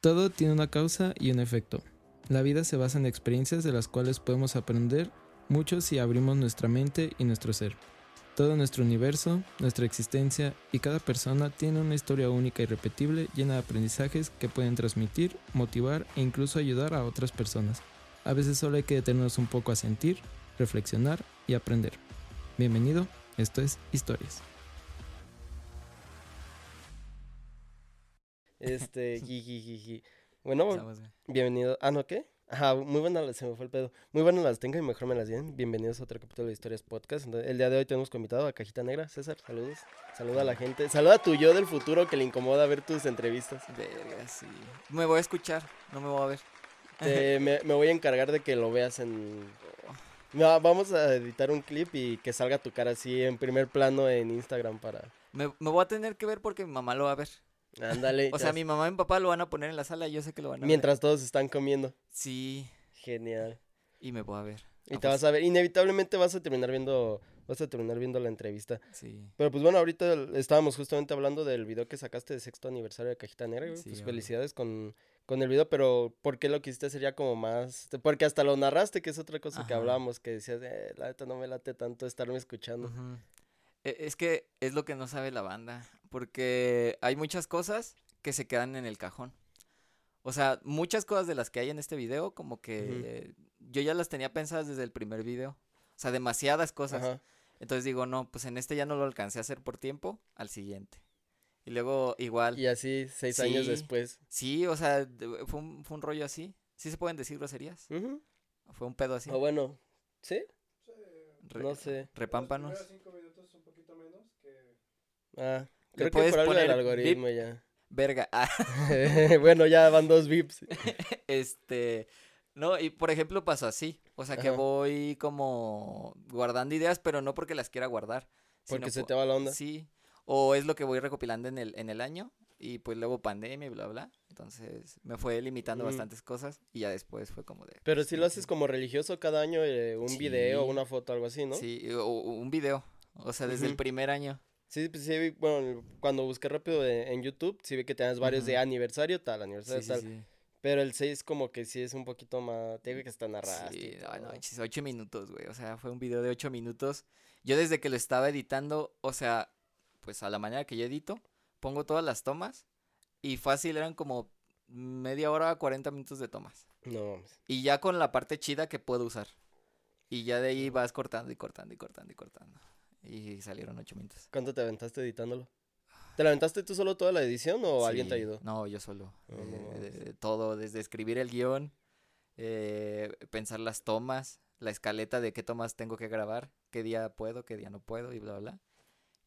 Todo tiene una causa y un efecto. La vida se basa en experiencias de las cuales podemos aprender mucho si abrimos nuestra mente y nuestro ser. Todo nuestro universo, nuestra existencia y cada persona tiene una historia única y repetible llena de aprendizajes que pueden transmitir, motivar e incluso ayudar a otras personas. A veces solo hay que detenernos un poco a sentir, reflexionar y aprender. Bienvenido, esto es Historias. Este, jiji, Bueno, Estamos, bienvenido. Ah, ¿no qué? Ajá, muy buenas, se me fue el pedo. Muy buenas las tengo y mejor me las den. Bienvenidos a otro capítulo de Historias Podcast. Entonces, el día de hoy tenemos invitado a Cajita Negra. César, saludos. Saluda a la gente. Saluda a tu yo del futuro que le incomoda ver tus entrevistas. Verga, sí. Me voy a escuchar, no me voy a ver. Te- me, me voy a encargar de que lo veas en... No, vamos a editar un clip y que salga tu cara así en primer plano en Instagram para... Me, me voy a tener que ver porque mi mamá lo va a ver. Ándale. O sea, mi mamá y mi papá lo van a poner en la sala y yo sé que lo van a ver. Mientras todos están comiendo. Sí, Genial. y me voy a ver. Y Ah, te vas a ver, inevitablemente vas a terminar viendo, vas a terminar viendo la entrevista. Sí. Pero pues bueno, ahorita estábamos justamente hablando del video que sacaste de sexto aniversario de Cajita Negra, güey. Sí, pues felicidades con, con el video, pero ¿por qué lo quisiste hacer ya como más? Porque hasta lo narraste, que es otra cosa que hablábamos, que decías, eh, la neta no me late tanto estarme escuchando. E- Es que es lo que no sabe la banda, porque hay muchas cosas que se quedan en el cajón. O sea, muchas cosas de las que hay en este video, como que eh, yo ya las tenía pensadas desde el primer video. O sea, demasiadas cosas. Ajá. Entonces digo, no, pues en este ya no lo alcancé a hacer por tiempo, al siguiente. Y luego igual. Y así, seis años después. Sí, o sea, fue un, fue un rollo así. ¿Sí se pueden decir groserías? Fue un pedo así. O bueno, ¿sí? Re- No sé. Repámpanos. Ah, Le creo que puedes por algo del poner algoritmo ya. Verga. Ah, bueno, ya van dos vips. este. No, y por ejemplo pasó así. O sea que Ajá. voy como guardando ideas, pero no porque las quiera guardar. Porque se po- te va la onda. Sí. O es lo que voy recopilando en el, en el año. Y pues luego pandemia y bla, bla. Entonces me fue limitando Mm. bastantes cosas. Y ya después fue como de. Pero pues, si lo haces como religioso cada año, eh, un video, una foto, algo así, ¿no? Sí, o- un video. O sea, desde el primer año. Sí, pues sí, bueno, cuando busqué rápido de- en YouTube, sí vi que tenías varios de aniversario tal, aniversario sí, tal. sí. Pero el 6 como que sí es un poquito más, te digo que está narrado. Sí, no, no, manches, ocho minutos, güey. O sea, fue un video de ocho minutos. Yo desde que lo estaba editando, o sea, pues a la manera que yo edito, pongo todas las tomas y fácil eran como media hora a 40 minutos de tomas. No. Y ya con la parte chida que puedo usar. Y ya de ahí vas cortando y cortando y cortando y cortando. Y salieron ocho minutos. ¿cuánto te aventaste editándolo? ¿Te la aventaste tú solo toda la edición o alguien te ayudó? No, yo solo. No eh, todo, desde escribir el guion, eh, pensar las tomas, la escaleta de qué tomas tengo que grabar, qué día puedo, qué día no puedo y bla, bla.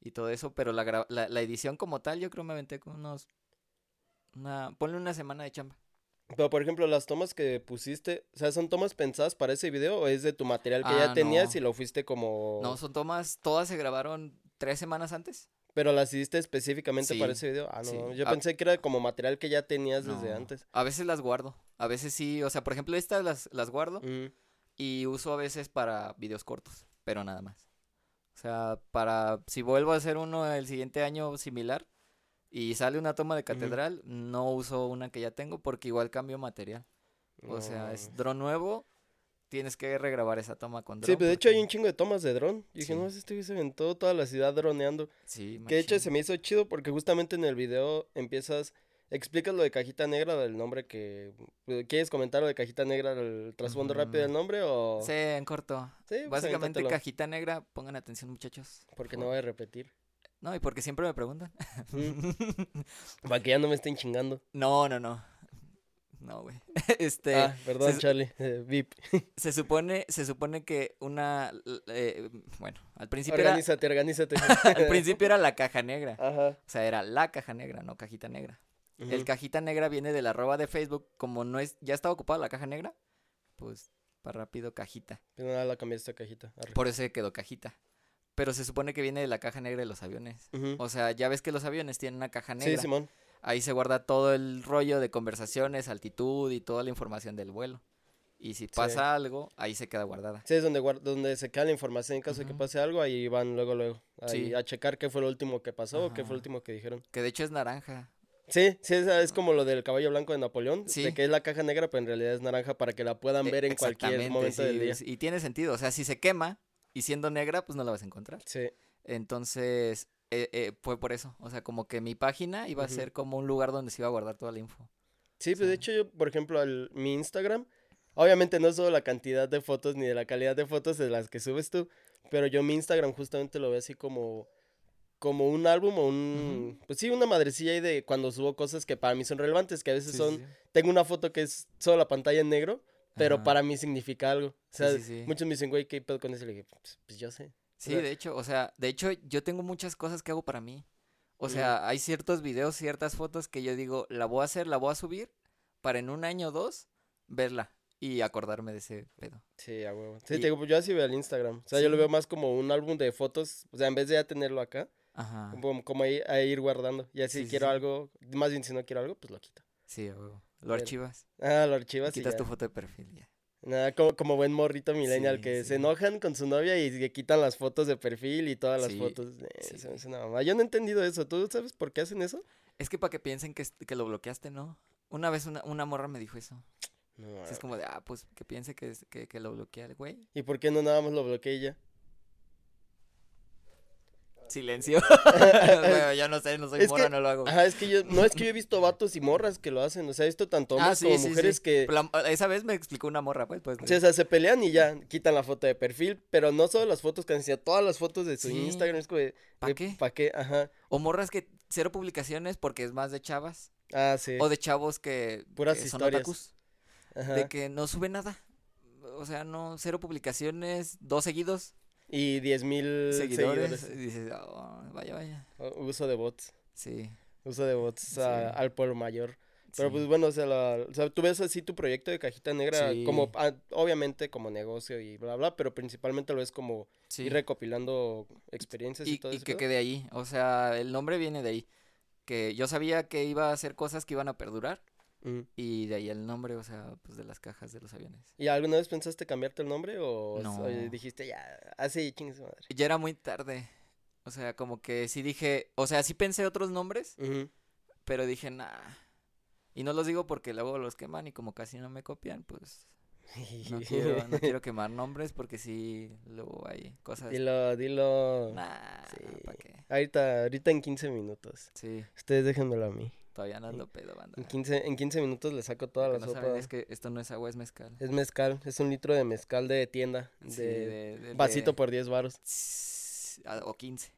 Y todo eso, pero la, la, la edición como tal, yo creo me aventé con unos... Una, ponle una semana de chamba. Pero por ejemplo, las tomas que pusiste, o sea, ¿son tomas pensadas para ese video o es de tu material que Ah, ya tenías no. y lo fuiste como... No, son tomas, todas se grabaron tres semanas antes. Pero las hiciste específicamente para Sí, ese video. Ah, no, sí. yo Ah. pensé que era como material que ya tenías desde antes. A veces las guardo, a veces sí, o sea, por ejemplo, estas las, las guardo Ujú. y uso a veces para videos cortos, pero nada más. O sea, para si vuelvo a hacer uno el siguiente año similar y sale una toma de catedral, no uso una que ya tengo porque igual cambio material. O No sea, es dron nuevo, tienes que regrabar esa toma con dron. Sí, pero de hecho hay un chingo de tomas de dron. Y dije, Sí. no, este se aventó toda la ciudad droneando. Sí, Que de hecho se me hizo chido porque justamente en el video empiezas, explicas lo de cajita negra, del nombre que... eh, ¿Quieres comentar lo de cajita negra, el trasfondo rápido del nombre o...? Sí, en corto. Sí, pues Básicamente cajita negra, pongan atención muchachos. por Porque no voy a repetir. No, y porque siempre me preguntan. Para que ya no me estén chingando. no, no, no. No, güey. Este, ah, perdón, se- Charlie. eh, VIP. se supone, se supone que una, eh, bueno, al principio era, Organízate, organízate. al principio era la caja negra. Ajá. O sea, era la caja negra, no cajita negra. El cajita negra viene de la arroba de Facebook, como no es, ya estaba ocupada la caja negra, pues para rápido cajita. Pero nada, la cambiaste a cajita. arre. Por eso quedó cajita. Pero se supone que viene de la caja negra de los aviones. O sea, ya ves que los aviones tienen una caja negra. Sí, Simón. Ahí se guarda todo el rollo de conversaciones, altitud y toda la información del vuelo. Y si pasa algo, ahí se queda guardada. Sí, es donde, donde se queda la información en caso de que pase algo, ahí van luego, luego. Ahí Sí. a checar qué fue lo último que pasó o qué fue lo último que dijeron. Que de hecho es naranja. Sí, sí, es como lo del caballo blanco de Napoleón, Sí. de que es la caja negra, pero en realidad es naranja para que la puedan Eh, ver en cualquier momento del día. Y tiene sentido, o sea, si se quema y siendo negra, pues no la vas a encontrar. Sí, Entonces, eh, eh, fue por eso. O sea, como que mi página iba a ser como un lugar donde se iba a guardar toda la info. sí, pues de hecho yo, por ejemplo, al, mi Instagram, obviamente no es solo la cantidad de fotos ni de la calidad de fotos de las que subes tú, pero yo mi Instagram justamente lo veo así como como un álbum o un, pues sí, una madrecilla ahí de cuando subo cosas que para mí son relevantes, que a veces Sí, son, sí. tengo una foto que es solo la pantalla en negro, pero Ajá. para mí significa algo. O Sí, sea, sí, sí. muchos me dicen, güey, ¿qué pedo con eso? Y le dije, pues, pues yo sé. Sí, sea- de hecho, o sea, de hecho yo tengo muchas cosas que hago para mí. O sea, hay ciertos videos, ciertas fotos que yo digo, la voy a hacer, la voy a subir para en un año o dos verla y acordarme de ese pedo. Sí, a huevo. Sí, Y- te digo, pues, yo así veo el Instagram. O sea, yo lo veo más como un álbum de fotos. O sea, en vez de ya tenerlo acá, Ajá. como, como ahí, a ir guardando. Y así Sí, sí, quiero algo, más bien si no quiero algo, pues lo quito. Sí, a huevo. Lo archivas. Ah, lo archivas y quitas tu foto de perfil ya. Nada, como, como buen morrito millennial Sí, que sí. se enojan con su novia y le quitan las fotos de perfil y todas las Sí, fotos. Eh, sí. se me hace una mamá. Yo no he entendido eso. ¿Tú sabes por qué hacen eso? Es que para que piensen que, que lo bloqueaste, ¿no? Una vez una, una morra me dijo eso. No, es como de, ah, pues que piense que, que, que lo bloquea el güey. ¿Y por qué no nada más lo bloqueé ya? Silencio. bueno, ya no sé, no soy Es morra, que- no lo hago. Ajá, es que yo, no es que yo he visto vatos y morras que lo hacen. O sea, he visto tanto hombres Ah, sí, como sí, mujeres sí. que. La- esa vez me explicó una morra, pues. pues o sea, se pelean y ya quitan la foto de perfil, pero no solo las fotos que han sino todas las fotos de su. Instagram. Es como, de, ¿Pa' güey, qué? ¿Pa' qué? Ajá. O morras que cero publicaciones porque es más de chavas. Ah, sí. O de chavos que, Puras que son historias. otakus. Ajá. De que no sube nada. O sea, no, cero publicaciones, dos seguidos, Y 10 mil seguidores. seguidores. Y dices, "Oh, vaya, vaya. Uso de bots. Sí. Uso de bots a- al por mayor. Pero sí. pues bueno, o sea, la- o sea, tú ves así tu proyecto de cajita negra Sí. como, ah, obviamente como negocio y bla, bla, pero principalmente lo ves como Sí. ir recopilando experiencias y, y, todo y eso. que quede ahí. O sea, el nombre viene de ahí. Que yo sabía que iba a hacer cosas que iban a perdurar. Y de ahí el nombre, o sea, pues de las cajas de los aviones. ¿Y alguna vez pensaste cambiarte el nombre o s- No. o dijiste ya, así, chingue su madre? Ya era muy tarde. O sea, como que sí dije, o sea, sí pensé otros nombres, pero dije, nah. Y no los digo porque luego los queman y como casi no me copian, pues no quiero, no quiero quemar nombres porque sí, luego hay cosas. Dilo, dilo. Nah, Sí. ¿para qué? Ahorita, ahorita en 15 minutos. Sí, Ustedes déjenmelo a mí. Todavía no ando pedo, banda. En 15, en 15 minutos le saco toda Lo la no sopa. saben es que esto no es agua, es mezcal. Es mezcal, es un litro de mezcal de tienda. De, Sí, de- de- vasito de- por 10 varos. O 15.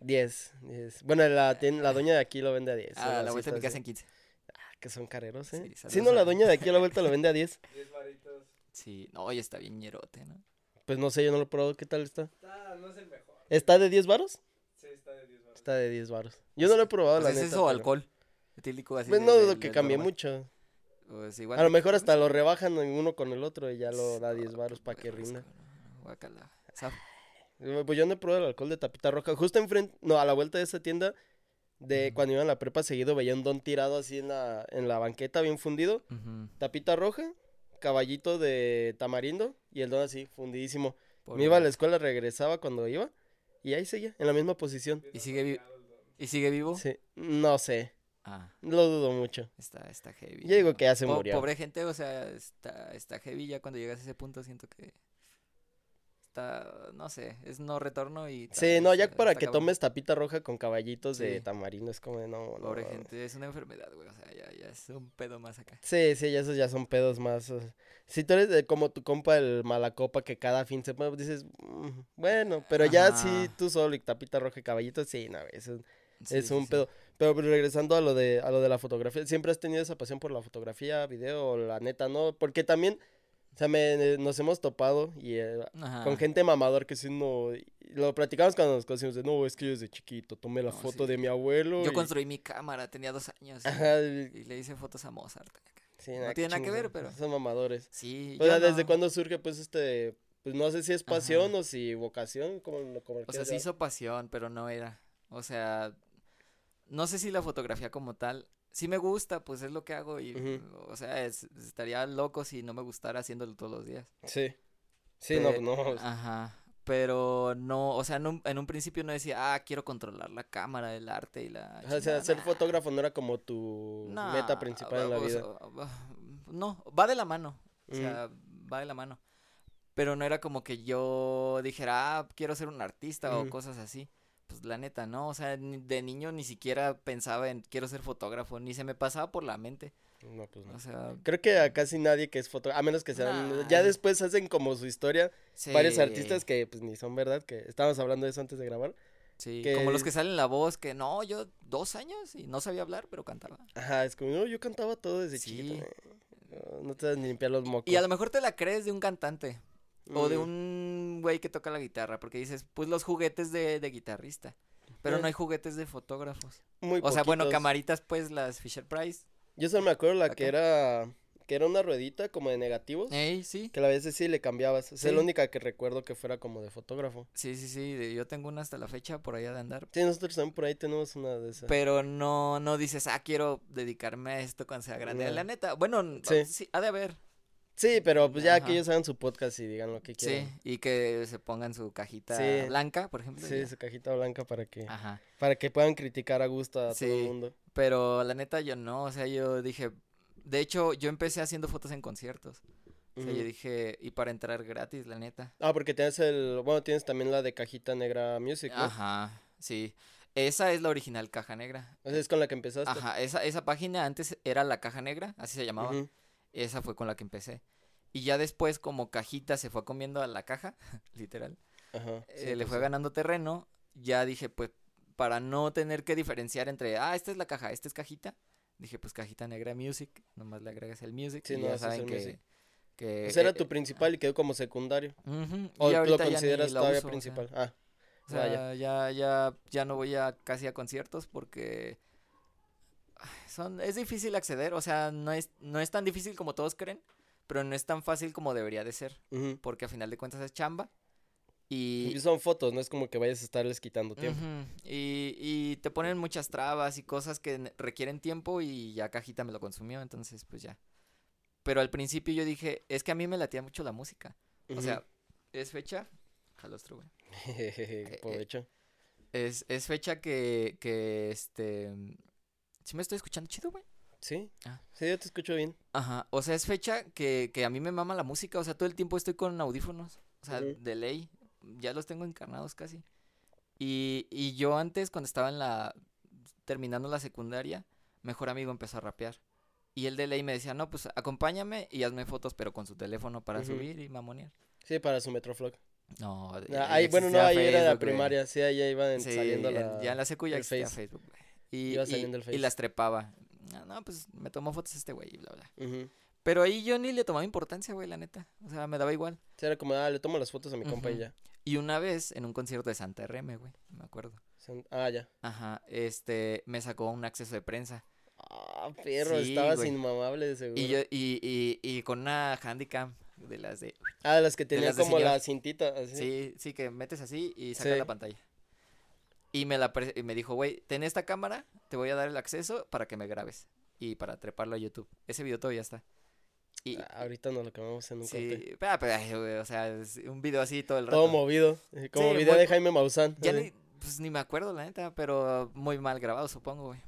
10, 10. Bueno, la, tien- la doña de aquí lo vende a 10. Ah, la vuelta de mi está casa en así. 15. Ah, que son careros, ¿eh? Sí, Sí, no, la doña de aquí a la vuelta lo vende a 10. Sí, no, y está bien ñerote, ¿no? Pues no sé, yo no lo he probado. ¿Qué tal está? Ah, no es el mejor. ¿Está de 10 varos? Sí, está de 10 baros. Está de 10 varos. Yo no lo he probado, Pues la es neta. eso o pero- alcohol. Etílico así. Pues no dudo que cambie normal. mucho. Pues igual A lo mejor hasta lo rebajan en uno con el otro y ya lo da 10 varos para que rinda. Saf- Eh, Pues yo no he probado el alcohol de tapita roja. Justo enfrente, no, a la vuelta de esa tienda, de cuando iba a la prepa seguido, veía un don tirado así en la, en la banqueta, bien fundido. Tapita roja, caballito de tamarindo y el don así, fundidísimo. por Me iba a la escuela, regresaba cuando iba y ahí seguía, en la misma posición. ¿Y sigue, ¿Y sigue vivo? Sí, no sé, Ah, lo dudo mucho. está, está heavy. Yo digo ¿no? que ya se Po- murió. Pobre gente, o sea, está, está heavy ya cuando llegas a ese punto siento que está, no sé, es no retorno y... Sí, no, ya para está que cabrón. tomes tapita roja con caballitos de tamarindo es como de no, no. Pobre no. gente, es una enfermedad, güey, o sea, ya, ya es un pedo más acá. Sí, sí, ya esos ya son pedos más. o sea, si tú eres de- como tu compa el malacopa que cada fin se pone, dices, "Mm, bueno, pero ya sí tú solo y tapita roja y caballitos, sí, no, eso Sí, es un sí. pedo. Pero pues, regresando a lo de a lo de la fotografía, ¿siempre has tenido esa pasión por la fotografía, video, la neta, no? Porque también, o sea, me, nos hemos topado y eh, con gente mamador que sí no, lo platicamos cuando nos conocimos de, no, es que yo desde chiquito tomé la No, foto sí. de mi abuelo. Yo y- construí mi cámara, tenía dos años. y- Ajá, y- Y le hice fotos a Mozart. sí, no tiene nada que ver, pero- Son mamadores. Sí, O sea, ¿desde cuándo surge pues este, pues no sé si es pasión Ajá. o si vocación, como, O sea, se hizo pasión, pero no era. O sea, no sé si la fotografía como tal, sí me gusta, pues es lo que hago y, o sea, es- estaría loco si no me gustara haciéndolo todos los días. Sí. Sí, no, Pe- no. Ajá, Pero no, o sea, no- en un principio no decía, ah, quiero controlar la cámara, el arte y la... O sea, chingada". ser fotógrafo no era como tu No, meta principal en la vida. no, va de la mano. O sea, va de la mano. Pero no era como que yo dijera, ah, quiero ser un artista o cosas así. Pues la neta, no. O sea, de niño ni siquiera pensaba en quiero ser fotógrafo, ni se me pasaba por la mente. No, pues no. O sea, Creo que a casi nadie que es fotógrafo, a menos que sean, Nah. ya después hacen como su historia, varios artistas que pues ni son verdad, que estábamos hablando de eso antes de grabar. Sí, que- como los que salen en la voz, que no, yo dos años y no sabía hablar, pero cantaba. Ajá, es como, no, yo cantaba todo desde Sí. chiquito. eh, No, no te das ni limpiar los mocos. Y a lo mejor te la crees de un cantante o de un güey que toca la guitarra, porque dices, pues los juguetes de, de guitarrista. Pero Eh. no hay juguetes de fotógrafos. muy O sea, bueno, camaritas, pues las Fisher Price. Yo solo me acuerdo la que era, que era una ruedita como de negativos, Ey, sí. que a veces sí le cambiabas. Es Sí. la única que recuerdo que fuera como de fotógrafo. Sí, sí, sí. Yo tengo una hasta la fecha por allá de andar. Sí, nosotros también por ahí tenemos una de esas. Pero no, no dices, ah, quiero dedicarme a esto cuando sea grande. No. La neta, bueno, Sí. sí, ha de haber. Sí, pero pues ya Ajá. que ellos hagan su podcast y digan lo que Sí, quieran. y que se pongan su cajita Sí. blanca, por ejemplo. Sí, ya. su cajita blanca para que, Ajá. para que puedan criticar a gusto a todo Sí. el mundo. Pero la neta yo no, o sea, yo dije, de hecho, yo empecé haciendo fotos en conciertos. O sea, yo dije, y para entrar gratis, la neta. Ah, porque tienes el, bueno, tienes también la de cajita negra music, ¿no? Ajá, sí. Esa es la original caja negra. O sea, es con la que empezaste. Ajá, esa, esa página antes era la caja negra, así se llamaba. Esa fue con la que empecé. Y ya después, como cajita se fue comiendo a la caja, literal, Ajá. sí, eh, le pues fue sí. ganando terreno, ya dije, pues, para no tener que diferenciar entre, ah, esta es la caja, esta es cajita, dije, pues, cajita negra music, nomás le agregas el music Sí, y no, ya saben el que... music. que Ese era eh, tu principal y quedó como secundario. ujú, ¿O y lo ya consideras todavía uso, o sea, principal? Ah, O sea, Ah, ya, ya, ya no voy a casi a conciertos porque son, es difícil acceder, o sea, no es, no es tan difícil como todos creen, pero no es tan fácil como debería de ser, porque a final de cuentas es chamba y, Y son fotos, no es como que vayas a estarles quitando tiempo. y, y te ponen muchas trabas y cosas que requieren tiempo y ya Cajita me lo consumió, entonces pues ya. Pero al principio yo dije, es que a mí me latía mucho la música, o sea, es fecha, jalostro, güey. Jejeje, Aprovecho. Es, es fecha que, que este... ¿Sí me estoy escuchando chido, güey? Sí, Ah. sí, yo te escucho bien. Ajá, o sea, es fecha que, que a mí me mama la música, o sea, todo el tiempo estoy con audífonos, o sea, de ley, ya los tengo encarnados casi. Y, y yo antes, cuando estaba en la, terminando la secundaria, mejor amigo empezó a rapear. Y él de ley me decía, no, pues acompáñame y hazme fotos, pero con su teléfono para subir y mamonear. Sí, para su Metroflog. No, Ah, ya ahí, bueno, no, ahí era la güey. primaria, sí, ahí iban Sí, saliendo en- la... ya en la secu ya existía Face. Facebook, güey. Y, Iba y- saliendo el y Face. las trepaba. Ah, No, pues me tomó fotos este güey y bla, bla. Pero ahí yo ni le tomaba importancia, güey, la neta. O sea, me daba igual. Sí, era como, ah, le tomo las fotos a mi compa y ya. Y una vez, en un concierto de Santa RM, güey, me acuerdo. Ah, ya. Ajá, este, me sacó un acceso de prensa. Ah, perro, Sí, estabas güey. inmamable de seguro. Y yo, y, y, y con una handicam de las de... Ah, de las que tenían como la cintita, así. Sí, sí, que metes así y sacas Sí. la pantalla. Y me, la y me dijo, güey, ten esta cámara, te voy a dar el acceso para que me grabes. Y para treparlo a YouTube. Ese video todavía está. Y, Ah, ahorita nos lo cambiamos en un sí, pero, pero, ay, güey, o sea, es un video así todo el rato. Todo movido, eh, como Sí, video muy- de Jaime Maussan. Ya ni, pues ni me acuerdo, la neta, pero muy mal grabado, supongo, güey.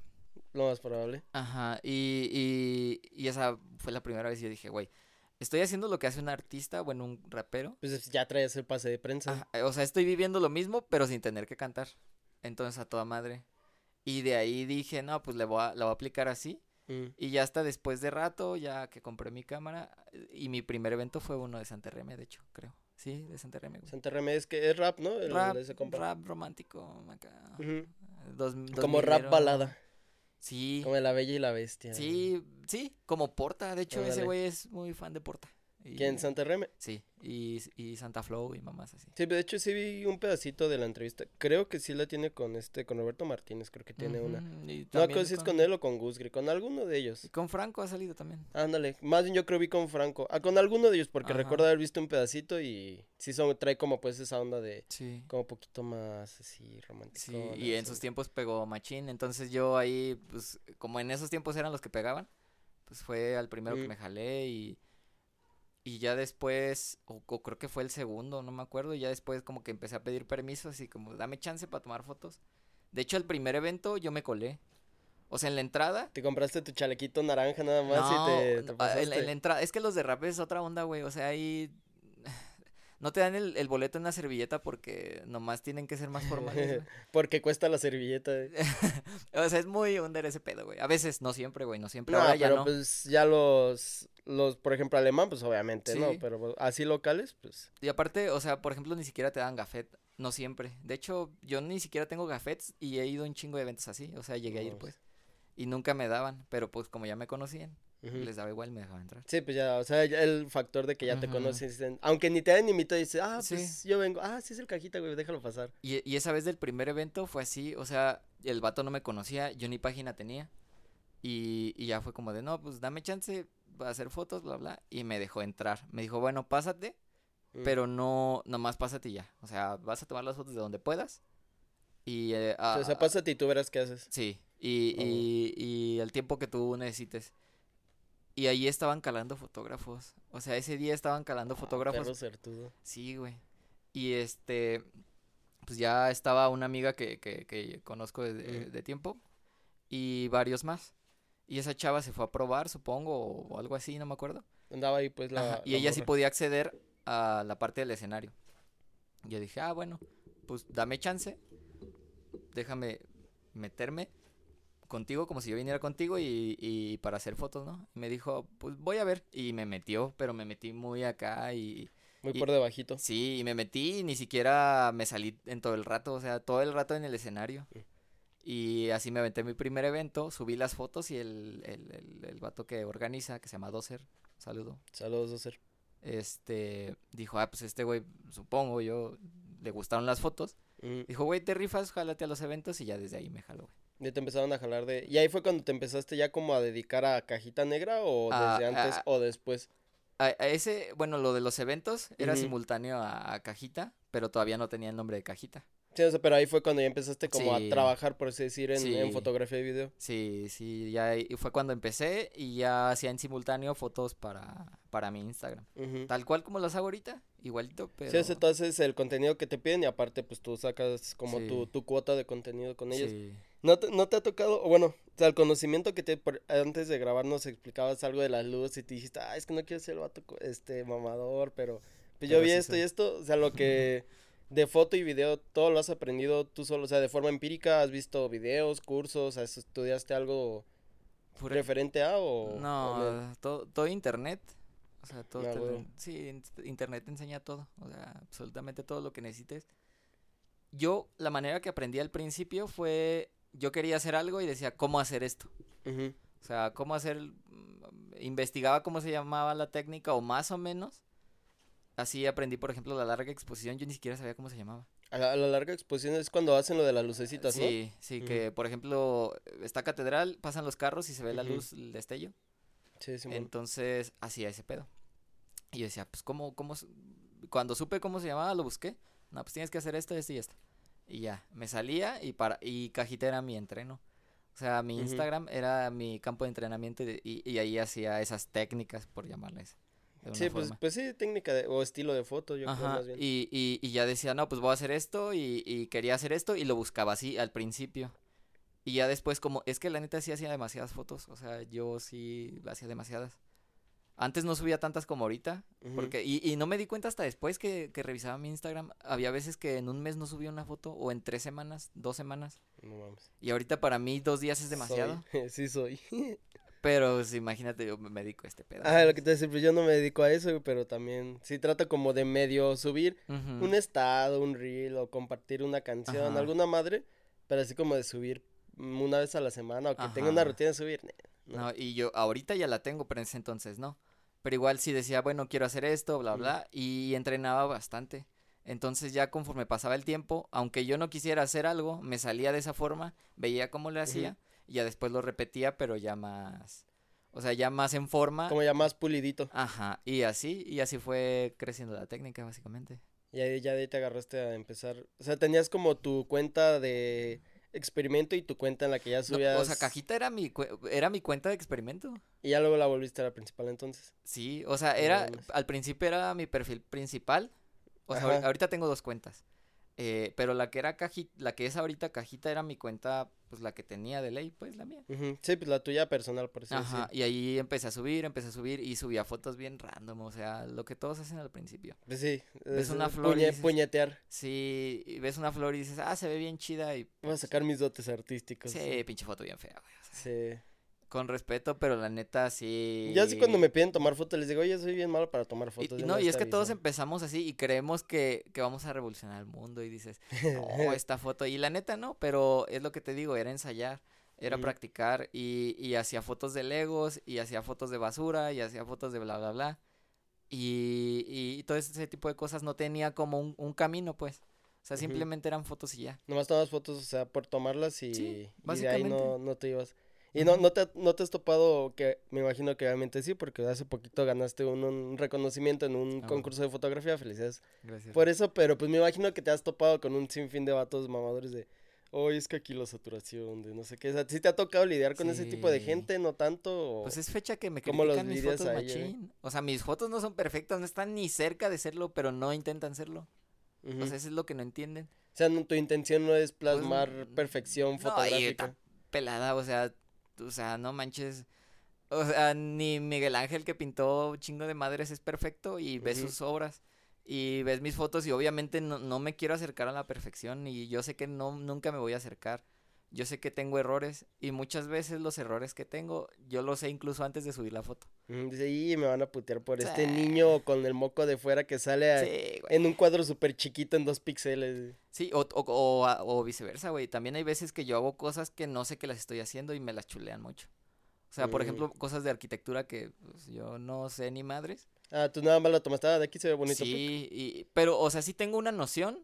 Lo más probable. Ajá, y, y, y esa fue la primera vez que yo dije, güey, estoy haciendo lo que hace un artista, bueno, un rapero. Pues ya traías el pase de prensa. Ajá, o sea, estoy viviendo lo mismo, pero sin tener que cantar. Entonces, a toda madre. Y de ahí dije, no, pues le voy a, la voy a aplicar así. Mm. Y ya hasta después de rato, ya que compré mi cámara, y mi primer evento fue uno de Santa Reme, de hecho, creo. Sí, de Santa Reme, güey. Santa Reme es que es rap, ¿no? El Rap, ese romántico, acá. Dos- Como rap 2000ero. balada. Sí, Como de la bella y la bestia. sí, sí, como Porta. De hecho, ese güey es muy fan de Porta. Y- ¿Quién? Santa Reme. Sí, y, y Santa Flow y mamás así. Sí, de hecho sí vi un pedacito de la entrevista. Creo que sí la tiene con este, con Roberto Martínez, creo que tiene una. Y No, creo si es con él o con Gusgri, con alguno de ellos. y con Franco ha salido también. Ándale, más bien yo creo vi con Franco. Ah, con alguno de ellos, porque Ajá. recuerdo haber visto un pedacito y sí son, trae como pues esa onda de Sí. como un poquito más así romántico. Sí, y en sus tiempos pegó Machín, entonces yo ahí, pues, como en esos tiempos eran los que pegaban, pues fue al primero que Mm. me jalé y, Y ya después, o, o creo que fue el segundo, no me acuerdo, y ya después como que empecé a pedir permiso, así como, dame chance para tomar fotos. De hecho, el primer evento yo me colé. O sea, en la entrada. Te compraste tu chalequito naranja nada más No, y te, te en, en la entrada. Es que los de rap es otra onda, güey. O sea, ahí. No te dan el, el boleto en la servilleta porque nomás tienen que ser más formales. Porque cuesta la servilleta. eh. o sea, es muy under ese pedo, güey. A veces, no siempre, güey. No siempre. No, Ahora ya no. pues ya los, los, por ejemplo, alemán, pues obviamente, ¿no? Pero pues, así locales, pues. Y aparte, o sea, por ejemplo, ni siquiera te dan gafet. No siempre. De hecho, yo ni siquiera tengo gafets y he ido a un chingo de eventos así. O sea, llegué a ir, pues. Y nunca me daban. Pero pues como ya me conocían, ujú. les daba igual, me dejaban entrar. Sí, pues ya, o sea, ya el factor de que ya te conocen, dicen- aunque ni te hayan invitado, dices, ah, Sí. pues yo vengo, ah, sí es el cajita, güey, déjalo pasar. Y, y esa vez del primer evento fue así, o sea, el vato no me conocía, yo ni página tenía. Y, y ya fue como de, no, pues dame chance para hacer fotos, bla, bla. Y me dejó entrar. Me dijo, bueno, pásate, Mm. pero no, nomás pásate y ya. O sea, vas a tomar las fotos de donde puedas. Y, eh, O sea, pásate y tú verás qué haces. Sí, y, Ah, y, y el tiempo que tú necesites. Y ahí estaban calando fotógrafos. O sea, ese día estaban calando fotógrafos. Perro certudo. Sí, güey. Y este, pues ya estaba una amiga que, que, que conozco de, Mm. de tiempo y varios más. Y esa chava se fue a probar, supongo, o, algo así, no me acuerdo. Andaba ahí, pues, la. Ajá, Y la ella sí podía acceder a la parte del escenario. Yo dije, ah, bueno, pues dame chance, déjame meterme contigo como si yo viniera contigo y, y para hacer fotos, ¿no? Y me dijo, pues voy a ver. Y me metió, pero me metí muy acá y Muy y- por debajito. sí, y me metí y ni siquiera me salí en todo el rato, o sea, todo el rato en el escenario. Mm. Y así me aventé mi primer evento, subí las fotos y el, el, el, el vato que organiza, que se llama Doser, saludo Saludos, Docer. este, dijo, ah, pues este güey, supongo yo, le gustaron las fotos. Mm. Dijo, güey, te rifas, jálate a los eventos y ya desde ahí me jaló, güey. Ya te empezaron a jalar de. ¿Y ahí fue cuando te empezaste ya como a dedicar a cajita negra o Ah, desde antes ah, o después? A, a ese, bueno, lo de los eventos era simultáneo a, a Cajita, pero todavía no tenía el nombre de Cajita. Sí, o sea, pero ahí fue cuando ya empezaste como Sí. a trabajar, por así decir, en, fotografía y video. Sí, sí, ya fue cuando empecé y ya hacía en simultáneo fotos para, para mi Instagram. Tal cual como las hago ahorita, igualito, pero... Sí, haces el contenido que te piden y aparte pues tú sacas como Sí. tu, tu cuota de contenido con ellos. Sí. ¿No te, no te ha tocado, o bueno, o sea, el conocimiento que te, por- antes de grabar nos explicabas algo de las luces y te dijiste, ah, es que no quiero ser el vato, este, mamador, pero pues yo Pero vi sí esto y esto, o sea, lo que de foto y video, todo lo has aprendido tú solo, o sea, de forma empírica, has visto videos, cursos, has- estudiaste algo Pura- referente a o... o No, todo, todo internet. O sea, todo Ah, sí, in- internet te enseña todo, o sea, absolutamente todo lo que necesites. Yo, la manera que aprendí al principio fue, yo quería hacer algo y decía, ¿cómo hacer esto? O sea, ¿cómo hacer? mm, Investigaba cómo se llamaba la técnica o más o menos. Así aprendí, por ejemplo, la larga exposición, yo ni siquiera sabía cómo se llamaba. A la, a la larga exposición es cuando hacen lo de las lucecitas, ¿no? Sí, sí, Ujú. que por ejemplo, está catedral, pasan los carros y se ve la luz, el destello. Sí, Simón. Entonces, hacía ese pedo. Y yo decía, pues, ¿cómo, cómo? Cuando supe cómo se llamaba, lo busqué. No, pues tienes que hacer esto, esto y esto. Y ya, me salía y para y Cajita era mi entreno. O sea, mi. Instagram era mi campo de entrenamiento y, y, y ahí hacía esas técnicas, por llamarles. Sí, pues, pues sí, técnica de, o estilo de foto, yo creo más bien. y, y, y ya decía, no, pues voy a hacer esto y, y quería hacer esto y lo buscaba así al principio. Y ya después como, es que la neta sí hacía demasiadas fotos, o sea, yo sí hacía demasiadas. Antes no subía tantas como ahorita, porque, y, y no me di cuenta hasta después que, que revisaba mi Instagram. Había veces que en un mes no subía una foto, o en tres semanas, dos semanas. No mames. Y ahorita para mí dos días es demasiado. Soy, sí soy. Pero pues, imagínate, yo me dedico a este pedo. Ah, lo que te decía, pues yo no me dedico a eso, pero también sí trato como de medio subir un estado, un reel o compartir una canción, Ajá. alguna madre, pero así como de subir una vez a la semana o que tenga una rutina de subir. No. Y yo ahorita ya la tengo, pero en ese entonces no. Pero igual sí decía, bueno, quiero hacer esto, bla, bla, y entrenaba bastante. Entonces ya conforme pasaba el tiempo, aunque yo no quisiera hacer algo, me salía de esa forma, veía cómo le hacía, y ya después lo repetía, pero ya más, o sea, ya más en forma. Como ya más pulidito. Ajá, y así, y así fue creciendo la técnica, básicamente. Y ahí ya de ahí te agarraste a empezar. O sea, tenías como tu cuenta de experimento y tu cuenta en la que ya No, subías. o sea, cajita era mi, era mi cuenta de experimento. Y ya luego la volviste a la principal entonces. Sí, o sea, era, al principio era mi perfil principal. O sea, Ajá. ahorita tengo dos cuentas. Eh, pero la que era cajita, la que es ahorita cajita era mi cuenta, pues la que tenía de ley, pues la mía. Sí, pues la tuya personal, por eso. Ajá, y ahí empecé a subir, empecé a subir y subía fotos bien random, o sea, lo que todos hacen al principio. Pues sí. Ves es- una flor y puñe- dices- puñetear. Sí, y ves una flor y dices, ah, se ve bien chida y... Voy a sacar mis dotes artísticos. Sí, pinche foto bien fea, güey. o sea, Sí. Con respeto, pero la neta sí... Ya así cuando me piden tomar fotos, les digo, oye, soy bien malo para tomar fotos. y de no, y es que todos aviso". empezamos así y creemos que, que vamos a revolucionar el mundo y dices, no, esta foto. Y la neta no, pero es lo que te digo, era ensayar, era practicar y, y hacía fotos de legos y hacía fotos de basura y hacía fotos de bla, bla, bla. Y, y todo ese tipo de cosas no tenía como un, un camino, pues. O sea, simplemente eran fotos y ya. Nomás tomas fotos, o sea, por tomarlas y, Sí, y de ahí no, no te ibas. Y no, no, te, no te has topado, que me imagino que obviamente sí, porque hace poquito ganaste un, un reconocimiento en un Ah, bueno. concurso de fotografía, felicidades Gracias. por eso, pero pues me imagino que te has topado con un sinfín de vatos mamadores de, oye, es que aquí la saturación, de no sé qué, o sea, ¿sí te ha tocado lidiar con ese tipo de gente, no tanto? o- Pues es fecha que me ¿Cómo los critican mis fotos eh? machín. O sea, mis fotos no son perfectas, no están ni cerca de serlo, pero no intentan serlo. Ujú. O sea, eso es lo que no entienden. O sea, no- tu intención no es plasmar mm, perfección no, fotográfica. pelada, o sea, o sea, no manches. O sea, ni Miguel Ángel que pintó chingo de madres es perfecto y ves sus obras y ves mis fotos y obviamente no, no me quiero acercar a la perfección y yo sé que no nunca me voy a acercar. Yo sé que tengo errores y muchas veces los errores que tengo yo los sé incluso antes de subir la foto. Dice, y me van a putear por este Sí. niño con el moco de fuera que sale a- Sí, en un cuadro súper chiquito en dos píxeles. Sí, o, o, o, a- o viceversa, güey. También hay veces que yo hago cosas que no sé que las estoy haciendo y me las chulean mucho. O sea, por Mm. ejemplo, cosas de arquitectura que pues, yo no sé ni madres. Ah, tú nada más lo tomaste, ah, de aquí se ve bonito. Sí, y, pero, o sea, sí tengo una noción,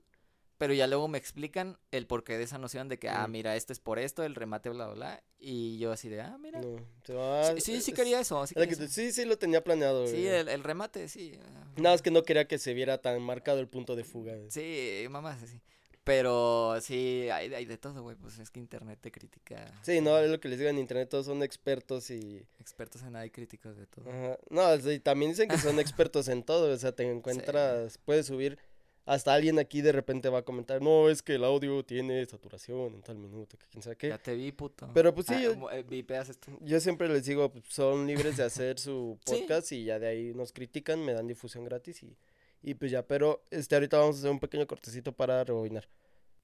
pero ya luego me explican el porqué de esa noción de que, ah, mira, esto es por esto, el remate, bla, bla, bla. Y yo así de, ah, mira. No, va- sí, sí, quería eso. Sí, quería eso. sí, sí lo tenía planeado. Sí, el, el remate, sí. Nada, es que no quería que se viera tan marcado el punto de fuga. güey. Sí, mamá, sí. Pero sí, hay, hay de todo, güey. Pues es que internet te critica. Sí, no, es lo que les digo en internet, todos son expertos y... Expertos en nada y críticos de todo. Ajá. No, sí, también dicen que son expertos en todo, o sea, te encuentras, puedes subir, hasta alguien aquí de repente va a comentar, no, es que el audio tiene saturación en tal minuto, que quién sabe qué. Ya te vi, puto. Pero, pues, sí, Ah, yo- eh, esto. Yo siempre les digo, pues, son libres de hacer su Sí. podcast y ya de ahí nos critican, me dan difusión gratis y, y pues ya, pero este ahorita vamos a hacer un pequeño cortecito para rebobinar.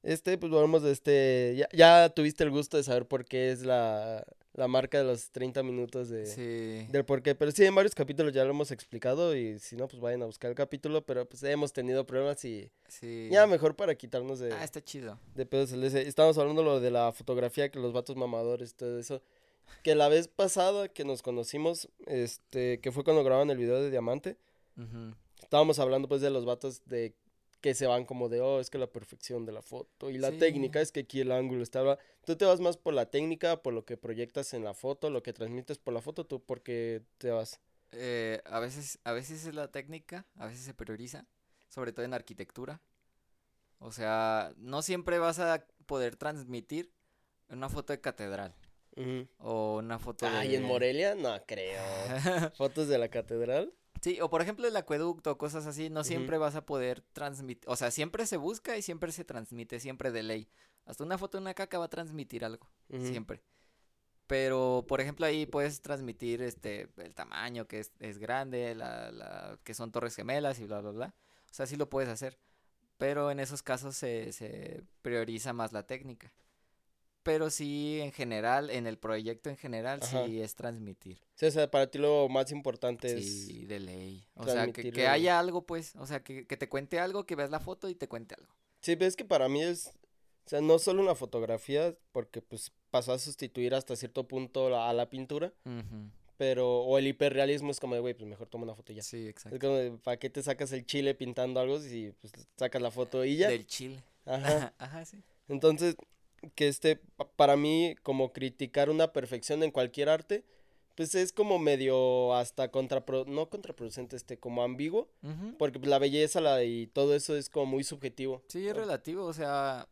Este, pues volvemos de este, ya, ya tuviste el gusto de saber por qué es la, la marca de los 30 minutos de, Sí. del por qué, pero sí, en varios capítulos ya lo hemos explicado y si no, pues vayan a buscar el capítulo, pero pues hemos tenido problemas y Sí. ya mejor para quitarnos de, Ah, está chido. de pedos. Estábamos hablando lo de la fotografía, que los vatos mamadores, todo eso. Que la vez pasada que nos conocimos, este, que fue cuando grababan el video de Diamante, estábamos hablando pues de los vatos de que se van como de, oh, es que la perfección de la foto y la Sí. técnica es que aquí el ángulo estaba. Tú te vas más por la técnica, por lo que proyectas en la foto, lo que transmites por la foto, tú porque te vas. Eh, a veces, a veces es la técnica, a veces se prioriza, sobre todo en arquitectura. O sea, no siempre vas a poder transmitir una foto de catedral o una foto Ay, de... en Morelia, no creo. Fotos de la catedral. Sí, o por ejemplo el acueducto, cosas así, no siempre vas a poder transmitir, o sea, siempre se busca y siempre se transmite, siempre de ley. Hasta una foto de una caca va a transmitir algo, siempre. Pero, por ejemplo, ahí puedes transmitir este el tamaño, que es, es grande, la, la, que son torres gemelas y bla, bla, bla. O sea, sí lo puedes hacer. Pero en esos casos se, se prioriza más la técnica. Pero sí, en general, en el proyecto en general, Ajá. sí es transmitir. Sí, o sea, para ti lo más importante es... Sí, de ley. O sea, que, que haya algo, pues. O sea, que, que te cuente algo, que veas la foto y te cuente algo. Sí, pero es que para mí es, o sea, no solo una fotografía, porque pues pasó a sustituir hasta cierto punto la- a la pintura, pero, o el hiperrealismo es como de, güey, pues mejor toma una foto y ya. Sí, Es exacto. como de, ¿para qué te sacas el chile pintando algo si pues sacas la foto y ya? Del chile. Ajá. Ajá, sí. Entonces, que este, pa- para mí, como criticar una perfección en cualquier arte, pues es como medio hasta contrapro, no contraproducente, este, como ambiguo, porque pues, la belleza la, y todo eso es como muy subjetivo. Sí, es relativo, o sea,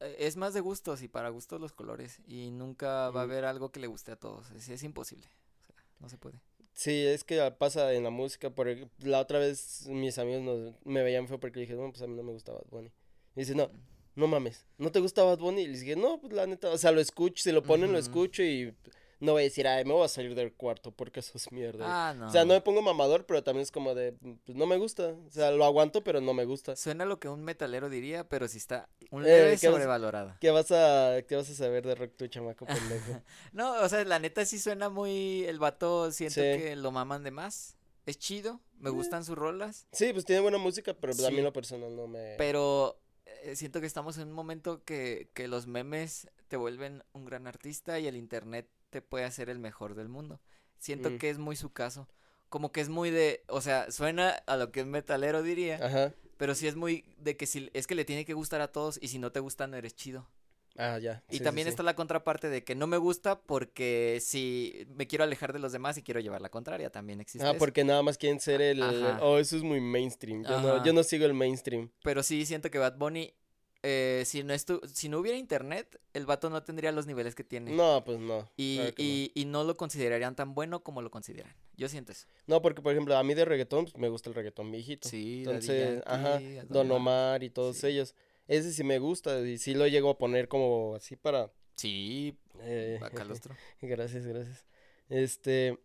eh, es más de gustos y para gustos los colores. Y nunca va a haber algo que le guste a todos. Es, es imposible. O sea, no se puede. Sí, es que pasa en la música. Por, ej- la otra vez mis amigos nos- me veían feo porque dije, no, pues a mí no me gusta Bad Bunny. Y dice, no, no mames, ¿no te gusta Bad Bunny? Y les dije, no, pues la neta, o sea, lo escucho, si lo ponen lo escucho y no voy a decir, ay, me voy a salir del cuarto porque eso es mierda. Ah, no. O sea, no me pongo mamador, pero también es como de, pues no me gusta. O sea, lo aguanto, pero no me gusta. Suena lo que un metalero diría, pero sí está un Eh, leve ¿qué vas- sobrevalorado. ¿Qué vas a, qué vas a saber de rock tu chamaco pendejo? No, o sea, la neta sí suena muy. El vato siento Sí. que lo maman de más. Es chido, me Eh. gustan sus rolas, Sí, pues tiene buena música, pero pues, a mí Sí. en lo personal no me... pero eh, siento que estamos en un momento que, que los memes te vuelven un gran artista y el internet te puede hacer el mejor del mundo. Siento Mm. que es muy su caso. Como que es muy de, o sea, suena a lo que un metalero diría, Ajá. pero sí es muy de que si es que le tiene que gustar a todos y si no te gusta no eres chido. Ah, ya. Y sí, también sí. está la contraparte de que no me gusta porque si me quiero alejar de los demás y quiero llevar la contraria, también existe Ah, eso. porque nada más quieren ser el... Ajá. Oh, eso es muy mainstream. Yo no, yo no sigo el mainstream. Pero sí siento que Bad Bunny, eh, si, no estu- si no hubiera internet, el vato no tendría los niveles que tiene. No, pues no. y, claro que no. y, y no lo considerarían tan bueno como lo consideran. Yo siento eso. No, porque por ejemplo, a mí de reggaetón, pues me gusta el reggaetón viejito. Sí, Entonces, ajá, Don Omar y todos ellos. Ese sí me gusta y sí lo llego a poner como así para... Sí, eh, Bacalostro. gracias, gracias. Este,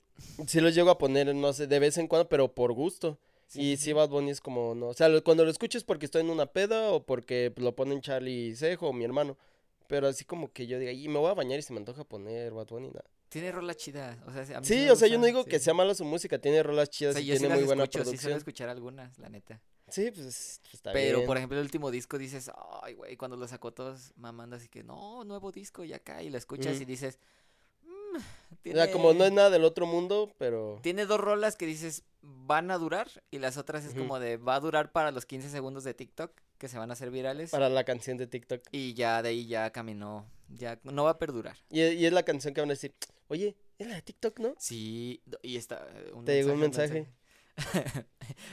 sí los llego a poner, no sé, de vez en cuando, pero por gusto. y sí, Bad Bunny es como, no, o sea, lo- cuando lo escucho es porque estoy en una peda o porque lo ponen Charlie Cejo o mi hermano. Pero así como que yo diga, y me voy a bañar y se me antoja poner Bad Bunny, nada. Tiene rola chida. O sea, a mí Sí, o sea, yo no digo que sea mala su música, tiene rolas O chidas sea, y tiene muy buena escucho, sí suelo producción. escuchar algunas, la neta. Sí, pues está Pero, bien. por ejemplo, el último disco dices, ay, güey, cuando lo sacó todos mamando así que, no, nuevo disco y acá, y lo escuchas Ujú. y dices, "Mm, O sea, como no es tiene- nada del otro mundo, pero... Tiene dos rolas que dices, van a durar, y las otras es Ujú. como de, va a durar para los 15 segundos de TikTok, que se van a hacer virales, Para la canción de TikTok. y ya de ahí ya caminó, ya no va a perdurar. Y, y es la canción que van a decir, oye, es la de TikTok, ¿no? Sí, y está eh, un Te llegó un mensaje.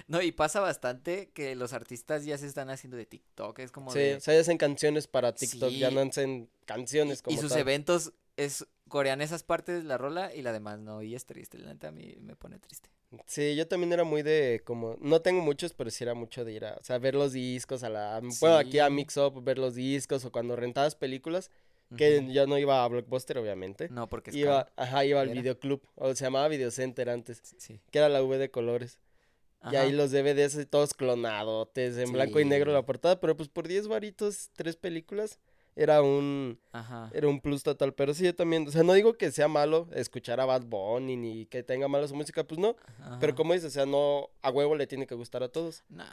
no, y pasa bastante que los artistas ya se están haciendo de TikTok, es como Sí, de... o sea, ya hacen canciones para TikTok, ya no hacen canciones Y, como y sus tal. eventos es corean esas partes de la rola y la demás no. Y es triste, la neta a mí me pone triste. Sí, yo también era muy de como, no tengo muchos, pero sí era mucho de ir a, o sea, ver los discos a la, bueno, aquí a. Mix Up, ver los discos o cuando rentabas películas, que Ujú. yo no iba a Blockbuster, obviamente. No, porque es Iba, caro. ajá, iba al Era. videoclub, o se llamaba Videocenter antes, Sí. que era la V de colores. Y ahí los DVDs todos clonadotes, en blanco y negro la portada, pero pues por 10 varitos, tres películas, era un, Ajá. era un plus total. Pero sí, yo también, o sea, no digo que sea malo escuchar a Bad Bunny ni que tenga mala su música, pues no. Pero como dices, o sea, no, a huevo le tiene que gustar a todos. Nah.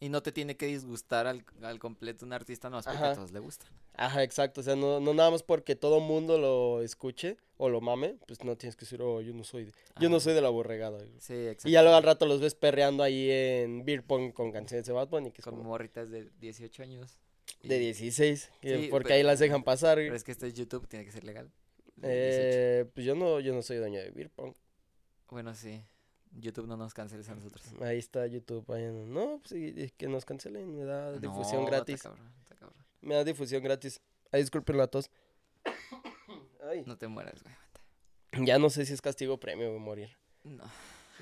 Y no te tiene que disgustar al, al completo un artista, no, es porque Ajá. a todos le gustan. Ajá, exacto, o sea, no, no nada más porque todo mundo lo escuche o lo mame, pues no tienes que decir, oh, yo no soy, de- yo no soy de la borregada. güey". Sí, exacto. Y ya luego al rato los ves perreando ahí en Beer Pong con canciones de Bad Bunny, que es Con como morritas de 18 años. de y- 16, que- Sí, porque pero- ahí las dejan pasar. Pero es que este es YouTube, tiene que ser legal. de 18. Eh, pues yo no, yo no soy dueño de Beer Pong. Bueno, sí. YouTube no nos canceles a nosotros. Ahí está YouTube. vayan. No, pues sí, es que nos cancelen, me da difusión No, gratis. Está cabrón, está cabrón. Me da difusión gratis. Ay, disculpen la tos. Ay, No te mueras, güey. ya no sé si es castigo o premio, güey, morir. No.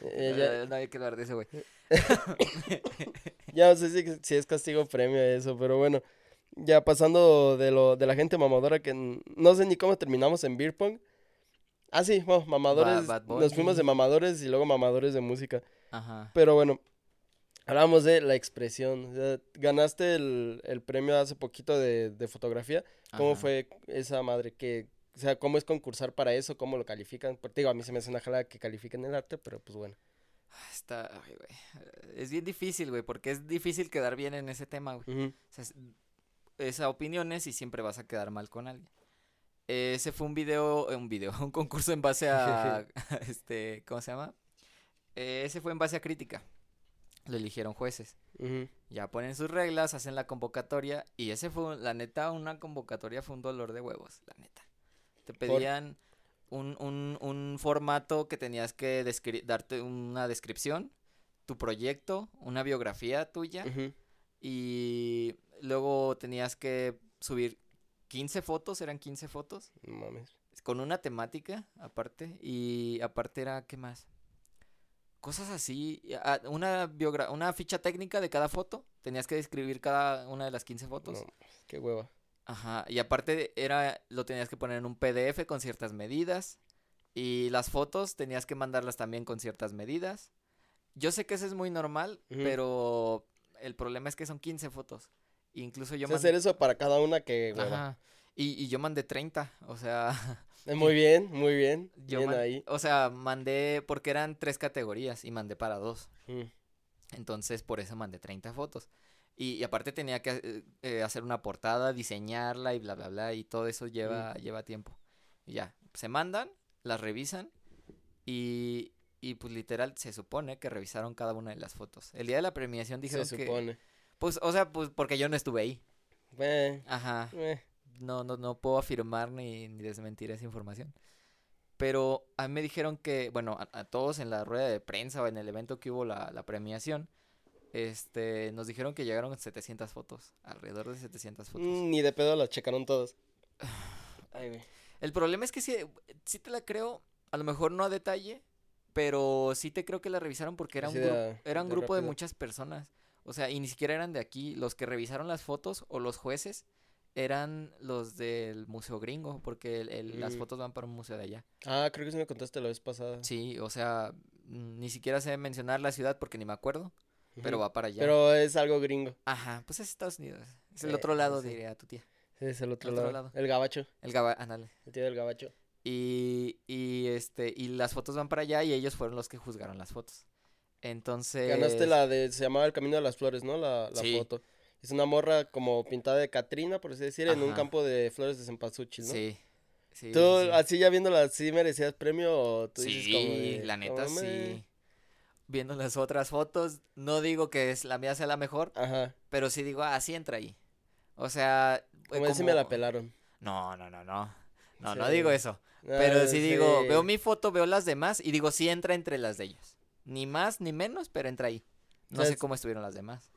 Eh, ya, Eh, no hay que hablar de eso, güey. ya no sé si, si es castigo o premio eso, pero bueno. Ya pasando de lo de la gente mamadora que no sé ni cómo terminamos en beer pong. Ah, sí, bueno, mamadores. Bad nos fuimos de mamadores y luego mamadores de música. Ajá. Pero bueno, hablamos de la expresión. o sea, ganaste el, el premio hace poquito de, de fotografía. ¿Cómo ajá. fue esa madre que, o sea, cómo es concursar para eso? ¿Cómo lo califican? Porque digo, a mí se me hace una jala que califiquen el arte, pero pues bueno. Está, ay, güey. Es bien difícil, güey, porque es difícil quedar bien en ese tema, güey. Ujú, O sea, es, es a opiniones y siempre vas a quedar mal con alguien. Ese fue un video, eh, un video, un concurso en base a, este, ¿cómo se llama? Eh, ese fue en base a crítica. Lo eligieron jueces. Ya ponen sus reglas, hacen la convocatoria y ese fue, la neta, una convocatoria fue un dolor de huevos, la neta. Te pedían un, un, un formato que tenías que darte una descripción, tu proyecto, una biografía tuya y luego tenías que subir 15 fotos, eran 15 fotos, No mames. con una temática aparte, y aparte era, ¿qué más? Cosas así, ah, una, biogra- una ficha técnica de cada foto, tenías que describir cada una de las 15 fotos. No, qué hueva. Ajá, y aparte era, lo tenías que poner en un PDF con ciertas medidas. Y las fotos tenías que mandarlas también con ciertas medidas. Yo sé que eso es muy normal, pero el problema es que son 15 fotos. Incluso yo mandé... hacer eso para cada una que. Ajá. Y, y yo mandé 30, o sea, Eh, Muy bien, muy bien. yo bien man- ahí. o sea, mandé porque eran tres categorías y mandé para dos. Mm. Entonces, por eso mandé 30 fotos. Y, y aparte tenía que eh, eh, hacer una portada, diseñarla y bla, bla, bla. Y todo eso lleva, lleva tiempo. Y ya, se mandan, las revisan. Y, y pues literal se supone que revisaron cada una de las fotos. El día de la premiación dijeron Se que... Pues, o sea, pues porque yo no estuve ahí. Eh, Ajá. eh. No, no, no puedo afirmar ni, ni desmentir esa información. Pero a mí me dijeron que, bueno, a, a todos en la rueda de prensa o en el evento que hubo la, la premiación, este, nos dijeron que llegaron 700 fotos, alrededor de 700 fotos. Mm, Ni de pedo las checaron todos. Ay, güey. El problema es que sí, sí te la creo, a lo mejor no a detalle, pero sí te creo que la revisaron porque era un, Así de gru- a- era un de grupo de muchas personas. O sea, y ni siquiera eran de aquí. Los que revisaron las fotos o los jueces eran los del Museo Gringo, porque el- el- las Mm. fotos van para un museo de allá. Ah, creo que sí me contaste la vez pasada. Sí, o sea, mm, ni siquiera sé mencionar la ciudad porque ni me acuerdo, pero va para allá. Pero es algo gringo. Ajá, pues es Estados Unidos. Es el Sí, otro lado, sí. diría tu tía. Sí, es el otro, Otro lado. lado. El gabacho. El Gaba, ándale. El tío del gabacho. Y, y este, y las fotos van para allá y ellos fueron los que juzgaron las fotos. Entonces. Ganaste la de, se llamaba El Camino de las Flores, ¿no? La, la Sí. foto. Es una morra como pintada de Catrina, por así decir, en un campo de flores de cempasúchil, ¿no? Sí. Sí, ¿Tú sí, sí. así ya viéndola, sí merecías premio o tú dices como de, la neta sí. Viendo las otras fotos, no digo que es, la mía sea la mejor, Ajá. pero sí digo, ah, sí entra ahí. O sea, eh, Como decir, me la pelaron. No, no, no, no. No, Sí. no digo eso. Pero Ah, sí digo, veo mi foto, veo las demás y digo, sí entra entre las de ellos. Ni más ni menos, pero entra ahí. No sé cómo estuvieron las demás.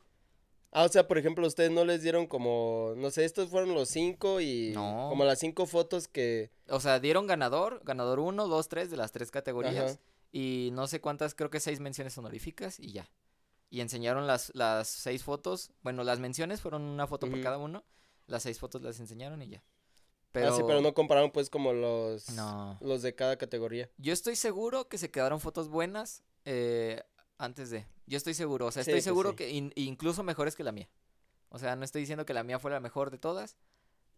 Ah, o sea, por ejemplo, ustedes no les dieron como, no sé, estos fueron los cinco y No. como las cinco fotos que, O sea, dieron ganador, ganador 1, 2, 3 de las tres categorías. Ajá. Y no sé cuántas, creo que seis menciones honoríficas y ya. Y enseñaron las, las seis fotos. Bueno, las menciones fueron una foto por cada uno. Las seis fotos las enseñaron y ya. pero... Pero, sí, pero no compararon pues como los, No. los de cada categoría. yo estoy seguro que se quedaron fotos buenas eh, antes de. Yo estoy seguro. O sea, estoy pues seguro sí. que in- incluso mejores que la mía. O sea, no estoy diciendo que la mía fue la mejor de todas.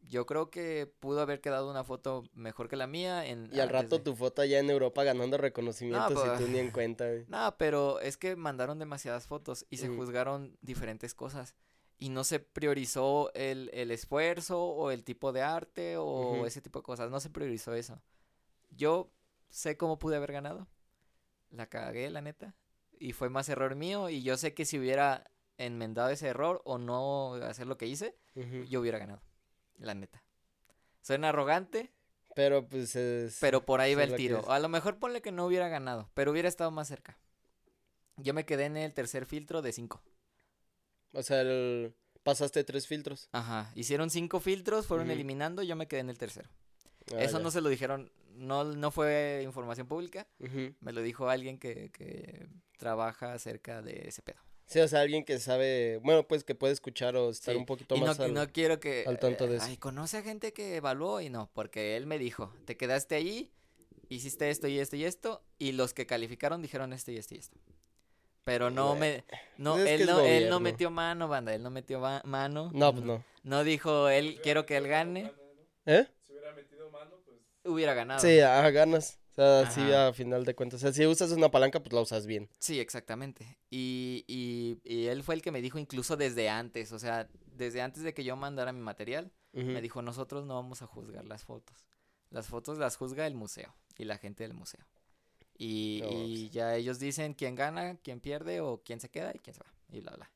Yo creo que pudo haber quedado una foto mejor que la mía. En, Y al rato de. tu foto allá en Europa ganando reconocimientos pues- y tú ni en cuenta, güey. No, pero es que mandaron demasiadas fotos y se Mm. juzgaron diferentes cosas. Y no se priorizó el, el esfuerzo o el tipo de arte o ese tipo de cosas. No se priorizó eso. Yo sé cómo pude haber ganado. La cagué, la neta. Y fue más error mío. Y yo sé que si hubiera enmendado ese error o no hacer lo que hice, yo hubiera ganado. La neta. Suena arrogante, Pero pues es... pero por ahí va el tiro. A lo mejor ponle que no hubiera ganado, pero hubiera estado más cerca. Yo me quedé en el tercer filtro de cinco. O sea, el- pasaste tres filtros. Ajá. Hicieron cinco filtros, fueron eliminando, yo me quedé en el tercero. Ah, Eso ya. no se lo dijeron, no, no fue información pública. Me lo dijo alguien que, que trabaja acerca de ese pedo. Sí, o sea, alguien que sabe, bueno, pues que puede escuchar o estar Sí, un poquito Y no, más al- no quiero que... al tanto de eh, eso. Ay, conoce a gente que evaluó y no, porque él me dijo, te quedaste ahí, hiciste esto y esto y esto, y los que calificaron dijeron esto y esto y esto. Pero no me... No, es que él no, él no metió mano, banda, él no metió mano. No, pues no. No dijo, él, quiero que él gane, ¿Eh? Hubiera ganado. Sí, a ganas. O sea, sí, a final de cuentas. O sea, si usas una palanca, pues la usas bien. Sí, exactamente. Y, y, y él fue el que me dijo incluso desde antes, o sea, desde antes de que yo mandara mi material, me dijo, nosotros no vamos a juzgar las fotos. Las fotos las juzga el museo y la gente del museo. Y, No, y pues. ya ellos dicen quién gana, quién pierde o quién se queda y quién se va. Y bla, bla.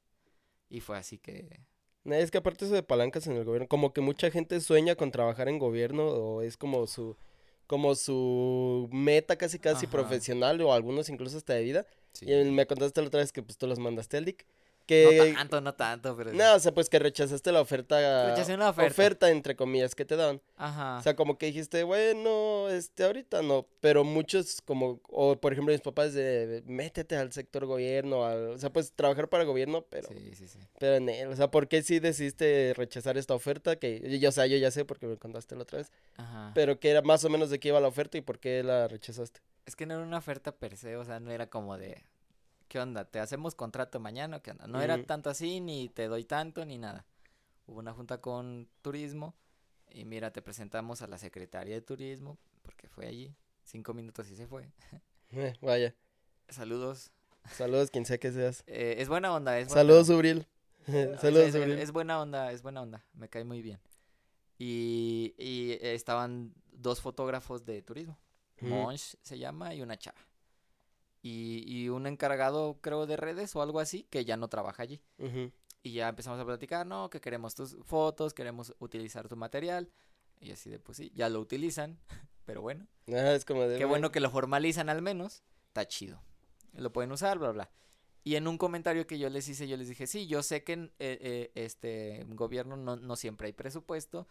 Y fue así que... Es que aparte eso de palancas en el gobierno, como que mucha gente sueña con trabajar en gobierno o es como su como su meta casi casi Ajá. profesional o algunos incluso hasta de vida. Sí. Y me contaste la otra vez que pues tú los mandaste al DIC. Que, No tanto, no tanto, pero... no, o sea, pues que rechazaste la oferta. Rechacé una oferta. entre comillas, que te daban. Ajá. O sea, como que dijiste, bueno, este, ahorita no. Pero muchos, como, o por ejemplo, mis papás de, métete al sector gobierno, al- o sea, pues trabajar para el gobierno, pero, Sí, sí, sí. pero en él. O sea, ¿por qué sí decidiste rechazar esta oferta? Que yo, o sea, yo ya sé porque me contaste la otra vez. Ajá. Pero que era más o menos de qué iba la oferta y por qué la rechazaste. Es que no era una oferta per se, o sea, no era como de, ¿qué onda? ¿Te hacemos contrato mañana qué onda? No era tanto así, ni te doy tanto, ni nada. Hubo una junta con turismo y mira, te presentamos a la secretaria de turismo, porque fue allí, cinco minutos y se fue. Eh, vaya. Saludos. Saludos, quien sea que seas. Eh, es buena onda, es buena Saludos, onda. Ubril. Saludos, es, Ubril. es buena onda, es buena onda, me cae muy bien. Y, y estaban dos fotógrafos de turismo. Ujú. Monch se llama y una chava. Y, y un encargado, creo, de redes o algo así, que ya no trabaja allí. Y ya empezamos a platicar, no, que queremos tus fotos, queremos utilizar tu material. Y así de, pues sí, ya lo utilizan, pero bueno. Ah, es como de. Qué bueno que lo formalizan al menos, está chido. Lo pueden usar, bla, bla. Y en un comentario que yo les hice, yo les dije, sí, yo sé que en eh, eh, este gobierno no, no siempre hay presupuesto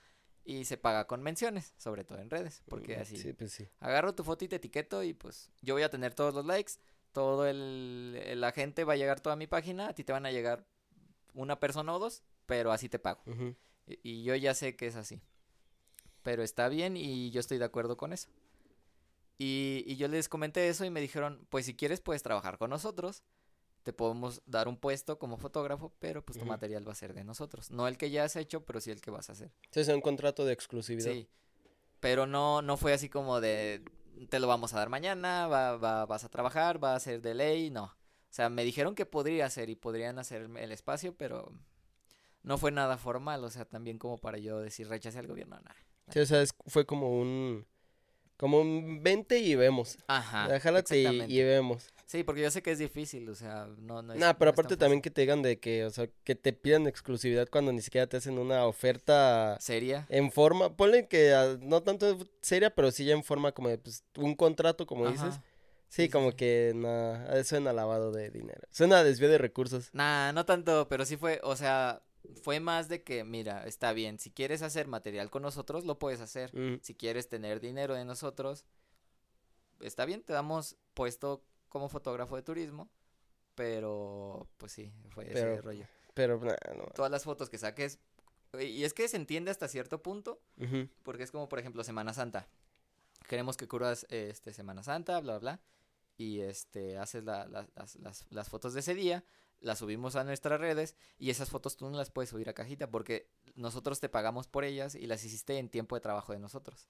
y se paga con menciones, sobre todo en redes, porque Mm, así Sí, pues sí. agarro tu foto y te etiqueto y pues yo voy a tener todos los likes, todo el, el- la gente va a llegar toda mi página, a ti te van a llegar una persona o dos, pero así te pago. Y, y yo ya sé que es así. Pero está bien y yo estoy de acuerdo con eso. Y, y yo les comenté eso y me dijeron, pues si quieres puedes trabajar con nosotros, te podemos dar un puesto como fotógrafo, pero pues tu material va a ser de nosotros. No el que ya has hecho, pero sí el que vas a hacer. Sí, es un contrato de exclusividad. Sí, pero no, no fue así como de, te lo vamos a dar mañana, va, va, vas a trabajar, va a ser de ley, no. O sea, me dijeron que podría ser y podrían hacer el- espacio, pero no fue nada formal, o sea, también como para yo decir rechace al gobierno, nada. Sí, o sea, es- fue como un. Como un vente y vemos. Ajá, y, exactamente. y vemos. Sí, porque yo sé que es difícil, o sea, no, no es Nah, no pero aparte también que te digan de que, o sea, que te pidan exclusividad cuando ni siquiera te hacen una oferta ¿Seria? en forma. Ponle que ah, no tanto seria, pero sí ya en forma como de pues, un contrato, como dices. Sí, sí, como sí. que nah, suena a lavado de dinero. Suena a desvío de recursos. Nah, no tanto, pero sí fue, o sea, fue más de que, mira, está bien, si quieres hacer material con nosotros, lo puedes hacer. Mm, Si quieres tener dinero de nosotros, está bien, te damos puesto como fotógrafo de turismo, pero pues sí, fue ese rollo. pero, nah, no. Todas las fotos que saques, y es que se entiende hasta cierto punto, porque es como, por ejemplo, Semana Santa. Queremos que cubras este, Semana Santa, bla, bla, y este, haces la- la- las, las- las fotos de ese día, las subimos a nuestras redes, y esas fotos tú no las puedes subir a cajita, porque nosotros te pagamos por ellas y las hiciste en tiempo de trabajo de nosotros.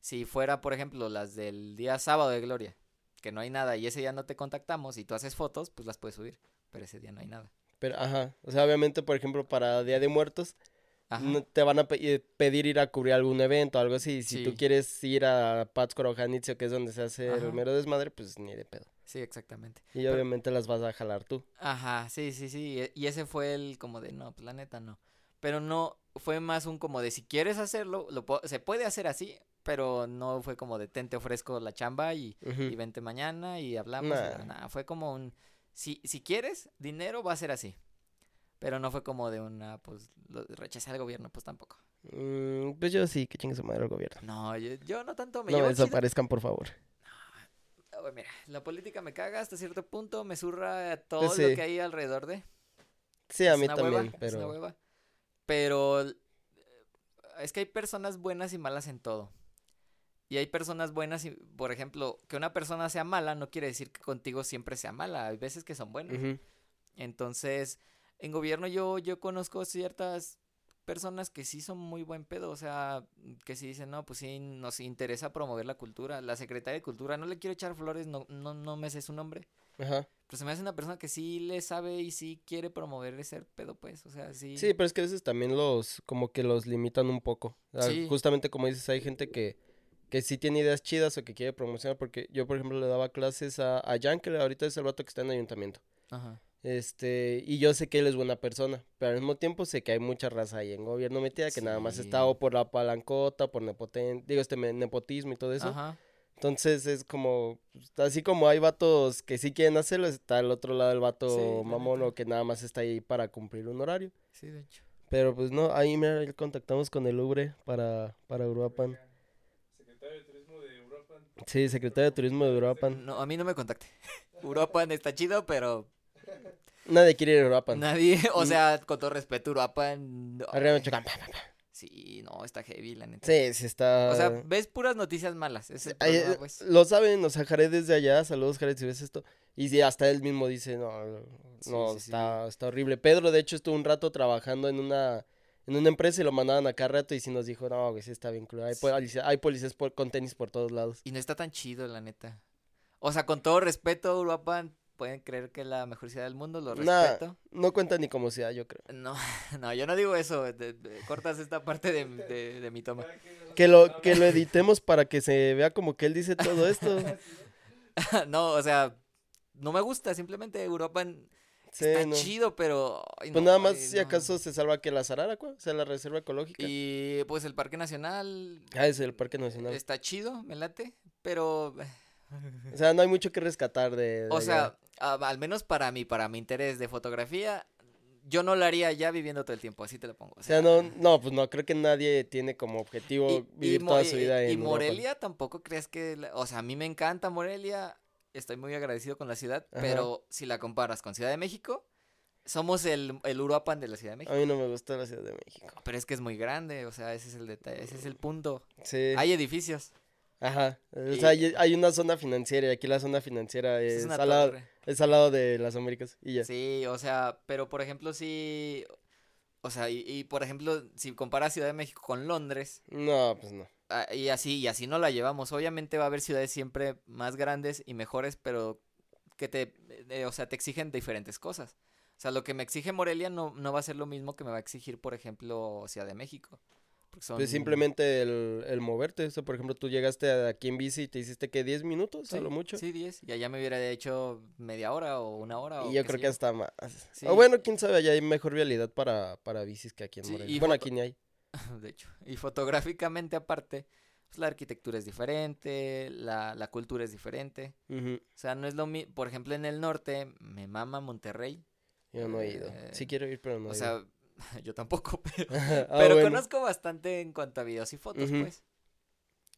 Si fuera, por ejemplo, las del día sábado de Gloria, que no hay nada y ese día no te contactamos y tú haces fotos, pues las puedes subir, pero ese día no hay nada. Pero, ajá. O sea, obviamente, por ejemplo, para Día de Muertos, Ajá. no te van a pe- eh, pedir ir a cubrir algún evento o algo así. Si tú quieres ir a Pátzcuaro Janitzio, que es donde se hace Ajá. el mero desmadre, pues ni de pedo. Sí, exactamente. Y Pero- obviamente las vas a jalar tú. Ajá, sí, sí, sí. e- Y ese fue el como de, no, pues la neta no. Pero no, fue más un como de, si quieres hacerlo, lo se puede hacer así, pero no fue como de, ten, te ofrezco la chamba y, y vente mañana y hablamos. Nah. fue como un, si, si quieres dinero, va a ser así. Pero no fue como de una, pues, lo, rechacé al gobierno, pues tampoco. Mm, pues yo sí, que chingue su madre el gobierno. No, yo, yo no tanto, me No llevo chido. desaparezcan, por favor. Güey, mira, la política me caga hasta cierto punto, me zurra todo Pues sí. lo que hay alrededor de. Sí, a Es mí también, hueva, es una pero... hueva. Pero es que hay personas buenas y malas en todo. Y hay personas buenas y, por ejemplo, que una persona sea mala no quiere decir que contigo siempre sea mala. Hay veces que son buenas. Entonces, en gobierno yo, yo conozco ciertas personas que sí son muy buen pedo, o sea, que sí dicen, no, pues sí, nos interesa promover la cultura. La secretaria de Cultura, no le quiero echar flores, no, no, no me sé su nombre, Ajá. pero se me hace una persona que sí le sabe y sí quiere promover ese pedo, pues, o sea, sí. Sí, pero es que a veces también los, como que los limitan un poco. O sea, Sí. Justamente como dices, hay gente que, que sí tiene ideas chidas o que quiere promocionar, porque yo, por ejemplo, le daba clases a, a Jan, que ahorita es el vato que está en ayuntamiento. Ajá. Este, y yo sé que él es buena persona, pero al mismo tiempo sé que hay mucha raza ahí en gobierno metida que nada más está o por la palancota, por nepoten, digo, este me- nepotismo y todo eso. Ajá. Entonces es como, pues, así como hay vatos que sí quieren hacerlo, está al otro lado el vato Sí, mamón o que nada más está ahí para cumplir un horario. Sí, de hecho. Pero pues no, ahí ahí contactamos con el Ubre para, para Uruapan. Secretario de Turismo de Europa. Sí, secretario de Turismo de Uruapan. No, a mí no me contacte. Uruapan está chido, pero Nadie quiere ir a Uruapan. nadie, o Mm. sea, con todo respeto, Uruapan. no, Arriba ay, Michoacán. pa, pa, pa. Sí, no, está heavy, la neta. Sí, sí está. O sea, ves puras noticias malas. Ese es el Ay, problema, pues. lo saben, o sea, Jared desde allá, saludos Jared si ves esto, y sí, hasta él mismo dice, no, no, sí, sí. está, está horrible. Pedro, de hecho, estuvo un rato trabajando en una, en una empresa y lo mandaban acá rato y sí nos dijo, no, güey, sí está bien claro, hay, Sí. policías, hay policías por- con tenis por todos lados. Y no está tan chido, la neta. O sea, con todo respeto, Uruapan, pueden creer que es la mejor ciudad del mundo, lo Nah. respeto. No cuenta ni como sea, yo creo. No, no, yo no digo eso. de- de- cortas esta parte de, de- de mi toma. Que lo, que lo editemos para que se vea como que él dice todo esto. no, o sea, no me gusta, simplemente Uruapan Sí, está no. chido, pero... ay, Pues no, nada más ay, si no. acaso se salva que la Sararacua, o sea, la reserva ecológica. Y pues el Parque Nacional Ah, es el Parque Nacional. está chido, me late, pero... O sea, no hay mucho que rescatar de, de O allá. sea, a- al menos para mí, para mi interés de fotografía, yo no lo haría ya viviendo todo el tiempo, así te lo pongo. O sea, no, no, pues no, creo que nadie tiene como objetivo y, vivir toda y- su vida y en Europa. Morelia tampoco crees que, o sea, a mí me encanta Morelia, estoy muy agradecido con la ciudad, Ajá. pero si la comparas con Ciudad de México, somos el, el Uruapan de la Ciudad de México. A mí no me gusta la Ciudad de México. Pero es que es muy grande, o sea, ese es el detalle, ese es el punto. Sí. Hay edificios. Ajá. O sea, hay, hay una zona financiera y aquí la zona financiera es es, al, lado, es al lado de las Américas y ya. Sí, o sea, pero por ejemplo, sí, o sea, y, y, por ejemplo, si comparas Ciudad de México con Londres, No, pues no. Ah, y así, y así no la llevamos. Obviamente va a haber ciudades siempre más grandes y mejores, pero que te, eh, o sea, te exigen diferentes cosas. O sea, lo que me exige Morelia no, no va a ser lo mismo que me va a exigir, por ejemplo, Ciudad de México. Son... Pues simplemente el, el moverte. O sea, por ejemplo, tú llegaste aquí en bici y te hiciste que 10 minutos Sí, a lo mucho. Sí, 10. Y allá me hubiera hecho media hora o una hora. o y yo qué creo que hasta más. Sí. O bueno, quién sabe, allá hay mejor vialidad para, para bicis que aquí en Sí, Morelia. y Bueno, aquí ni hay. de hecho. Y fotográficamente aparte, pues la arquitectura es diferente, la, la cultura es diferente. O sea, no es lo mismo, por ejemplo, en el norte me mama Monterrey. Yo no he ido. Eh, Sí quiero ir, pero no o he sea, yo tampoco, pero, ido. Ah, pero bueno. conozco bastante en cuanto a videos y fotos, pues.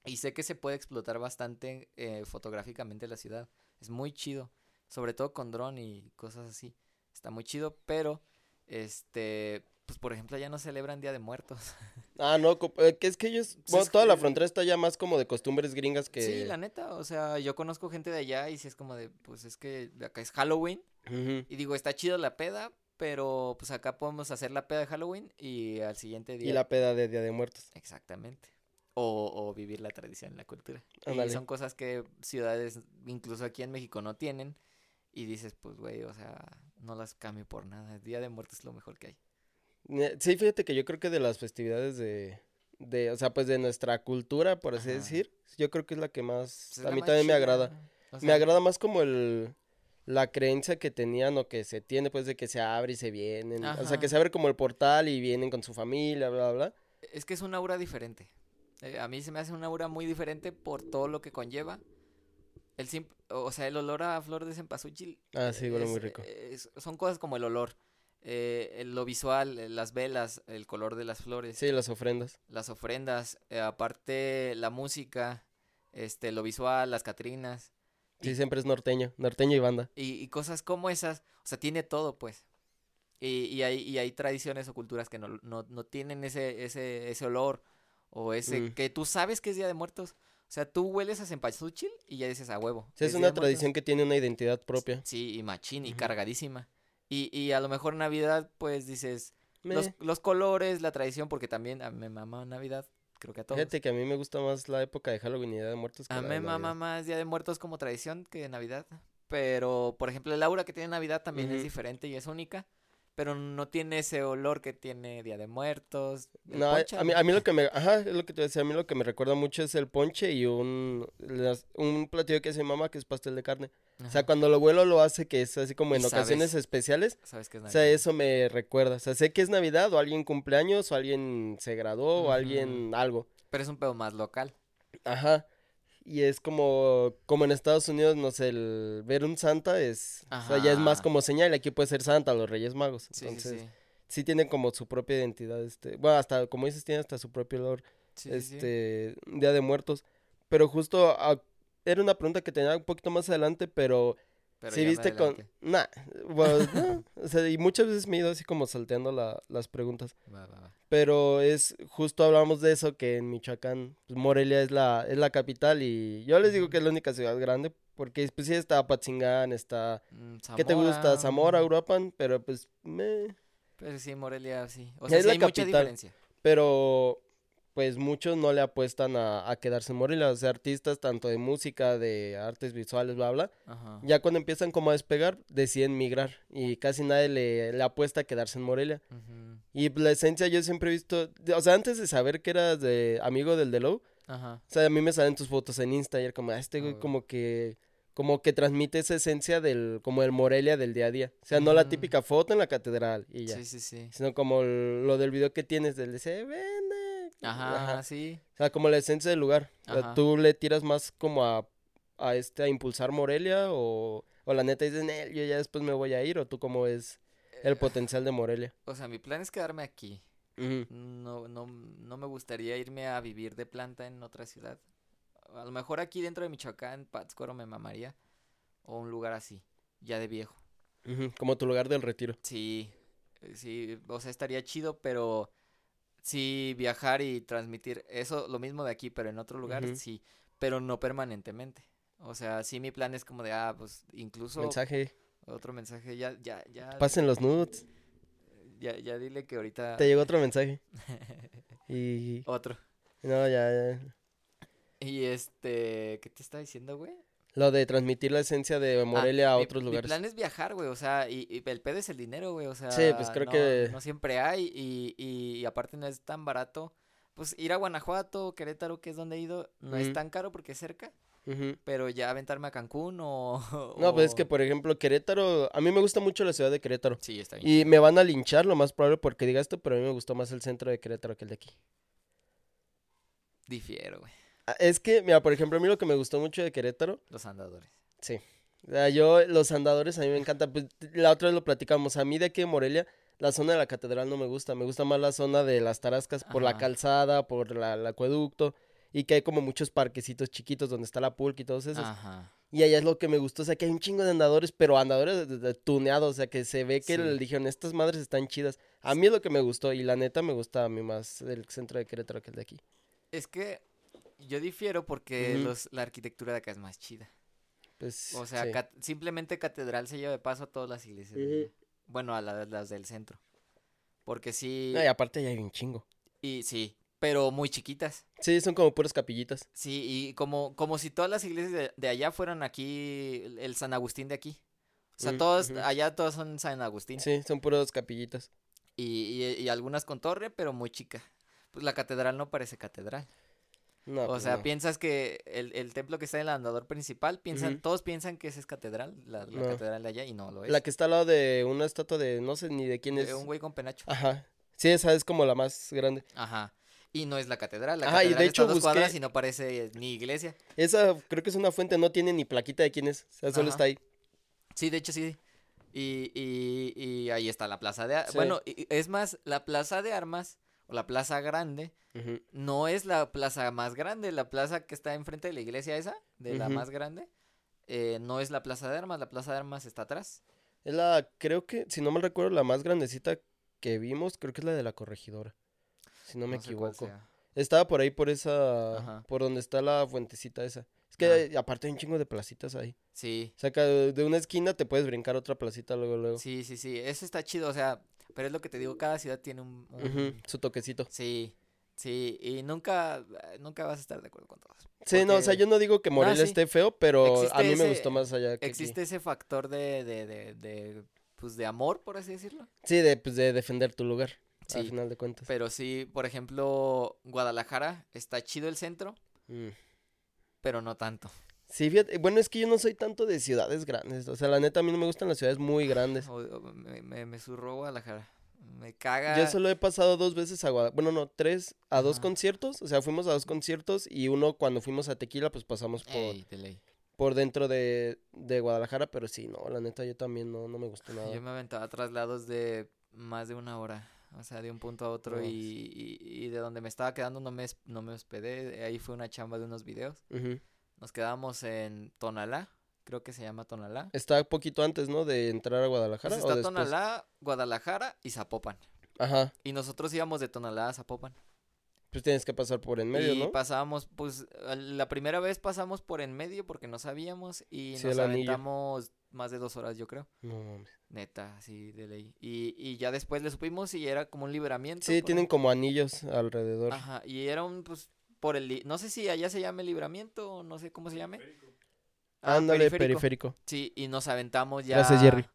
Y sé que se puede explotar bastante eh, fotográficamente la ciudad. Es muy chido, sobre todo con dron y cosas así. Está muy chido, pero, este, pues por ejemplo, ya no celebran Día de Muertos. Ah, no, eh, que es que ellos, Pues bueno, es toda la frontera está ya más como de costumbres gringas que... Sí, la neta, o sea, yo conozco gente de allá y si es como de, pues es que acá es Halloween y digo, está chido la peda, pero pues acá podemos hacer la peda de Halloween y al siguiente día. Y la peda de Día de Muertos. Exactamente. O, o vivir la tradición, la cultura. Y son cosas que ciudades, incluso aquí en México, no tienen. Y dices, pues, güey, o sea, no las cambio por nada. Día de Muertos es lo mejor que hay. Eh, Sí, fíjate que yo creo que de las festividades de, de o sea, pues de nuestra cultura, por así Ajá. decir, yo creo que es la que más, Pues, es a mí más también me agrada. o Me agrada más como el, la creencia que tenían o que se tiene, pues, de que se abre y se vienen. O sea, que se abre como el portal y vienen con su familia, bla, bla. Es que es un aura diferente. Eh, a mí se me hace un aura muy diferente por todo lo que conlleva. El sim- o sea, el olor a flor de cempasúchil. Ah, sí, huele es- muy rico. es- son cosas como el olor, eh, lo visual, eh, las velas, el color de las flores, Sí, las ofrendas. las ofrendas, eh, aparte la música, este, lo visual, las catrinas Sí, Y- siempre es norteño, norteño y banda. y, y cosas como esas. O sea, tiene todo, pues. Y, y hay, y hay tradiciones o culturas que no, no, no tienen ese, ese, ese olor o ese Mm. que tú sabes que es Día de Muertos. O sea, tú hueles a cempasúchil y ya dices a huevo. Sí, es Día una de Muertos". tradición que tiene una identidad propia. Sí, y machín y cargadísima. Y, y a lo mejor Navidad, pues dices, los, los colores, la tradición, porque también a mí me mama Navidad, creo que a todos. Fíjate que a mí me gusta más la época de Halloween y Día de Muertos que A mí de me mama Navidad. más Día de Muertos como tradición que Navidad. Pero, por ejemplo, el aura que tiene Navidad también es diferente y es única. Pero no tiene ese olor que tiene Día de Muertos. No, ponche, a mí, a mí lo que me, ajá, es lo que te decía, a mí lo que me recuerda mucho es el ponche y un, las- un platillo que hace mi mamá que es pastel de carne. O sea, cuando lo huelo lo hace que es así como en ocasiones sabes. especiales. Sabes que es O sea, Navidad. eso me recuerda. O sea, sé que es Navidad o alguien cumpleaños o alguien se graduó o alguien algo. Pero es un pedo más local. Ajá. Y es como, como en Estados Unidos, no sé, el ver un Santa es, o sea, ya es más como señal, aquí puede ser Santa, los Reyes Magos. Sí, Entonces, sí, sí. sí tienen como su propia identidad, este, bueno, hasta, como dices, tiene hasta su propio olor, Sí, sí, sí. este, Día de Muertos. Pero justo, era una pregunta que tenía un poquito más adelante, pero, Pero sí viste con, nah, bueno, no, o sea, y muchas veces me he ido así como salteando la- las preguntas. Va, va, va. Pero es, justo hablamos de eso, que en Michoacán, pues, Morelia es la, es la capital y yo les digo que es la única ciudad grande, porque pues sí está Apatzingán, está, Mm, ¿qué te gusta? Zamora, Zamora, Uruapan, pero pues, meh. Pero sí, Morelia, sí. O sea, Es sí la hay mucha capital. diferencia. pero pues muchos no le apuestan a, a quedarse en Morelia, o sea, artistas tanto de música, de artes visuales, bla, bla, Ajá. ya cuando empiezan como a despegar, deciden migrar y casi nadie le, le apuesta a quedarse en Morelia. Ujú. Y la esencia yo siempre he visto, o sea, antes de saber que eras de amigo del Delow, Ajá. O sea, a mí me salen tus fotos en Insta y era como, ah, este Ah, güey bueno. como que, como que transmite esa esencia del, como el Morelia del día a día. O sea, no la típica foto en la catedral y ya. Sí, sí, sí. Sino como lo del video que tienes del de se vende. Ajá, sí. O sea, como la esencia del lugar. O sea, Ajá. tú le tiras más como a, a este, a impulsar Morelia o, o la neta dices, "Nel, yo ya después me voy a ir o tú como es el potencial de Morelia. O sea, mi plan es quedarme aquí. No, no, no me gustaría irme a vivir de planta en otra ciudad. A lo mejor aquí dentro de Michoacán, Pátzcuaro me mamaría. O un lugar así, ya de viejo. Como tu lugar del retiro. Sí, eh, sí, o sea, estaría chido, pero sí viajar y transmitir eso, lo mismo de aquí, pero en otro lugar, sí, pero no permanentemente. O sea, sí mi plan es como de, ah, pues incluso Mensaje. otro mensaje, ya, ya, ya, Pasen los nudes. ya, ya dile que ahorita Te llegó otro mensaje. Y... otro. No, ya, ya. Y este, ¿qué te está diciendo, güey? Lo de transmitir la esencia de Ah, Morelia a mi- otros Mi lugares. plan es viajar, güey, o sea, y, y el pedo es el dinero, güey, o sea, Sí, pues, creo no, que- no siempre hay y, y, y aparte no es tan barato. Pues ir a Guanajuato, Querétaro, que es donde he ido, no es tan caro porque es cerca, pero ya aventarme a Cancún o... No, pues es que, o- por ejemplo, Querétaro, a mí me gusta mucho la ciudad de Querétaro. Sí, está bien. Y me van a linchar, lo más probable, porque diga esto, pero a mí me gustó más el centro de Querétaro que el de aquí. Difiero, güey, Es que, mira, por ejemplo, a mí lo que me gustó mucho de Querétaro, los andadores. sí. O sea, yo, los andadores a mí me encantan. Pues, la otra vez lo platicamos. A mí de aquí de Morelia, la zona de la catedral no me gusta. Me gusta más la zona de las tarascas por la calzada, por la, el acueducto. Y que hay como muchos parquecitos chiquitos donde está la pulque y todos esos. Ajá. Y allá es lo que me gustó, o sea, que hay un chingo de andadores, pero andadores de- de- tuneados, o sea, que se ve que Sí. le dijeron, estas madres están chidas. A mí es lo que me gustó, y la neta me gusta a mí más el centro de Querétaro que el de aquí. Es que yo difiero porque los, la arquitectura de acá es más chida. Pues, O sea, sí. cat- simplemente catedral se lleva de paso a todas las iglesias. de Ujú. allá. Bueno, a la- las del centro. Porque sí, No, y aparte ya hay un chingo. y sí, pero muy chiquitas. Sí, son como puras capillitas. Sí, y como, como si todas las iglesias de, de allá fueran aquí el, el San Agustín de aquí. O sea, todos, ujú. allá todos son San Agustín. Sí, son puras capillitas. Y, y, y algunas con torre, pero muy chica. Pues la catedral no parece catedral. No, o pues sea, no. piensas que el, el templo que está en el andador principal, piensan, todos piensan que ese es catedral, la, la No. catedral de allá, y no lo es. La que está al lado de una estatua de, no sé ni de quién es. De un güey con penacho. Ajá. Sí, esa es como la más grande. Ajá. Y no es la catedral. La Ajá, y de catedral está a hecho dos cuadras busqué- y no parece ni iglesia. Esa creo que es una fuente, no tiene ni plaquita de quién es. O sea, solo Ajá. está ahí. Sí, de hecho sí. Y, y, y ahí está la plaza de... Ar- Sí. Bueno, es más, la plaza de armas, o la plaza grande, no es la plaza más grande. La plaza que está enfrente de la iglesia esa, de la más grande, eh, no es la plaza de armas. La plaza de armas está atrás. Es la, creo que, si no me recuerdo, la más grandecita que vimos, creo que es la de la corregidora. Si no me sé equivoco. Estaba por ahí, por esa, Ajá. por donde está la fuentecita esa. Es que Ah. aparte hay un chingo de placitas ahí. Sí, O sea, que de una esquina te puedes brincar otra placita luego, luego. sí, sí, sí. Eso está chido, o sea, pero es lo que te digo, cada ciudad tiene un... su toquecito. Sí, sí, y nunca, nunca vas a estar de acuerdo con todos. Sí, no, o sea, yo no digo que Morelia sí. esté feo, pero a mí me gustó más allá que aquí. Existe ese factor de, de, de, de, pues, de amor, por así decirlo. Sí, de, pues, de defender tu lugar, al Sí, final de cuentas. pero sí, por ejemplo, Guadalajara, está chido el centro, Mm. pero no tanto. Sí, fíjate, bueno, es que yo no soy tanto de ciudades grandes. O sea, la neta, a mí no me gustan las ciudades muy grandes. Me, me, me zurró Guadalajara. Me caga. Yo solo he pasado dos veces a Guadalajara. Bueno, no, tres, a dos Ajá. conciertos. O sea, fuimos a dos conciertos y uno cuando fuimos a Tequila, pues pasamos por, Ey, de ley. por dentro de, de Guadalajara. Pero sí, no, la neta, yo también no, no me gustó nada. Yo me aventaba traslados de más de una hora. O sea, de un punto a otro. No, y, y- y de donde me estaba quedando no me, no me hospedé. Ahí fue una chamba de unos videos. Nos quedamos en Tonalá. Creo que se llama Tonalá. Está poquito antes, ¿no? De entrar a Pues Guadalajara. ¿o está después? Tonalá, Guadalajara y Zapopan. Ajá. Y nosotros íbamos de Tonalá a Zapopan. Pues tienes que pasar por en medio, y ¿no? pasábamos, pues, la primera vez pasamos por en medio porque no sabíamos y Sí, nos anillo. aventamos más de dos horas, yo creo. No mames. Neta, sí, de ley. Y, y ya después le supimos y era como un liberamiento. Sí, por tienen como anillos alrededor. Ajá, y era un, pues, por el, no sé si allá se llame libramiento o no sé cómo se llame. Ah, Ándale, periférico. Sí, y nos aventamos ya. Gracias, Jerry.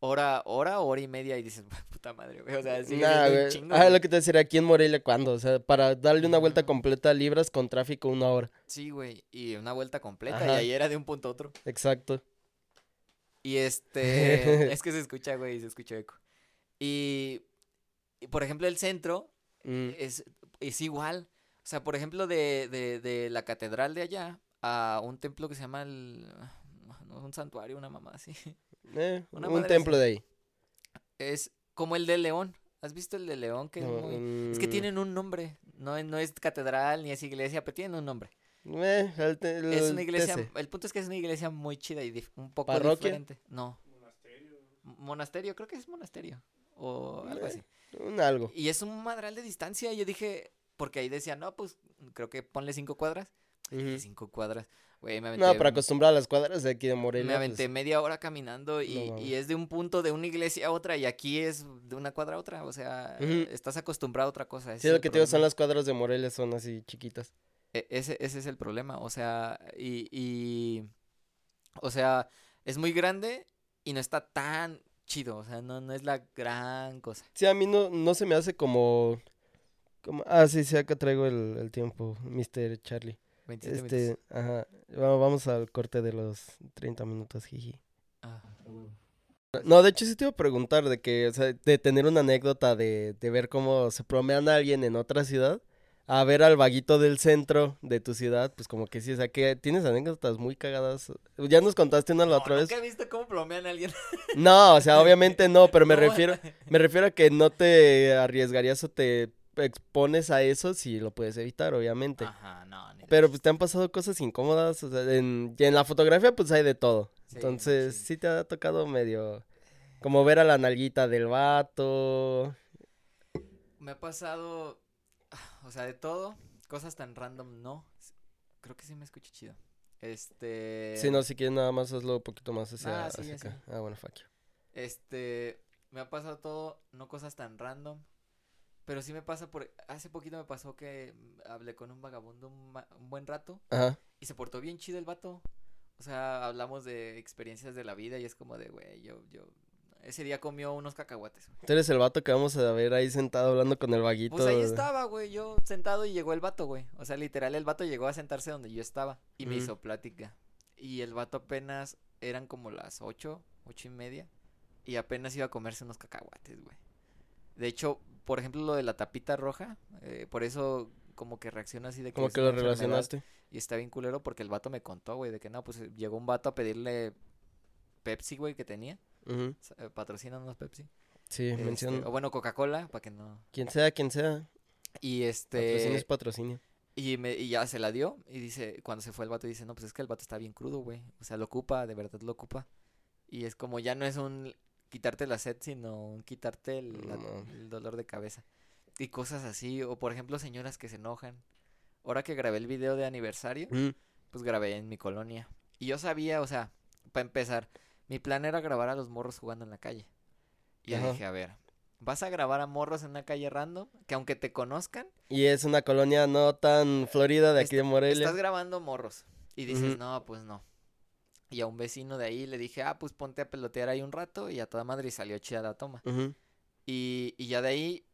Hora, hora, hora y media y dices, puta madre, güey. O sea, sigue Nah, güey. chingo, Ah, lo que te decía, aquí en Morelia, ¿cuándo? O sea, para darle una vuelta Ajá. completa libras con tráfico una hora. Sí, güey. Y una vuelta completa. Ajá. Y ahí era de un punto a otro. Exacto. Y este. es que se escucha, güey, se escucha eco. Y. y, por ejemplo, el centro Mm, es, es igual. O sea, por ejemplo, de, de, de la catedral de allá a un templo que se llama el. no, un santuario, una mamá así. eh, Una un templo de ahí. Es como el de León. ¿Has visto el de León? Que es, que mm, tienen un nombre. No, es- no es catedral ni es iglesia, pero tienen un nombre. eh, el te- el Es una iglesia. El punto es que es una iglesia muy chida y un poco ¿Parroquia? diferente. No. M- Monasterio, creo que es monasterio. O algo Eh, así. Un algo. Y es un madral de distancia. Yo dije, porque ahí decía, no, pues creo que ponle cinco cuadras. Cinco cuadras. Güey, me aventé. No, para acostumbrar a las cuadras de aquí de Morelia. me pues, aventé media hora caminando y, No y es de un punto de una iglesia a otra y aquí es de una cuadra a otra. O sea, estás acostumbrado a otra cosa. ese Sí, lo que te digo son las cuadras de Morelia, son así chiquitas. E- ese, ese es el problema. O sea, y, y. O sea, es muy grande y no está tan chido. O sea, no, no es la gran cosa. Sí, a mí no, no se me hace como... como ah, sí, sí, acá traigo el, el tiempo, Mr. Charlie. 27 Este, minutos. ajá. Vamos, vamos al corte de los 30 minutos, jiji. Ah. No, de hecho sí te iba a preguntar de que, o sea, de tener una anécdota de, de ver cómo se promean a alguien en otra ciudad, a ver al vaguito del centro de tu ciudad, pues como que sí, o sea, que tienes anécdotas muy cagadas. Ya nos contaste una la No, otra vez. nunca he visto cómo plomean a alguien. No, o sea, obviamente no, pero me No, refiero, me refiero a que no te arriesgarías o te expones a eso si lo puedes evitar, obviamente. Ajá, no. ni Pero pues te han pasado cosas incómodas, o sea, en, y en la fotografía pues hay de todo. Sí, Entonces sí te ha tocado medio como ver a la nalguita del vato. Me ha pasado. O sea, de todo. Cosas tan random, no. Creo que sí me escucho chido. Este. Si no, si quieres nada más hazlo un poquito más hacia, Ah, sí, hacia acá. Ah, bueno, fuck you. Este, me ha pasado todo, no cosas tan random, pero sí me pasa por, hace poquito me pasó que hablé con un vagabundo un, ma- un buen rato Ajá. y se portó bien chido el vato. O sea, hablamos de experiencias de la vida y es como de, güey, yo, yo, ese día comió unos cacahuates. Tú eres el vato que vamos a ver ahí sentado hablando con el vaguito. Pues ahí estaba, güey, yo sentado y llegó el vato, güey. O sea, literal, el vato llegó a sentarse donde yo estaba y me hizo plática. Y el vato apenas, eran como las ocho, ocho y media, y apenas iba a comerse unos cacahuates, güey. De hecho, por ejemplo, lo de la tapita roja, eh, por eso como que reacciona así de que Como que lo relacionaste. Y está bien culero porque el vato me contó, güey, de que no, pues eh, llegó un vato a pedirle Pepsi, güey, que tenía. S- eh, Patrocinan unos Pepsi. Sí, Este, menciona. o bueno, Coca-Cola, para que no. Quien sea, quien sea. Y Patrocinio este. es patrocinio. Y, me, y ya se la dio. Y dice, cuando se fue el vato, dice, no, pues es que el vato está bien crudo, güey. O sea, lo ocupa, de verdad lo ocupa. Y es como, ya no es un quitarte la sed, sino quitarte el, No dolor de cabeza. Y cosas así. O por ejemplo, señoras que se enojan. Ahora que grabé el video de aniversario, Mm. pues grabé en mi colonia. Y yo sabía, o sea, para empezar, mi plan era grabar a los morros jugando en la calle. Y yo dije, a ver, vas a grabar a morros en una calle random, que aunque te conozcan, Y es una colonia no tan florida de aquí de Morelia. Estás grabando morros y dices, no, pues no. Y a un vecino de ahí le dije, ah, pues ponte a pelotear ahí un rato y a toda madre y salió chida la toma. Y, y ya de ahí,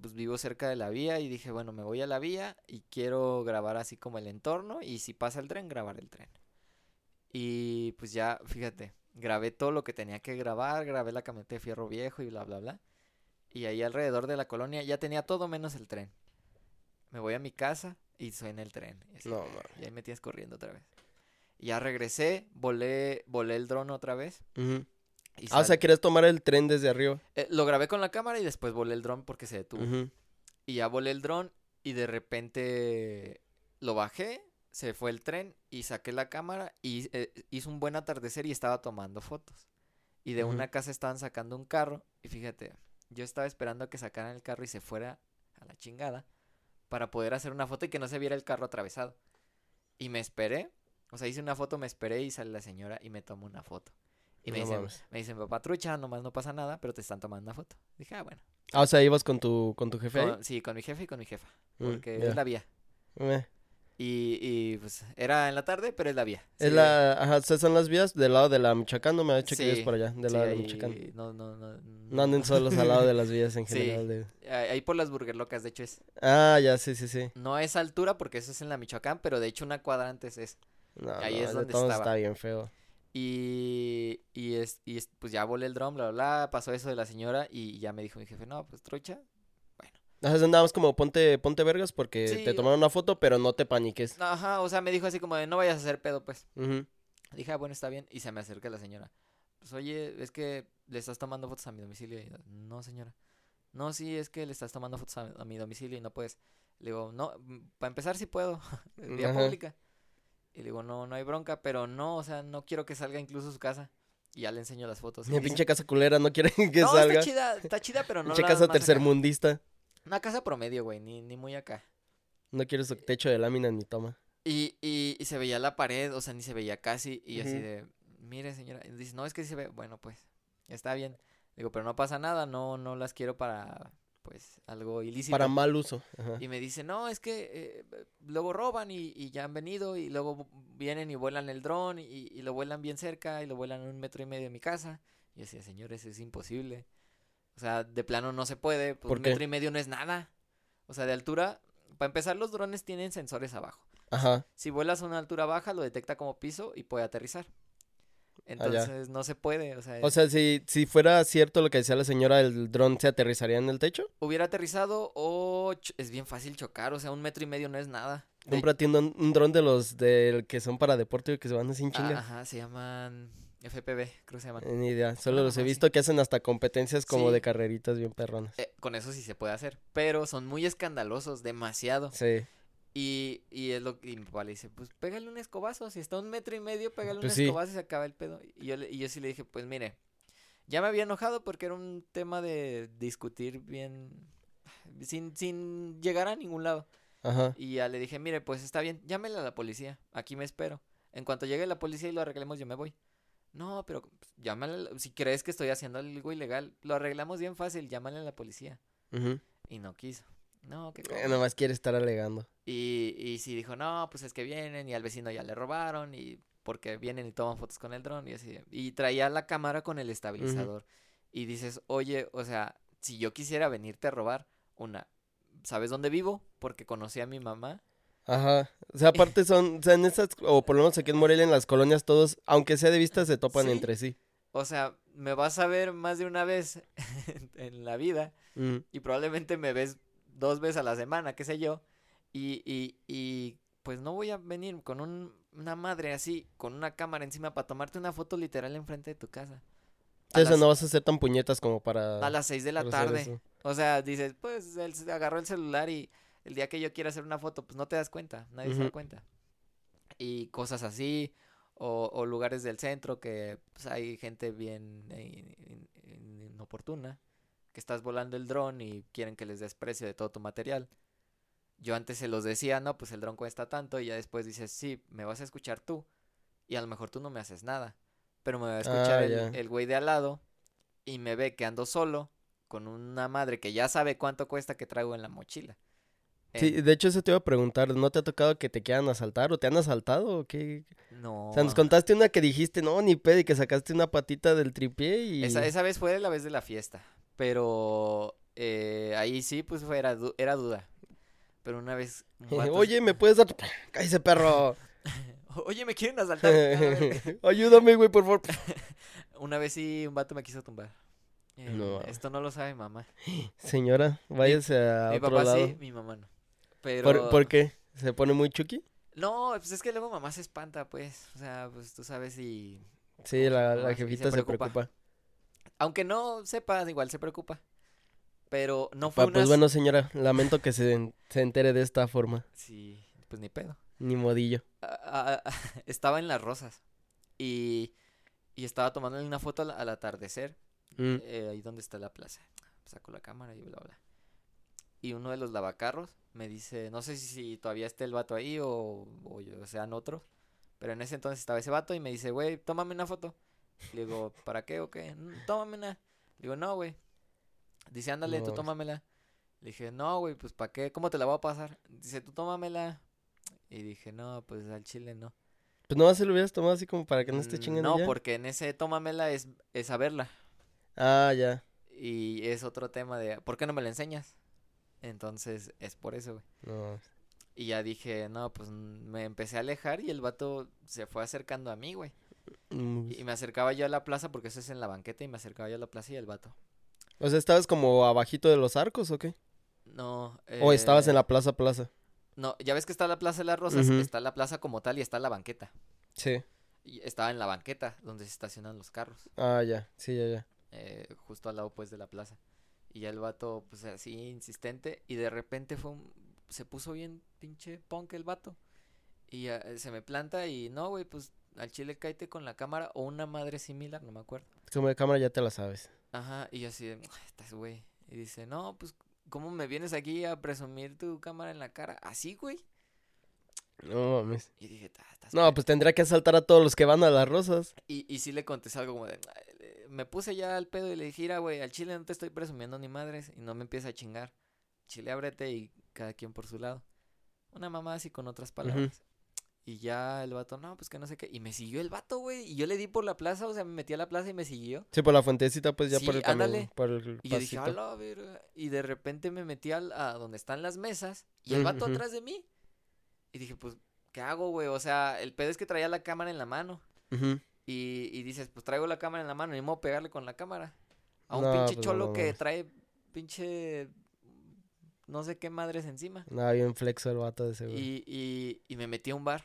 pues vivo cerca de la vía y dije, bueno, me voy a la vía y quiero grabar así como el entorno y si pasa el tren, grabar el tren. Y pues ya, fíjate, grabé todo lo que tenía que grabar, grabé la camioneta de fierro viejo y bla, bla, bla. Y ahí alrededor de la colonia ya tenía todo menos el tren. Me voy a mi casa y suena el tren. Y, así, y ahí me tienes corriendo otra vez. Ya regresé, volé, volé el dron otra vez. Y Ah, o sea, querías tomar el tren desde arriba. eh, lo grabé con la cámara y después volé el dron porque se detuvo. Y ya volé el dron y de repente lo bajé, se fue el tren y saqué la cámara y eh, hizo un buen atardecer y estaba tomando fotos. Y de una casa estaban sacando un carro y fíjate, yo estaba esperando a que sacaran el carro y se fuera a la chingada para poder hacer una foto y que no se viera el carro atravesado. Y me esperé, o sea, hice una foto, me esperé y sale la señora y me tomó una foto. Y me No dicen, mames. me dicen, papá trucha, nomás no pasa nada, pero te están tomando una foto. Dije, ah, bueno. Ah, o sea, ibas con tu, con tu jefe ahí. Sí, con mi jefe y con mi jefa. Mm, Porque es la vía. Eh, Y, y pues era en la tarde, pero es la vía. Es Sí, la, ajá, son las vías del lado de la Michoacán, no me ha dicho que Sí, es por allá, del sí, lado de la Michoacán. No, no, no. No anden solos al lado de las vías en general. de- Ahí por las burger locas, de hecho es. Ah, ya, sí, sí, sí. No a esa altura porque eso es en la Michoacán, pero de hecho una cuadra antes es. No, Ahí no, es de donde todos estaba. está bien feo. Y, y, es, y es- pues ya volé el dron, bla, bla, bla, pasó eso de la señora y ya me dijo mi jefe, no, pues trucha. Entonces nada más como ponte, ponte vergas porque Sí. te tomaron una foto, pero no te paniques. Ajá, o sea, me dijo así como de no vayas a hacer pedo, pues. Dije, ah, bueno, está bien. Y se me acerca la señora. Pues, oye, es que le estás tomando fotos a mi domicilio. Y yo, no, señora. No, sí, es que le estás tomando fotos a, a mi domicilio y no puedes. Le digo, no, para empezar sí puedo. Vía pública. Y le digo, no, no hay bronca, pero no, o sea, no quiero que salga incluso su casa. Y ya le enseño las fotos. Mi pinche casa culera no quiere que no, salga. está chida, está chida, pero no pinche casa más acá". tercermundista. Una casa promedio, güey, ni, ni muy acá. No quiere su techo de lámina ni toma. Y, y, y se veía la pared, o sea, ni se veía casi. Y así de, mire, señora. Y dice, no, es que sí se ve. Bueno, pues, está bien. Digo, pero no pasa nada, no, no las quiero para, pues, algo ilícito. Para mal uso. Ajá. Y me dice, no, es que eh, luego roban y, y ya han venido y luego vienen y vuelan el dron y, y lo vuelan bien cerca y lo vuelan a un metro y medio de mi casa. Y yo decía, señores, es imposible. O sea, de plano no se puede, pues ¿Por un qué? metro y medio no es nada. O sea, de altura, para empezar, los drones tienen sensores abajo. Ajá. Si vuelas a una altura baja, lo detecta como piso y puede aterrizar. Entonces no se puede, o sea, O sea, si, si fuera cierto lo que decía la señora, ¿el dron se aterrizaría en el techo? hubiera aterrizado o es bien fácil chocar, o sea, un metro y medio no es nada. De- Cómprate un, un dron de los del que son para deporte y que se van así en Ah. Ajá, se llaman FPV, creo que se llaman. Ni idea. Solo los he sí. visto que hacen hasta competencias como Sí. de carreritas bien perronas. Eh, con eso sí se puede hacer, pero son muy escandalosos, demasiado. Sí. Y, y es lo que y mi papá le dice, pues pégale un escobazo, si está a un metro y medio, pégale Pues un sí. escobazo y se acaba el pedo. Y yo, y yo sí le dije, pues mire, ya me había enojado porque era un tema de discutir bien, sin, sin llegar a ningún lado. Ajá. Y ya le dije, mire, pues está bien, llámele a la policía, aquí me espero. En cuanto llegue la policía y lo arreglemos, yo me voy. No, pero pues, llámale, si crees que estoy haciendo algo ilegal, lo arreglamos bien fácil, llámale a la policía. ujú. Y no quiso. No, que Eh, nomás quiere estar alegando. Y, y sí dijo, no, pues es que vienen y al vecino ya le robaron y porque vienen y toman fotos con el dron y así. Y traía la cámara con el estabilizador. Y dices, oye, o sea, si yo quisiera venirte a robar, una, ¿sabes dónde vivo? Porque conocí a mi mamá. Ajá. O sea, aparte son, o sea, en estas, o por lo menos aquí en Morelia, en las colonias, todos, aunque sea de vista, se topan Sí. entre sí. O sea, me vas a ver más de una vez en la vida Mm. y probablemente me ves dos veces a la semana, qué sé yo. Y, y, y pues no voy a venir con un- una madre así, con una cámara encima para tomarte una foto literal enfrente de tu casa. Entonces no vas a ser tan puñetas como para, a las seis de la hacer tarde. O sea, dices, pues él se agarró el celular y el día que yo quiera hacer una foto, pues no te das cuenta, nadie se da cuenta. Y cosas así, o, o lugares del centro que pues, hay gente bien eh, in- in- inoportuna, que estás volando el dron y quieren que les des precio de todo tu material. Yo antes se los decía, no, pues el dron cuesta tanto, y ya después dices, sí, me vas a escuchar tú, y a lo mejor tú no me haces nada, pero me va a escuchar Ah, el, ya. el güey de al lado, y me ve que ando solo, con una madre que ya sabe cuánto cuesta que traigo en la mochila. Sí, de hecho eso te iba a preguntar, ¿no te ha tocado que te quieran asaltar o te han asaltado o qué? no. O sea, nos contaste una que dijiste, no, ni pedo, y que sacaste una patita del tripié y... Esa, esa vez fue la vez de la fiesta, pero eh, ahí sí, pues fue, era, era duda. Pero una vez... Oye, ¿me puedes dar? ¡Cállese, perro! Oye, me quieren asaltar. Ayúdame, güey, por favor. Una vez sí, un vato me quiso tumbar. Eh, No. Esto no lo sabe mamá. Señora, váyase a Mi otro papá lado. sí, mi mamá no. Pero... ¿Por, por qué? ¿Se pone muy chucky? No, pues es que luego mamá se espanta, pues. O sea, pues tú sabes y... Sí, la, la se jefita se preocupa. Aunque no sepa, igual se preocupa. Pero no fue Pa- una... pues bueno, señora, lamento que se, se entere de esta forma. Sí, pues ni pedo. Ni modillo. Ah, ah, ah, estaba en Las Rosas. Y, y estaba tomándole una foto al, al atardecer. Mm. eh, ahí donde está la plaza. Saco la cámara y bla, bla. Y uno de los lavacarros me dice, no sé si, si todavía está el vato ahí o, o yo- sean otros. Pero en ese entonces estaba ese vato y me dice, güey, tómame una foto. Le digo, ¿para qué o qué? "Mm, Tómame una. Le digo, no, güey. Dice, ándale, No, tú tómamela. Le dije, no, güey, pues ¿para qué? ¿Cómo te la voy a pasar? Dice, tú tómamela. Y dije, no, pues al chile no. Pues nomás se lo hubieras tomado así como para que no esté Mm, chingando No, ya. porque en ese tómamela es, es saberla. Ah, ya. Y es otro tema de, ¿por qué no me la enseñas? Entonces, es por eso, güey. No. Y ya dije, no, pues mm, me empecé a alejar y el vato se fue acercando a mí, güey. Mm, Y me acercaba yo a la plaza porque eso es en la banqueta y me acercaba yo a la plaza y el vato. O sea, ¿estabas como abajito de los arcos o qué? No. ¿O estabas en eh, la plaza plaza? No, ya ves que está la Plaza de las Rosas, está la plaza como tal y está la banqueta. Sí. Y estaba en la banqueta donde se estacionan los carros. Ah, ya. Sí, ya, ya. eh, justo al lado pues de la plaza. Y ya el vato pues así insistente y de repente fue un- se puso bien pinche punk el vato. Y ah, se me planta y no, güey, pues al chile cáete con la cámara o una madre similar, no me acuerdo. Como de cámara ya te la sabes. Ajá, y yo así de, "Ay, estás güey. Y dice, no, pues, ¿cómo me vienes aquí a presumir tu cámara en la cara? Así, güey. No mames. Y dije, "Ta- estás No, pe-". pues tendría que asaltar a todos los que van a las rosas. Y, y sí le contesté algo como de, "Ay, le- me puse ya al pedo y le dije, "Mira, güey, al chile no te estoy presumiendo ni madres y no me empieza a chingar. Chile, ábrete y cada quien por su lado. Una mamá así con otras palabras. Y ya el vato, no, pues que no sé qué. Y me siguió el vato, güey. Y yo le di por la plaza, o sea, me metí a la plaza y me siguió. Sí, por la fuentecita, pues ya por el camino. ándale. Por el Y yo dije, pasito. a la verga. Y de repente me metí al- a donde están las mesas y el vato atrás de mí. Y dije, pues, ¿qué hago, güey? O sea, el pedo es que traía la cámara en la mano. Y, y dices, pues traigo la cámara en la mano y me voy a pegarle con la cámara. A un No, pinche pues, cholo no que trae pinche no sé qué madres encima. Nada, bien flexo el vato de ese, güey. Y, y, y me metí a un bar.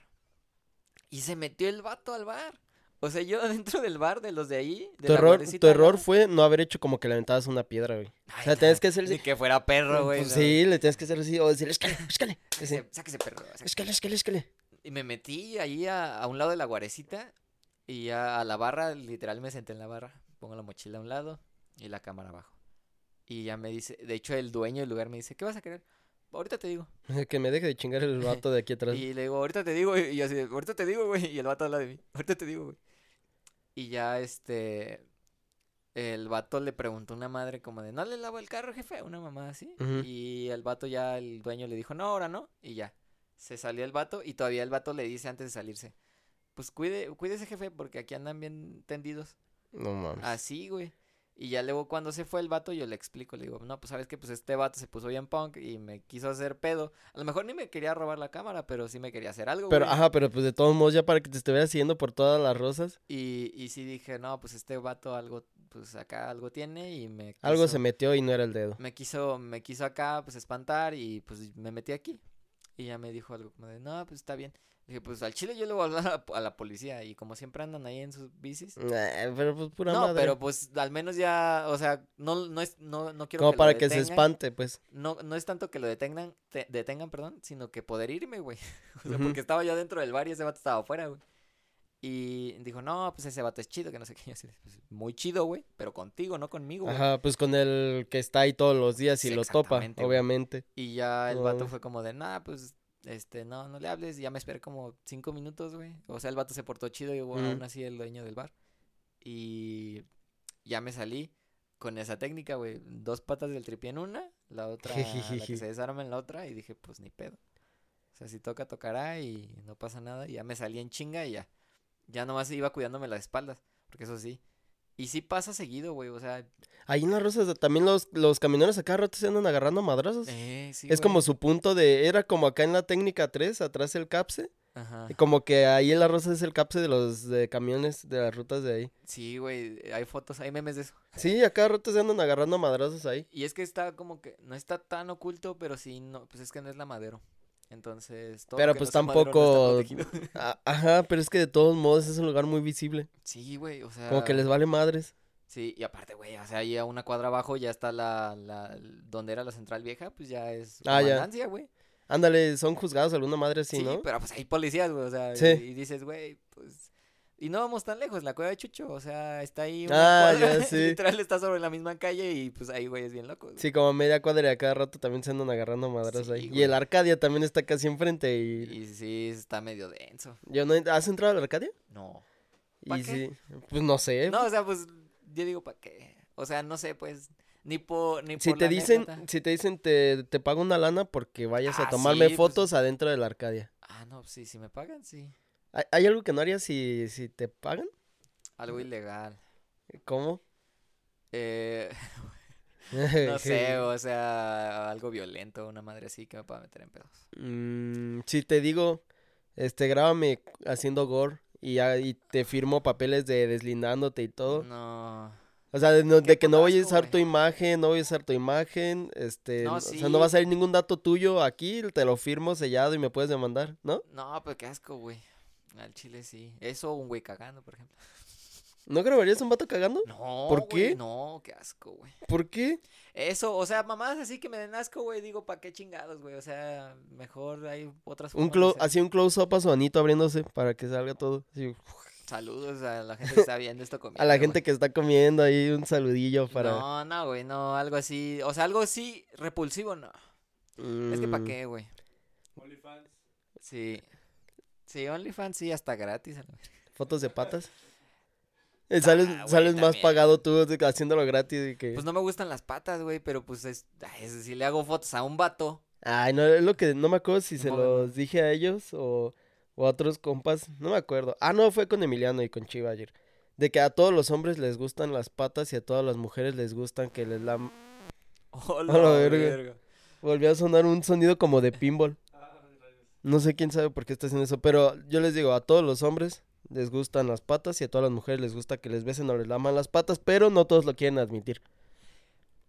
Y se metió el vato al bar. O sea, yo dentro del bar de los de ahí. De Tu la error, tu error fue no haber hecho como que le aventabas una piedra, güey. Ay, o sea, tienes que hacer Ni que fuera perro, güey. Pues no. sí, le tienes que hacer así. O decir, escale, escale. Sáquese, sáquese, perro. sáquese. Escale, escale, escale. Y me metí ahí a, a un lado de la guarecita. Y ya a la barra, literal me senté en la barra. Pongo la mochila a un lado y la cámara abajo. Y ya me dice, de hecho el dueño del lugar me dice, ¿qué vas a querer? Ahorita te digo. Que me deje de chingar el vato de aquí atrás. Y le digo, ahorita te digo. Y así, ahorita te digo, güey. Y el vato habla de mí. Ahorita te digo, güey. Y ya este. El vato le preguntó a una madre como de, ¿no le lavo el carro, jefe? Una mamá así. Y el vato ya, el dueño le dijo, no, ahora no. Y ya. Se salió el vato y todavía el vato le dice antes de salirse. Pues cuide, cuídese, jefe, porque aquí andan bien tendidos. No mames. Así, güey. Y ya luego cuando se fue el vato, yo le explico, le digo, no, pues sabes que pues este vato se puso bien punk y me quiso hacer pedo. A lo mejor ni me quería robar la cámara, pero sí me quería hacer algo, Pero, güey. ajá, pero pues de todos modos, ya para que te estuviera siguiendo por todas las rosas, Y, y sí dije, no, pues este vato algo, pues acá algo tiene y me quiso, algo se metió y no era el dedo. me quiso, me quiso acá, pues espantar y pues me metí aquí. Y ya me dijo algo como de, no, pues está bien. Dije, pues al chile yo le voy a hablar a la, a la policía y como siempre andan ahí en sus bicis. Pero pues pura No, madre. pero pues al menos ya, o sea, no, no es, no, no quiero Como que lo para que se espante, pues. No, no es tanto que lo detengan, te- detengan, perdón, sino que poder irme, güey. O sea, porque estaba yo dentro del bar y ese vato estaba afuera, güey. Y dijo, no, pues ese vato es chido, que no sé qué. Así, pues, muy chido, güey, pero contigo, no conmigo, güey. Ajá, pues con el que está ahí todos los días y Sí, lo topa, güey. obviamente. Y ya el vato fue como de, nah, pues, este, no, no le hables. Y ya me esperé como cinco minutos, güey. O sea, el vato se portó chido y Ujú. aún así el dueño del bar. Y ya me salí con esa técnica, güey. Dos patas del tripié en una, la otra, la que se desarma en la otra. Y dije, pues ni pedo. O sea, si toca, tocará y no pasa nada. Y ya me salí en chinga y ya. Ya nomás iba cuidándome las espaldas. Porque eso sí. Y sí pasa seguido, güey. O sea, Ahí en las rosas también los, los camioneros acá rato se andan agarrando a madrazos. eh, sí, es como su punto de. Era como acá en la técnica 3, atrás el capse. Ajá. Y Como que ahí en la rosa es el capse de los de camiones de las rutas de ahí. Sí, güey, hay fotos, hay memes de eso. Sí, a cada rato se andan agarrando a madrazos ahí. Y es que está como que no está tan oculto, pero sí, no, pues es que no es la madero. Entonces, todo Pero pues no no tampoco. A- Ajá, pero es que de todos modos es un lugar muy visible. Sí, güey, o sea. Como que les vale madres. Sí, y aparte, güey, o sea, ahí a una cuadra abajo ya está la, la, donde era la central vieja, pues ya es Ah, ya. güey. Ándale, son juzgados alguna madre así, Sí, ¿no? pero pues hay policías, güey, o sea, Sí. y, y dices, güey, pues... Y no vamos tan lejos, la cueva de Chucho, o sea, está ahí una Ah, cuadra, ya, sí. literal está sobre la misma calle y pues ahí, güey, es bien loco. güey. Sí, como a media cuadra y a cada rato también se andan agarrando Sí, ahí. Y el Arcadia también está casi enfrente y... Y sí, está medio denso. Yo no... ¿Has entrado al Arcadia? No. ¿Pa Y qué? sí, pues no sé. No, o sea, pues yo digo, ¿para qué? O sea, no sé, pues, ni por, ni si por te la dicen, anécdota. si te dicen te, te pago una lana porque vayas a Ah, tomarme sí, pues- fotos adentro del Arcadia. Ah, no, sí, si me pagan, sí. ¿Hay, hay algo que no harías si, si te pagan? Algo ilegal. ¿Cómo? Eh, no sé, o sea, algo violento, una madre así que me pueda meter en pedos. Mm, si te digo, este, grábame haciendo gore y, ya- y te firmo papeles de deslindándote y todo. No. O sea, de, no- de que no voy a usar güey. tu imagen, no voy a usar tu imagen, este, No, o sea, sí. no va a salir ningún dato tuyo aquí, te lo firmo sellado y me puedes demandar, ¿no? No, pero qué asco, güey. Al chile sí. Eso un güey cagando, por ejemplo. ¿No grabarías un vato cagando? No, ¿Por qué? No, qué asco, güey. ¿Por qué? Eso, o sea, mamás así que me den asco, güey, digo, ¿para qué chingados, güey? O sea, mejor hay otras Un formas clo de ser. así un close-up a su anito abriéndose para que salga todo. así, Saludos a la gente que está viendo esto conmigo. a la gente que está comiendo ahí un saludillo para... No, no, güey, no, algo así. O sea, algo así repulsivo, no. Es que ¿para Mm, qué, güey? Sí. Sí, OnlyFans sí, hasta gratis. ¿Fotos de patas? Eh, sales Ah, sales más pagado tú haciéndolo gratis y que... Pues no me gustan las patas, güey, pero pues es, ay, si le hago fotos a un vato. Ay, no, es lo que no me acuerdo si se No, los dije a ellos o, o a otros compas, no me acuerdo. Ah, no, fue con Emiliano y con Chiva ayer. De que a todos los hombres les gustan las patas y a todas las mujeres les gustan que les la... Oh, la verga. Volvió a sonar un sonido como de pinball. No sé quién sabe por qué está haciendo eso, pero yo les digo, a todos los hombres les gustan las patas y a todas las mujeres les gusta que les besen o les laman las patas, pero no todos lo quieren admitir.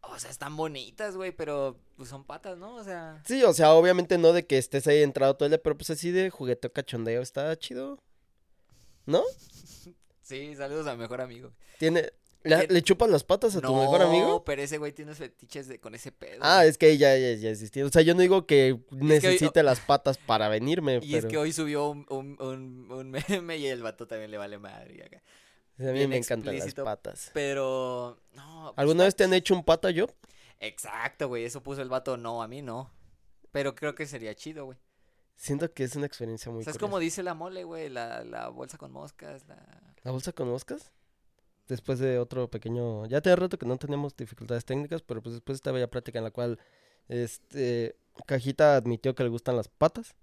O sea, están bonitas, güey, pero pues son patas, ¿no? O sea, Sí, o sea, obviamente no de que estés ahí entrado todo el día, pero pues así de jugueteo cachondeo, está chido. ¿No? sí, saludos a mi mejor amigo. Tiene... ¿Le, le chupas las patas a tu mejor amigo? No, pero ese güey tiene fetiches de, con ese pedo. Ah, es que ya, ya, ya distinto. O sea, yo no digo que necesite las patas para venirme, Y es que hoy subió un, un, un, un meme y el vato también le vale madre. acá. a mí bien me encantan explícito. las patas. Pero, no. pues, ¿Alguna vez te han hecho un pata yo? Exacto, güey, eso puso el vato, no, a mí no. Pero creo que sería chido, güey. Siento que es una experiencia muy O sea, es como dice la mole, güey, la, la bolsa con moscas, la... ¿La bolsa con moscas? Después de otro pequeño... Ya tenía rato que no teníamos dificultades técnicas, pero pues después de esta bella plática en la cual este Cajita admitió que le gustan las patas.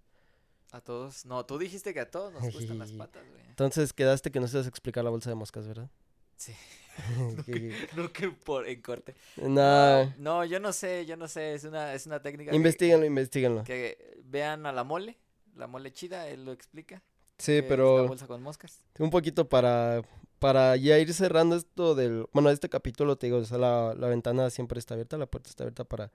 A todos. No, tú dijiste que a todos nos gustan las patas, güey. Entonces quedaste que no sabes explicar la bolsa de moscas, ¿verdad? Sí. Que- No que por en corte. no, No, yo no sé, yo no sé, es una, es una técnica que- investiguenlo, que, vean a la mole, la mole chida, él lo explica. Sí, es la pero bolsa con moscas. un poquito para, para ya ir cerrando esto del... Bueno, este capítulo, te digo, o sea, la, la ventana siempre está abierta, la puerta está abierta para,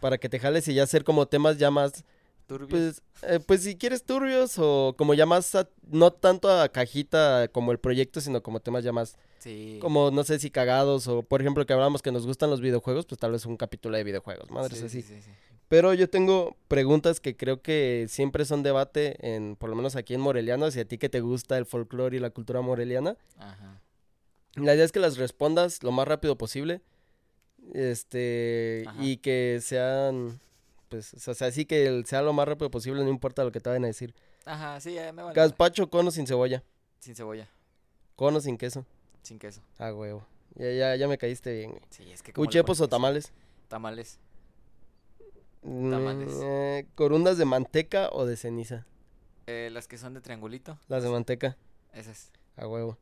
para que te jales y ya hacer como temas ya más Turbios. Pues, eh, pues si quieres turbios o como ya más, a- no tanto a cajita como el proyecto, sino como temas ya más, sí. como no sé si cagados o por ejemplo que hablamos que nos gustan los videojuegos, pues tal vez un capítulo de videojuegos, madres Sí, así. sí, sí, sí. Pero yo tengo preguntas que creo que siempre son debate en, por lo menos aquí en Moreliano, si a ti que te gusta el folclore y la cultura moreliana. Ajá. La idea es que las respondas lo más rápido posible. Este, Ajá. y que sean, pues, o sea, sí que sea lo más rápido posible, no importa lo que te vayan a decir. Ajá, sí, ya me vale. Gazpacho, cono sin cebolla. Sin cebolla, Cono sin queso. sin queso. Ah, huevo. Ya, ya, ya me caíste bien. güey. Sí, es que Uchepos o tamales. Tamales. Mm, Tamales. eh, corundas de manteca o de ceniza. Eh, las que son de triangulito. Las de manteca. Esas. A huevo.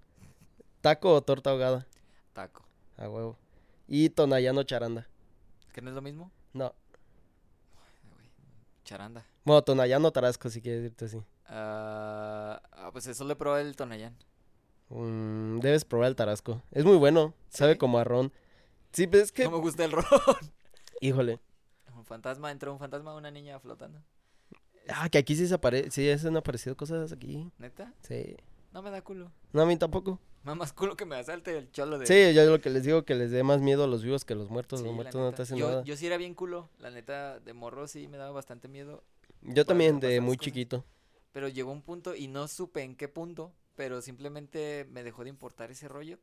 Taco o torta ahogada. Taco. A huevo. Y tonayano charanda. ¿Que no es lo mismo? No. Charanda. Bueno, tonayano tarasco si quieres decirte así. Ah, ah, pues eso le probé el Tonayán. Mm, debes probar el tarasco. Es muy bueno. Sabe como a ron. Sí, pero es que... No me gusta el ron. Híjole. Un fantasma, entró un fantasma, una niña flotando. Ah, que aquí sí se apare... Sí, se han aparecido cosas aquí. ¿Neta? Sí. No me da culo. No, a mí tampoco. Da más culo que me asalte el cholo de... Sí, yo lo que les digo que les dé más miedo a los vivos que a los muertos. Sí, los muertos no te hacen yo, nada. yo sí era bien culo. La neta, de morro sí me daba bastante miedo. Yo también, de muy cosas. chiquito. Pero llegó un punto y no supe en qué punto. Pero simplemente me dejó de importar ese rollo.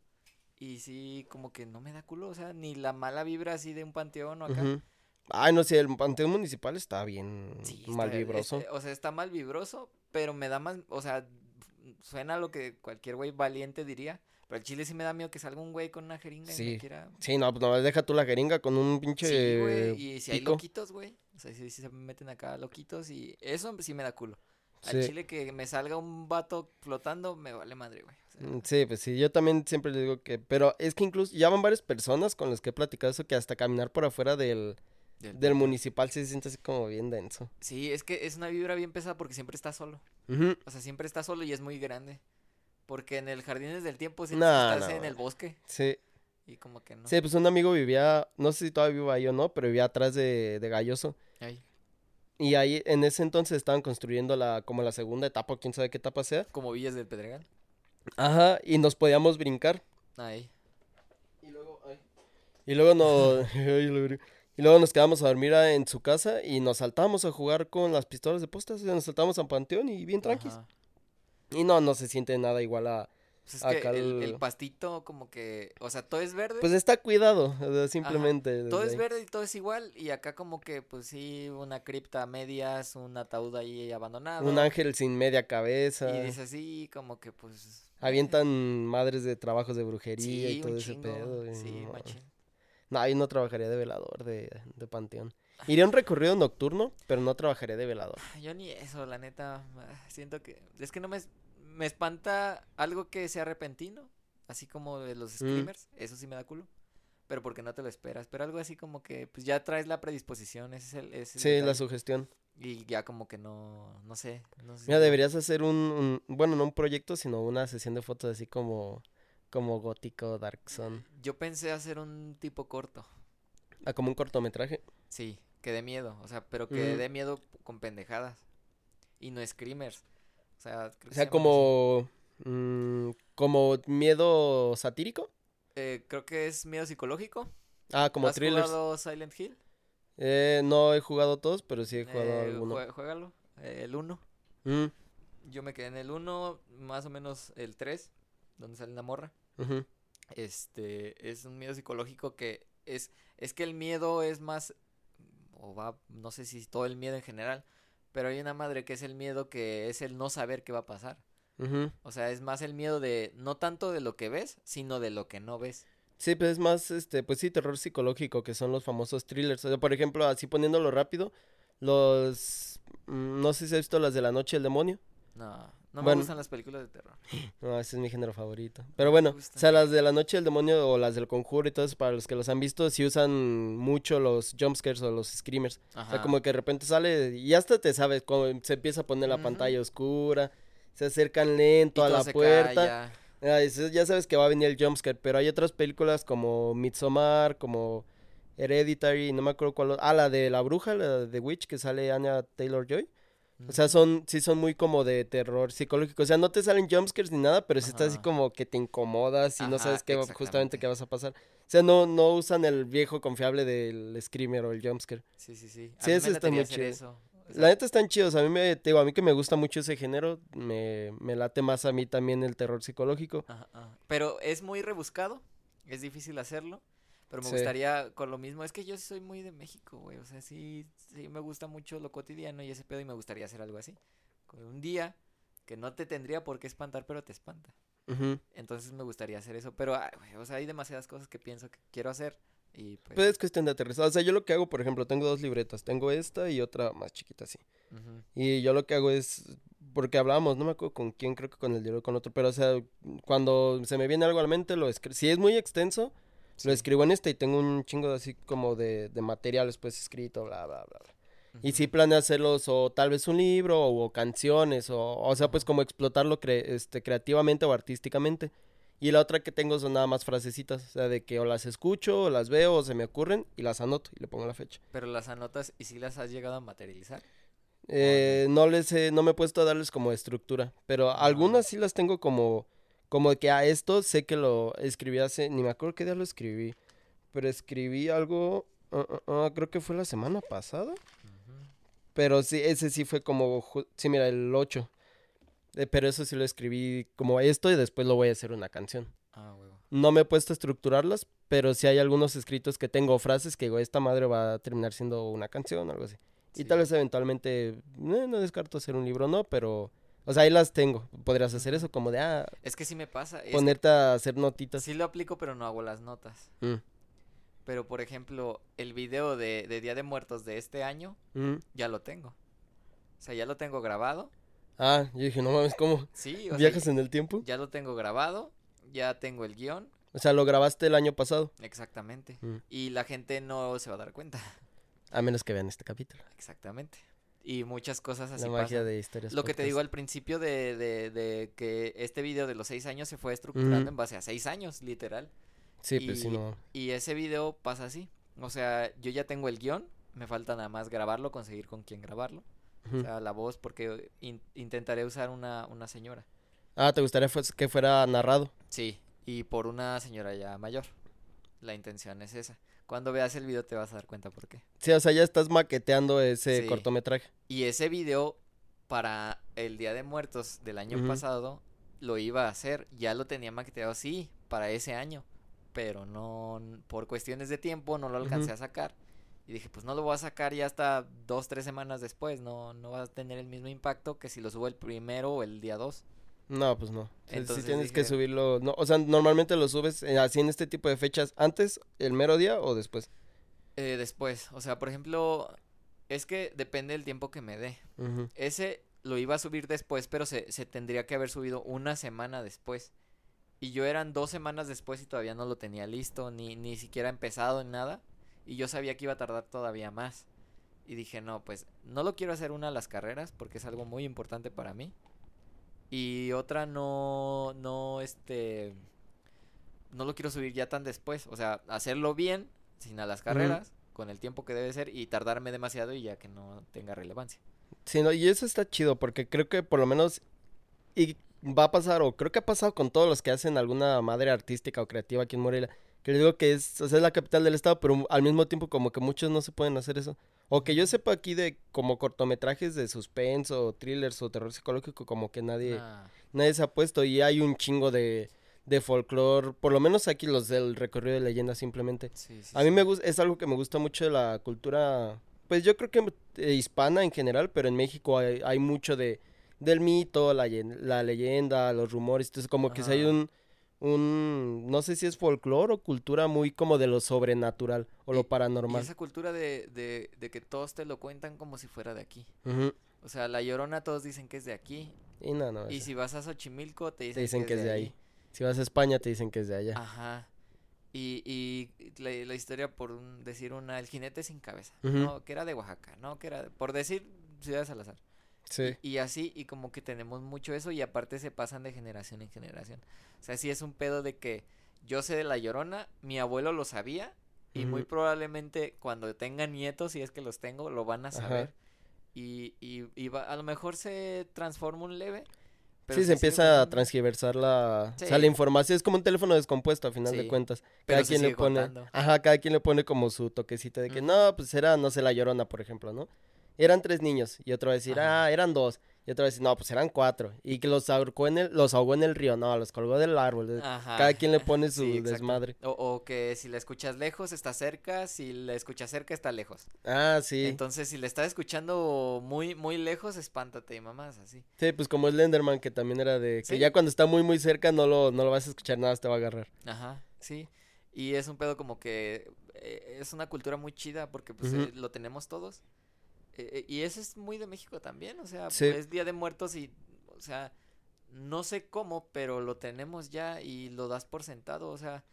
Y sí, como que no me da culo. O sea, ni la mala vibra así de un panteón o acá. Ay, no sé, el panteón municipal está bien Sí, mal está- vibroso. este, o sea, está mal vibroso, pero me da más, o sea, suena a lo que cualquier güey valiente diría. Pero el chile sí me da miedo que salga un güey con una jeringa y Sí. me quiera. Sí, no, pues nomás deja tú la jeringa con un pinche Sí, güey. Y si hay loquitos, güey. O sea, si, si se meten acá loquitos y eso sí me da culo. Al Sí. chile que me salga un vato flotando, me vale madre, güey. O sea, Mm, Sí, pues sí, yo también siempre le digo que, pero es que incluso ya van varias personas con las que he platicado eso que hasta caminar por afuera del, del- del municipal sí se siente así como bien denso. Sí, es que es una vibra bien pesada porque siempre está solo. O sea, siempre está solo y es muy grande. Porque en el Jardines del Tiempo sí No, estás no, en el bosque. Sí, Y como que no. sí, pues un amigo vivía, no sé si todavía vive ahí o no, pero vivía atrás de, de Galloso. Ahí. Y ahí en ese entonces estaban construyendo la, como la segunda etapa, o quién sabe qué etapa sea. Como Villas del Pedregal. Ajá, y nos podíamos brincar. Ahí. Y luego, y luego nos, ay. Y luego nos quedamos a dormir a- en su casa y nos saltamos a jugar con las pistolas de postas, sea, nos saltamos a Panteón y bien tranquis. Ajá. Y no, no se siente nada igual a... Pues es que el, pastito como que, o sea, todo es verde. Pues está cuidado, simplemente. todo es ahí. verde y todo es igual. Y acá como que, pues sí, una cripta a medias, un ataúd ahí abandonado. Un ángel sin media cabeza. Y dice así, como que pues... eh, Avientan madres de trabajos de brujería sí, y todo ese pedo. y Sí, no. machín. No, yo no trabajaría de velador de, de Panteón. Iría un recorrido nocturno, pero no trabajaría de velador. Yo ni eso, la neta. ah, Siento que. Es que no me. es- Me espanta algo que sea repentino. Así como de los Mm. screamers. Eso sí me da culo. Pero porque no te lo esperas. Pero algo así como que. Pues ya traes la predisposición. Ese es el. ese es el Sí, la detalle. sugestión. Y ya como que no. No sé. No sé Mira, si- deberías hacer un, un- bueno, no un proyecto, sino una sesión de fotos así como, como gótico, dark zone. Yo pensé hacer un tipo corto. Ah, como un cortometraje. Sí. Que dé miedo. O sea, pero que Ujú. dé miedo con pendejadas. Y no screamers. O sea, creo O que sea, como, mm, como miedo satírico. Eh, creo que es miedo psicológico. Ah, como ¿Has thrillers. jugado Silent Hill? Eh, no he jugado todos, pero sí he jugado Eh, alguno. jue- juégalo. el 1. Mm, Yo me quedé en el 1, más o menos el 3, donde sale la morra. Este, es un miedo psicológico que es, es que el miedo es más, o va, no sé si todo el miedo en general, pero hay una madre que es el miedo que es el no saber qué va a pasar. O sea, es más el miedo de, no tanto de lo que ves, sino de lo que no ves. Sí, pues es más, este, pues sí, terror psicológico, que son los famosos thrillers. O sea, por ejemplo, así poniéndolo rápido, los, mm, no sé si has visto las de la noche del demonio. No, no me gustan las películas de terror. No, ese es mi género favorito. Pero bueno, o sea, las de la noche del demonio o las del conjuro y todo eso, para los que los han visto, sí usan mucho los jumpscares o los screamers. O sea, Ajá. como que de repente sale y hasta te sabes, como se empieza a poner la pantalla oscura, se acercan lento Y a la puerta. Ah, ya sabes que va a venir el jumpscare, pero hay otras películas como Midsommar, como Hereditary, no me acuerdo cuál. Ah, la de la bruja, la de Witch, que sale Anya Taylor-Joy. O sea, son, sí son muy como de terror psicológico. O sea, no te salen jumpscares ni nada, pero sí está así como que te incomodas y no sabes qué justamente qué vas a pasar. O sea, no, no usan el viejo confiable del screamer o el jumpscare. Sí, sí, sí. A Sí, me está muy chido. eso. O sea, La neta están chidos. A mí me, te digo, a mí que me gusta mucho ese género, me, me late más a mí también el terror psicológico. ajá, ajá. Pero es muy rebuscado, es difícil hacerlo, pero me Sí. gustaría con lo mismo, es que yo sí soy muy de México, güey, o sea, sí, sí me gusta mucho lo cotidiano y ese pedo y me gustaría hacer algo así. Con Un día que no te tendría por qué espantar, pero te espanta. Entonces me gustaría hacer eso, pero, ay, güey, o sea, hay demasiadas cosas que pienso que quiero hacer y pues... Pues es cuestión de aterrizar. O sea, yo lo que hago, por ejemplo, tengo dos libretas. Tengo esta y otra más chiquita así. Y yo lo que hago es, porque hablábamos, no me acuerdo con quién, creo que con el diario o con otro, pero o sea, cuando se me viene algo a la mente, lo escribo. Si es muy extenso, Sí. lo escribo en este y tengo un chingo de así como de, de materiales pues escrito, bla, bla, bla. bla. Y sí planeo hacerlos o tal vez un libro o, canciones o, o sea, pues como explotarlo este, creativamente o artísticamente. Y la otra que tengo son nada más frasecitas, o sea, de que o las escucho, o las veo, o se me ocurren y las anoto y le pongo la fecha. Pero las anotas y si las has llegado a materializar. Eh, no les he, no me he puesto a darles como estructura, pero ah. algunas sí las tengo como, como que a esto sé que lo escribí hace, ni me acuerdo qué día lo escribí, pero escribí algo, ah, ah, creo que fue la semana pasada, pero sí, ese sí fue como, sí, mira, el 8. Eh, pero eso sí lo escribí como esto y después lo voy a hacer una canción. Ah, No me he puesto a estructurarlas, pero sí hay algunos escritos que tengo, frases que digo, esta madre va a terminar siendo una canción o algo así. Y tal vez eventualmente, eh, no descarto hacer un libro, no, pero... O sea, ahí las tengo. Podrías hacer eso como de, ah... Es que sí me pasa. Ponerte a hacer notitas. Sí lo aplico, pero no hago las notas. Mm. Pero, por ejemplo, el video de, Día de Muertos de este año, mm. ya lo tengo. O sea, ya lo tengo grabado. Ah, yo dije, no mames, ¿cómo? Sí, o ¿Viajas en el tiempo? Ya lo tengo grabado, ya tengo el guion. O sea, lo grabaste el año pasado. Exactamente. Mm. Y la gente no se va a dar cuenta. A menos que vean este capítulo. Exactamente. Y muchas cosas así. La magia de historias. Lo que te digo al principio de, de, de, que este video de los seis años se fue estructurando en base a seis años, literal. Sí, pues sí, no. Y ese video pasa así. O sea, yo ya tengo el guion, me falta nada más grabarlo, conseguir con quién grabarlo. O sea, la voz, porque intentaré usar una, una señora. Ah, ¿te gustaría que fuera narrado? Sí, y por una señora ya mayor. La intención es esa. Cuando veas el video te vas a dar cuenta por qué. Sí, o sea, ya estás maqueteando ese cortometraje. Y ese video para el Día de Muertos del año pasado lo iba a hacer, ya lo tenía maqueteado sí, para ese año, pero no, por cuestiones de tiempo no lo alcancé a sacar. Y dije, pues no lo voy a sacar ya hasta dos, tres semanas después. No, no va a tener el mismo impacto que si lo subo el primero o el día dos. No, pues no. Entonces, si tienes que subirlo. No, o sea, normalmente lo subes eh, así en este tipo de fechas. ¿Antes, el mero día o después? Eh, después. O sea, por ejemplo, es que depende del tiempo que me dé. Ese lo iba a subir después, pero se, se tendría que haber subido una semana después. Y yo eran dos semanas después y todavía no lo tenía listo, ni, ni siquiera empezado en nada. Y yo sabía que iba a tardar todavía más. Y dije, no, pues no lo quiero hacer una de las carreras porque es algo muy importante para mí. Y otra no, no, este, no lo quiero subir ya tan después. O sea, hacerlo bien, sin a las carreras, con el tiempo que debe ser y tardarme demasiado y ya que no tenga relevancia. Sí, no, y eso está chido porque creo que por lo menos, y va a pasar, o creo que ha pasado con todos los que hacen alguna madre artística o creativa aquí en Morelia que le digo que es, o sea, es la capital del estado, pero al mismo tiempo como que muchos no se pueden hacer eso. O que yo sepa aquí de como cortometrajes de suspenso, o thrillers o terror psicológico, como que nadie, nadie se ha puesto. Y hay un chingo de, de folclore, por lo menos aquí los del recorrido de leyendas simplemente. a mí me gusta, es algo que me gusta mucho de la cultura, pues yo creo que eh, hispana en general, pero en México hay, hay mucho de del mito, la, la leyenda, los rumores, entonces como que si hay un un, no sé si es folclore o cultura muy como de lo sobrenatural o lo paranormal. esa cultura de, de, de, que todos te lo cuentan como si fuera de aquí. O sea, la llorona todos dicen que es de aquí. Y no, no. Y si vas a Xochimilco te dicen, que, es de ahí. Si vas a España te dicen que es de allá. Ajá. Y, y la, la historia, por decir una, el jinete sin cabeza, ¿no? Que era de Oaxaca, ¿no? Que era, por decir, Ciudad de Y, así, y como que tenemos mucho eso y aparte se pasan de generación en generación. O sea, sí es un pedo de que yo sé de la llorona, mi abuelo lo sabía y muy probablemente cuando tenga nietos, si es que los tengo, lo van a saber. Y, y, a lo mejor se transforma un leve. sí, se empieza a transgiversar la, o sea, la información. Es como un teléfono descompuesto a final de cuentas. Cada quien le pone, ajá, cada quien le pone como su toquecito de que no, pues era, no sé, la llorona, por ejemplo, ¿no? Eran tres niños. Y otro va a decir, ah, eran dos. Y otro va a decir, no, pues eran cuatro. Y que los ahogó en el, los ahogó en el río. No, los colgó del árbol. Cada quien le pone su desmadre. O, que si la escuchas lejos, está cerca. Si la escuchas cerca, está lejos. Ah, sí. Entonces, si la estás escuchando muy, muy lejos, espántate y mamás, así. Sí, pues como Slenderman, que también era de... Que ya cuando está muy, muy cerca, no lo, no lo vas a escuchar nada, te va a agarrar. Ajá, sí. Y es un pedo como que... Eh, es una cultura muy chida porque pues eh, lo tenemos todos. Eh, y ese es muy de México también, o sea, es Día de Muertos y, o sea, no sé cómo, pero lo tenemos ya y lo das por sentado, o sea,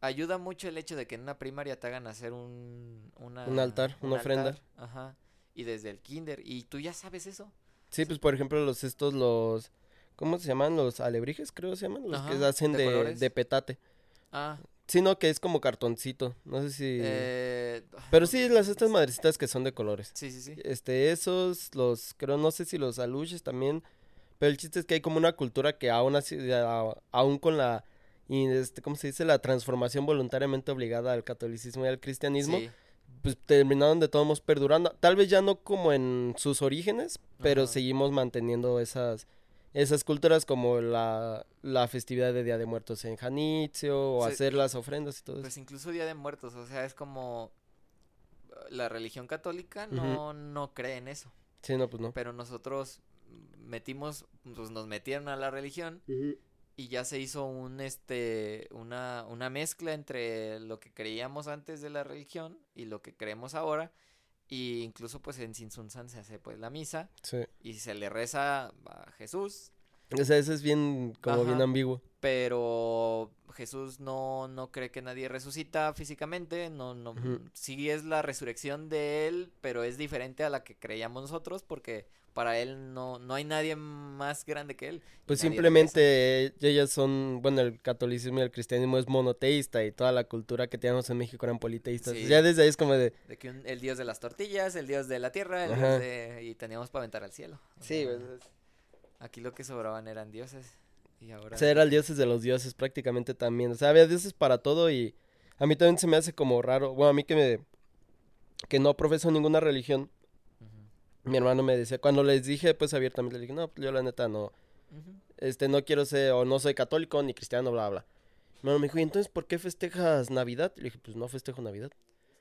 ayuda mucho el hecho de que en una primaria te hagan hacer un, un altar, una ofrenda. Ajá. y desde el kinder. Y tú ya sabes eso. Sí, pues por ejemplo, los estos, los. ¿Cómo se llaman? Los alebrijes, creo que se llaman. Los que hacen de de, de petate. Ah, Sí, no, que es como cartoncito. No sé si. eh, Pero sí, las estas madrecitas que son de colores. sí, sí, sí. Este, esos, los, creo, no sé si los aluches también. Pero el chiste es que hay como una cultura que aún así, aún con la, y este, ¿cómo se dice? La transformación voluntariamente obligada al catolicismo y al cristianismo, Sí, pues terminaron de todos modos perdurando. Tal vez ya no como en sus orígenes, pero Ajá. seguimos manteniendo esas, esas culturas como la, la festividad de Día de Muertos en Janitzio, o Sí. hacer las ofrendas y todo eso. Pues incluso Día de Muertos, o sea, es como la religión católica no, no cree en eso, Sí, no, pues no. pero nosotros metimos, pues nos metieron a la religión y ya se hizo un este una, una mezcla entre lo que creíamos antes de la religión y lo que creemos ahora. Y incluso pues en Sinsunzan se hace pues la misa Sí. y se le reza a Jesús, O sea, eso es bien, como bien ambiguo. pero Jesús no, no cree que nadie resucita físicamente, no, no, sí es la resurrección de él, pero es diferente a la que creíamos nosotros porque para él no, no hay nadie más grande que él. Pues simplemente ellas son, bueno, el catolicismo y el cristianismo es monoteísta y toda la cultura que teníamos en México eran politeístas. Sí. Ya desde ahí es como de... De que un- el dios de las tortillas, el dios de la tierra, el dios de... y teníamos para aventar al cielo. Sí, pues, es- Aquí lo que sobraban eran dioses y ahora... o sea, eran dioses de los dioses prácticamente también. O sea, había dioses para todo y a mí también se me hace como raro. Bueno, a mí que me... que no profeso ninguna religión. Mi hermano me decía, cuando les dije pues abiertamente, le dije, no, yo la neta no, este, no quiero ser, o no soy católico ni cristiano, bla, bla. Mi hermano me dijo, ¿y entonces por qué festejas Navidad? Le dije, pues no festejo Navidad.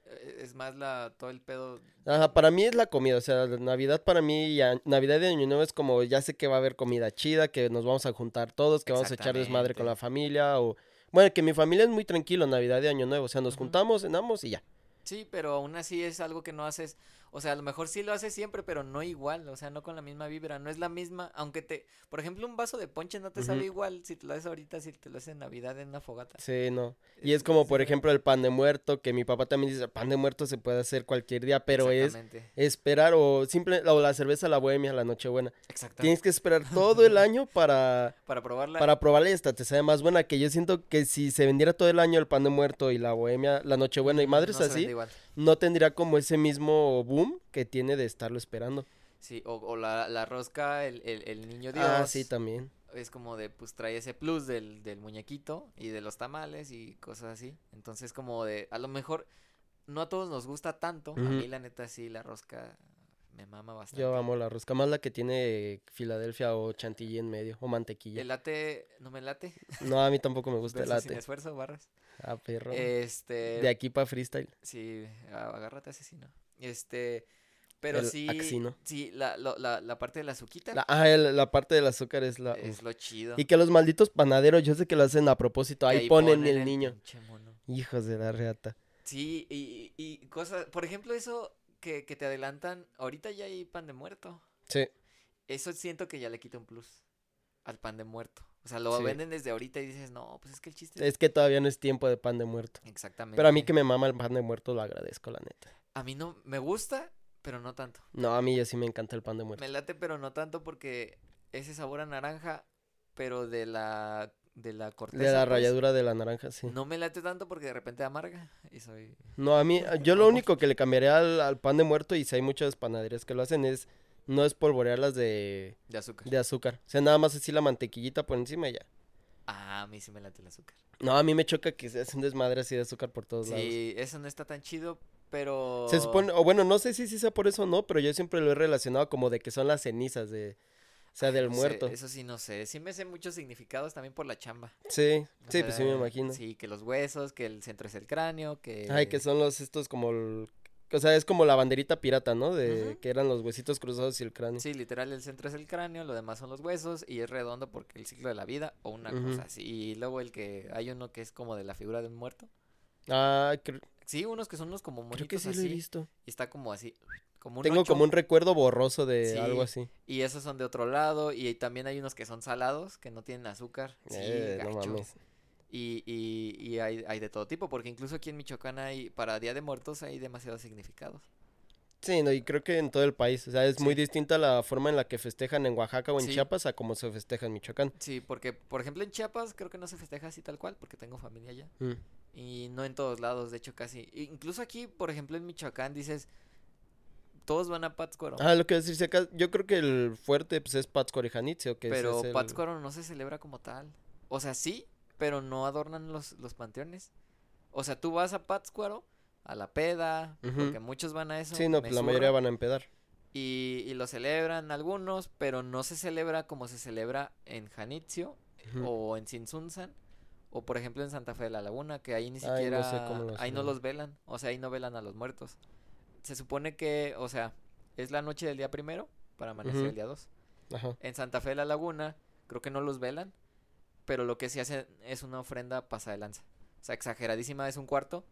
Eh, Es más la todo el pedo Ajá, para mí es la comida, o sea, Navidad para mí, y a- Navidad y Año Nuevo es como, ya sé que va a haber comida chida, que nos vamos a juntar todos, que vamos a echar desmadre con la familia, o... Bueno, que mi familia es muy tranquilo, Navidad y Año Nuevo, o sea, nos juntamos, cenamos y ya. Sí, pero aún así es algo que no haces, o sea, a lo mejor sí lo haces siempre, pero no igual, o sea, no con la misma vibra, no es la misma, aunque te, por ejemplo, un vaso de ponche no te sabe igual si te lo haces ahorita, si te lo haces en Navidad en una fogata. Sí, no. Y es como, por ejemplo, el pan de muerto, que mi papá también dice, pan de muerto se puede hacer cualquier día, pero es esperar, o simple, o la cerveza la bohemia, la nochebuena. exactamente. Tienes que esperar todo el año para... Para probarla. Para probarla y hasta te sabe más buena, que yo siento que si se vendiera todo el año el pan de muerto y la bohemia, la nochebuena y madres no se así, vende igual. No tendría como ese mismo boom que tiene de estarlo esperando. Sí, o, o la, la rosca, el, el, el niño Dios. Ah, sí, también. es como de, pues trae ese plus del, del muñequito y de los tamales y cosas así. Entonces, como de, a lo mejor no a todos nos gusta tanto. A mí, la neta, sí, la rosca me mama bastante. Yo amo la rosca, más la que tiene Filadelfia o chantilly en medio, o mantequilla. El late, no me late. No, a mí tampoco me gusta el Verso sin esfuerzo, barras. Ah, perro. Este. De aquí para freestyle. Sí, agárrate asesino. Este. Pero El sí. axino. Sí, la, lo- la, la parte de la azuquita La, ah, el- la parte del azúcar es la... es lo chido. Y que los malditos panaderos, yo sé que lo hacen a propósito, ahí, ponen, el niño. pinche mono. Hijos de la reata. Sí, y, y cosas, por ejemplo, eso que, que te adelantan, ahorita ya hay pan de muerto. Sí. Eso siento que ya le quita un plus al pan de muerto. O sea, lo Sí. venden desde ahorita y dices, no, pues es que el chiste Es que todavía no es tiempo de pan de muerto. Exactamente. Pero a mí que me mama el pan de muerto lo agradezco, la neta. A mí no, me gusta, pero no tanto. No, a mí ya sí me encanta el pan de muerto. Me late, pero no tanto porque ese sabor a naranja, pero de la, de la corteza. De la pues, ralladura de la naranja, sí. No me late tanto porque de repente amarga y soy... No, a mí, yo lo único que le cambiaría al, al pan de muerto, y si hay muchas panaderías que lo hacen, es no espolvorearlas de, de azúcar. de azúcar. O sea, nada más así la mantequillita por encima y ya. Ah, a mí sí me late el azúcar. No, a mí me choca que se hacen desmadre así de azúcar por todos lados. Sí, eso no está tan chido, pero... Se supone, o bueno, no sé si sí sea por eso o no, pero yo siempre lo he relacionado como de que son las cenizas de, sea, del No sé, muerto. eso sí no sé. Sí me sé muchos significados también por la chamba. Sí, O sí, pues sí me imagino. Sí, que los huesos, que el centro es el cráneo, que... Ay, que son los estos como, el- o sea, es como la banderita pirata, ¿no? De que eran los huesitos cruzados y el cráneo. Sí, literal, el centro es el cráneo, lo demás son los huesos y es redondo porque el ciclo de la vida o una cosa así. Y luego el que hay uno que es como de la figura de un muerto. Ah, cre- Sí, unos que son unos como creo que monitos sí lo he así visto. y está como así, como un Tengo como un recuerdo borroso de Sí. algo así. y esos son de otro lado y también hay unos que son salados que no tienen azúcar. Sí, Eh, no gacho. mames. Y, y, y hay, hay de todo tipo, porque incluso aquí en Michoacán hay, para Día de Muertos hay demasiados significados. Sí, no, y creo que en todo el país. O sea, es muy distinta la forma en la que festejan en Oaxaca o en Sí. Chiapas a como se festeja en Michoacán. Sí, porque, por ejemplo, en Chiapas creo que no se festeja así tal cual, porque tengo familia allá. Mm. Y no en todos lados, de hecho, casi. Incluso aquí, por ejemplo, en Michoacán dices, todos van a Pátzcuaro. Ah, lo que decirse acá, yo creo que el fuerte pues, es Pátzcuaro y Janitzio, que pero es el- Pátzcuaro no se celebra como tal. O sea, sí, pero no adornan los, los panteones. O sea, tú vas a Pátzcuaro, a la peda, porque muchos van a eso. Sí, no, pues la mayoría van a empedar. Y, y lo celebran algunos, pero no se celebra como se celebra en Janitzio o en Sinsunzan. O por ejemplo en Santa Fe de la Laguna, que ahí ni Ay, no siquiera, sé ahí no los velan, o sea, ahí no velan a los muertos. Se supone que, o sea, es la noche del día primero para amanecer el día dos. En Santa Fe de la Laguna, creo que no los velan, pero lo que sí hacen es una ofrenda pasa de lanza. O sea, exageradísima, es un cuarto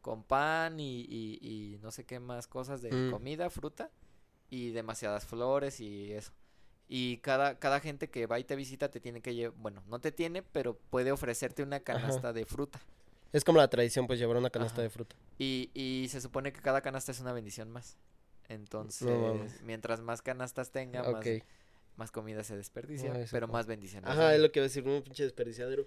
con pan y, y- y no sé qué más cosas de Mm. comida, fruta y demasiadas flores y eso. Y cada, cada gente que va y te visita te tiene que llevar, bueno, no te tiene, pero puede ofrecerte una canasta de fruta. Es como la tradición, pues, llevar una canasta Ajá. de fruta. Y, y se supone que cada canasta es una bendición más. Entonces, mientras más canastas tenga, más, más comida se desperdicia, ese pero más bendiciones. Ajá, es lo que iba a decir, un pinche desperdiciadero.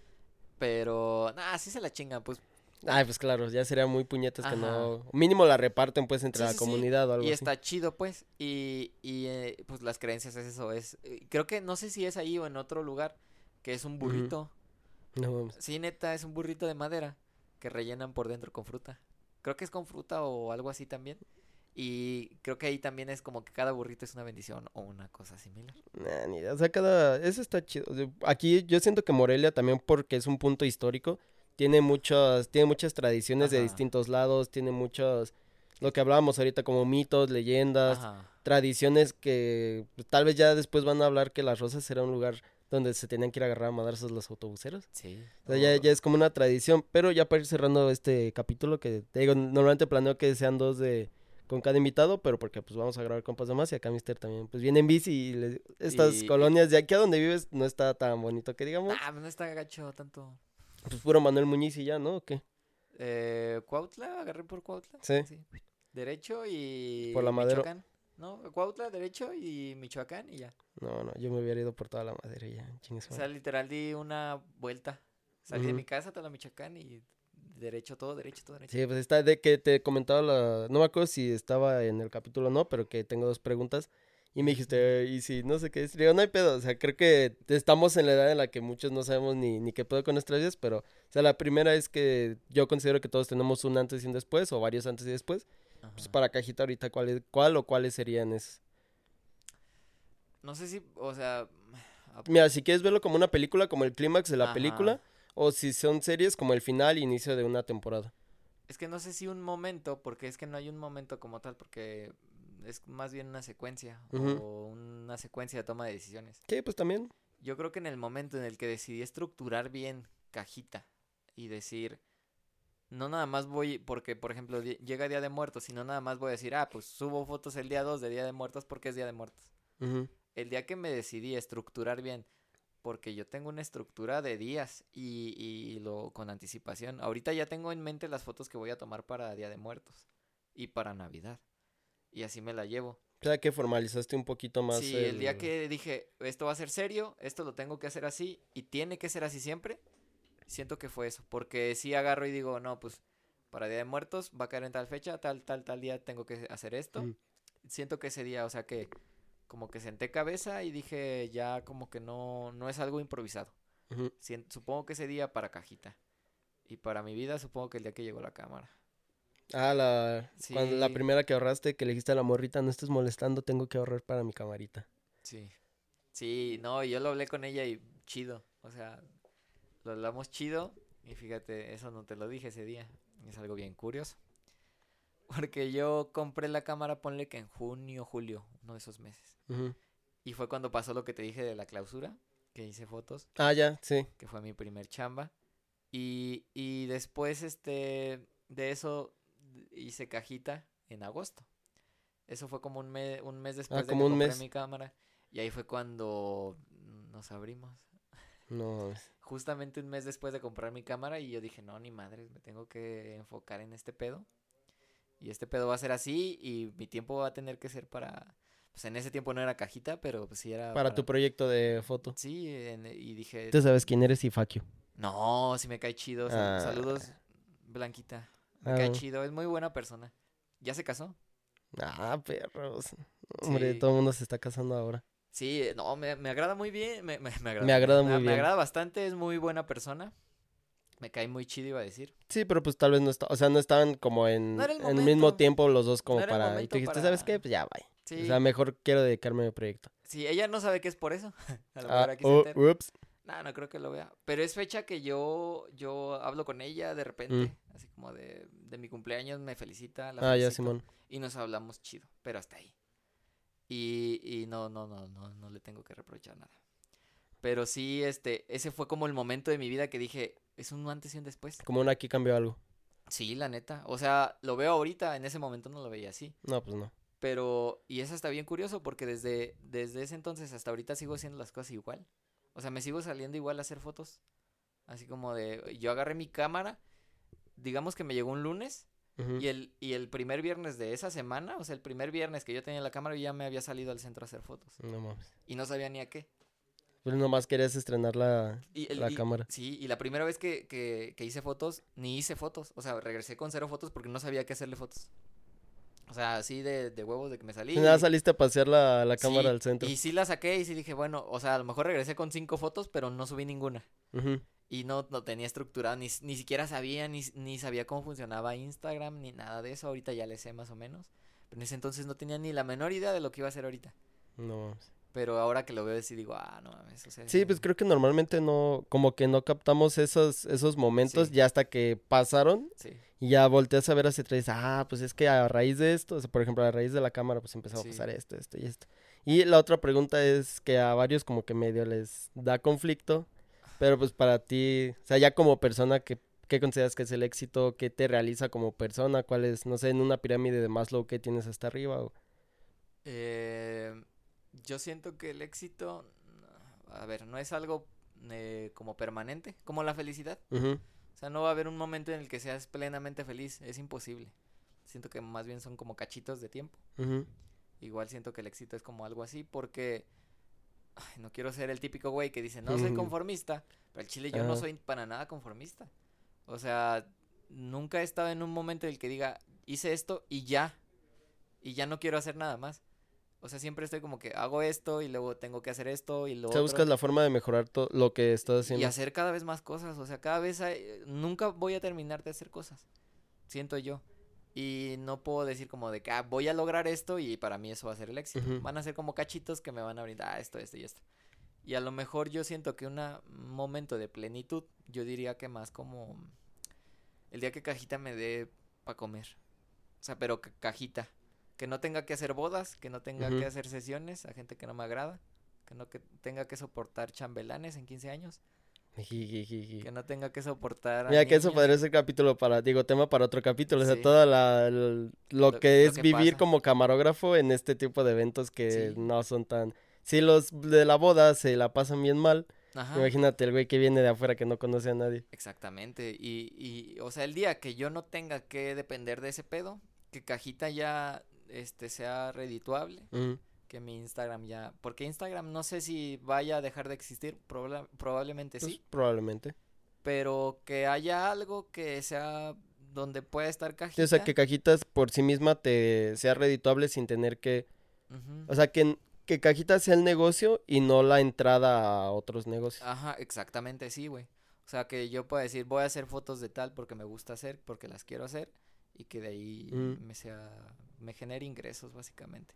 Pero, nah, sí se la chingan, pues. Ay, pues claro, ya sería muy puñetas que no... Mínimo la reparten, pues, entre Sí, la sí, sí. comunidad o algo Y así. está chido, pues. Y, y eh, pues las creencias es eso. Es, eh, creo que no sé si es ahí o en otro lugar, que es un burrito. No mames. Sí, neta, es un burrito de madera que rellenan por dentro con fruta. Creo que es con fruta o algo así también. Y creo que ahí también es como que cada burrito es una bendición o una cosa similar. Nah, ni idea. O sea, cada... Eso está chido. Aquí yo siento que Morelia también, porque es un punto histórico, tiene muchas, tiene muchas tradiciones de distintos lados, tiene muchos... Lo que hablábamos ahorita, como mitos, leyendas, Ajá. tradiciones que pues, tal vez ya después van a hablar que Las Rosas era un lugar donde se tenían que ir a agarrar a madrazos los autobuseros. Sí. O sea, ya, ya es como una tradición, pero ya para ir cerrando este capítulo, que te digo, normalmente planeo que sean dos de con cada invitado, pero porque pues vamos a grabar compas de más y acá Mister también pues viene en bici y le- estas Y- colonias de aquí a donde vives no está tan bonito que digamos, Ah, no está gacho tanto. pues puro Manuel Muñiz y ya, ¿no? ¿O qué? Eh, Cuautla, agarré por Cuautla. Sí. Derecho y Por la. Michoacán. No, Cuautla, derecho y Michoacán y ya. No, no, yo me hubiera ido por toda la madera y ya, chingue su O sea, madre. literal di una vuelta. Salí de Ujú. mi casa hasta la Michoacán y derecho, todo derecho, todo derecho. Sí, pues está de que te comentaba la... No me acuerdo si estaba en el capítulo o no, pero que tengo dos preguntas. Y me dijiste, y si no sé qué es. Digo, no hay pedo. O sea, creo que estamos en la edad en la que muchos no sabemos ni, ni qué pedo con nuestras vidas. Pero, o sea, la primera es que yo considero que todos tenemos un antes y un después, o varios antes y después. Pues para cajita ahorita, ¿cuál, es- cuál o cuáles serían? No sé si, o sea... Mira, si quieres verlo como una película, como el clímax de la Ajá. película. O si son series, como el final e inicio de una temporada. Es que no sé si un momento, porque es que no hay un momento como tal, porque es más bien una secuencia o una secuencia de toma de decisiones. Sí, pues también. Yo creo que en el momento en el que decidí estructurar bien cajita y decir, no nada más voy, porque por ejemplo llega Día de Muertos, sino nada más voy a decir, ah, pues subo fotos el día 2 de Día de Muertos porque es Día de Muertos. El día que me decidí estructurar bien, porque yo tengo una estructura de días y, y lo con anticipación. Ahorita ya tengo en mente las fotos que voy a tomar para Día de Muertos y para Navidad. Y así me la llevo. O sea, que formalizaste un poquito más. Sí, el día que dije, esto va a ser serio, esto lo tengo que hacer así y tiene que ser así siempre, siento que fue eso. Porque si agarro y digo, no, pues para Día de Muertos va a caer en tal fecha, tal, tal, tal día tengo que hacer esto. Siento que ese día, o sea que como que senté cabeza y dije, ya como que no, no es algo improvisado. Supongo que ese día para cajita. Y para mi vida, supongo que el día que llegó la cámara. Ah, la, cuando, la Sí. primera que ahorraste, que le dijiste a la morrita, no estés molestando, tengo que ahorrar para mi camarita. Sí. Sí, no, y yo lo hablé con ella y chido. O sea, lo hablamos chido. Y fíjate, eso no te lo dije ese día. Es algo bien curioso. Porque yo compré la cámara, ponle que en junio, julio, uno de esos meses. Ujú. Y fue cuando pasó lo que te dije de la clausura, que hice fotos, Ah, ya, sí. que fue mi primer chamba. Y, y después, este, de eso hice cajita en agosto. Eso fue como un, mes un mes después de que Ah, como un compré mes. mi cámara. Y ahí fue cuando nos abrimos. No. Justamente un mes después de comprar mi cámara y yo dije, no, ni madres, me tengo que enfocar en este pedo. Y este pedo va a ser así y mi tiempo va a tener que ser para... Pues en ese tiempo no era cajita, pero pues sí era... Para tu proyecto de foto. Sí, en- y dije... Tú sabes quién eres y fuck you. No, si me cae chido. Ah. Saludos, Blanquita. Me Ah. cae chido, es muy buena persona. ¿Ya se casó? Ah, perros. Hombre, Sí. todo el mundo se está casando ahora. Sí, no, me, me agrada muy bien. Me, me, me agrada, Me agrada muy me, bien. agrada bastante, es muy buena persona. Me cae muy chido, iba a decir. Sí, pero pues tal vez no está, o sea, no estaban como en, No el en el mismo tiempo los dos como No para... Y tú dijiste, para- ¿sabes qué? Pues ya, bye. Sí, O sea, mejor quiero dedicarme a mi proyecto. sí, ella no sabe que es por eso. a lo Ah, mejor aquí se oh, entera. ups. No, no creo que lo vea. Pero es fecha que yo, yo hablo con ella de repente. Mm. Así como de, de mi cumpleaños, me felicita. La Ah, ya, Simón. Y nos hablamos chido, pero hasta ahí. Y, y no, no, no, no, no le tengo que reprochar nada. Pero sí, este, ese fue como el momento de mi vida que dije, es un antes y un después. Como una aquí cambió algo. Sí, la neta. O sea, lo veo ahorita, en ese momento no lo veía así. No, pues no. Pero, y eso está bien curioso porque desde, desde ese entonces hasta ahorita sigo haciendo las cosas igual. O sea, me sigo saliendo igual a hacer fotos. Así como de, yo agarré mi cámara, digamos que me llegó un lunes Y el, y el primer viernes de esa semana, o sea, el primer viernes que yo tenía la cámara, yo ya me había salido al centro a hacer fotos. No mames. Y no sabía ni a qué. Pues nomás querías estrenar la... Y el- La y- cámara. Sí, y la primera vez que, que, que hice fotos, ni hice fotos. O sea, regresé con cero fotos porque no sabía qué hacerle fotos. O sea, así de, de huevos de que me salí. Si nada, y- saliste a pasear la, la cámara Sí, al centro. Y sí la saqué y sí dije, bueno, o sea, a lo mejor regresé con cinco fotos, pero no subí ninguna. Ujú. Y no, no tenía estructurado, ni, ni siquiera sabía, ni, ni sabía cómo funcionaba Instagram, ni nada de eso. Ahorita ya le sé más o menos. Pero en ese entonces no tenía ni la menor idea de lo que iba a hacer ahorita. No. Pero ahora que lo veo, sí digo, ah, no mames. O sea, Sí, pues creo que normalmente no, como que no captamos esos, esos momentos Sí. ya hasta que pasaron Sí, y ya volteas a ver hacia atrás ah, pues es que a raíz de esto, o sea, por ejemplo, a raíz de la cámara, pues empezó a pasar esto, esto y esto. Y la otra pregunta es que a varios como que medio les da conflicto, pero pues para ti, o sea, ya como persona, ¿qué, qué consideras que es el éxito? ¿Qué te realiza como persona? ¿Cuál es, no sé, en una pirámide de Maslow que tienes hasta arriba? O... Eh, yo siento que el éxito, a ver, no es algo eh, como permanente, como la felicidad. O sea, no va a haber un momento en el que seas plenamente feliz, es imposible. Siento que más bien son como cachitos de tiempo. Igual siento que el éxito es como algo así porque ay, no quiero ser el típico güey que dice, no soy conformista, pero el chile yo no soy para nada conformista. O sea, nunca he estado en un momento en el que diga, hice esto y ya, y ya no quiero hacer nada más. O sea, siempre estoy como que hago esto y luego tengo que hacer esto y lo O sea, otro. buscas la forma de mejorar to- lo que estás Y haciendo. hacer cada vez más cosas, o sea, cada vez hay- nunca voy a terminar de hacer cosas, siento yo. Y no puedo decir como de que ah, voy a lograr esto y para mí eso va a ser el éxito. Van a ser como cachitos que me van a brindar ah, esto, esto y esto. Y a lo mejor yo siento que un momento de plenitud, yo diría que más como el día que cajita me dé para comer. O sea, pero ca- cajita. Que no tenga que hacer bodas, que no tenga que hacer sesiones a gente que no me agrada, que no que tenga que soportar chambelanes en 15 años. Que no tenga que soportar. a Mira, que eso podría ser capítulo para, digo, tema para otro capítulo. O sea, Sí. toda la, el- lo, Lo- que lo es que vivir pasa. como camarógrafo en este tipo de eventos que Sí. no son tan... Si los de la boda se la pasan bien mal, Ajá. imagínate el güey que viene de afuera que no conoce a nadie. Exactamente. Y, y, o sea, el día que yo no tenga que depender de ese pedo, que cajita ya este sea redituable, Ujú. Que mi Instagram ya. Porque Instagram no sé si vaya a dejar de existir, proba- probablemente Pues, sí. probablemente. Pero que haya algo que sea donde pueda estar cajita. o sea, que Cajitas por sí misma te sea redituable sin tener que... O sea, que, que Cajitas sea el negocio y no la entrada a otros negocios. Ajá, exactamente, sí, güey. O sea, que yo pueda decir, voy a hacer fotos de tal porque me gusta hacer, porque las quiero hacer, y que de ahí Mm. me sea, me genere ingresos, básicamente.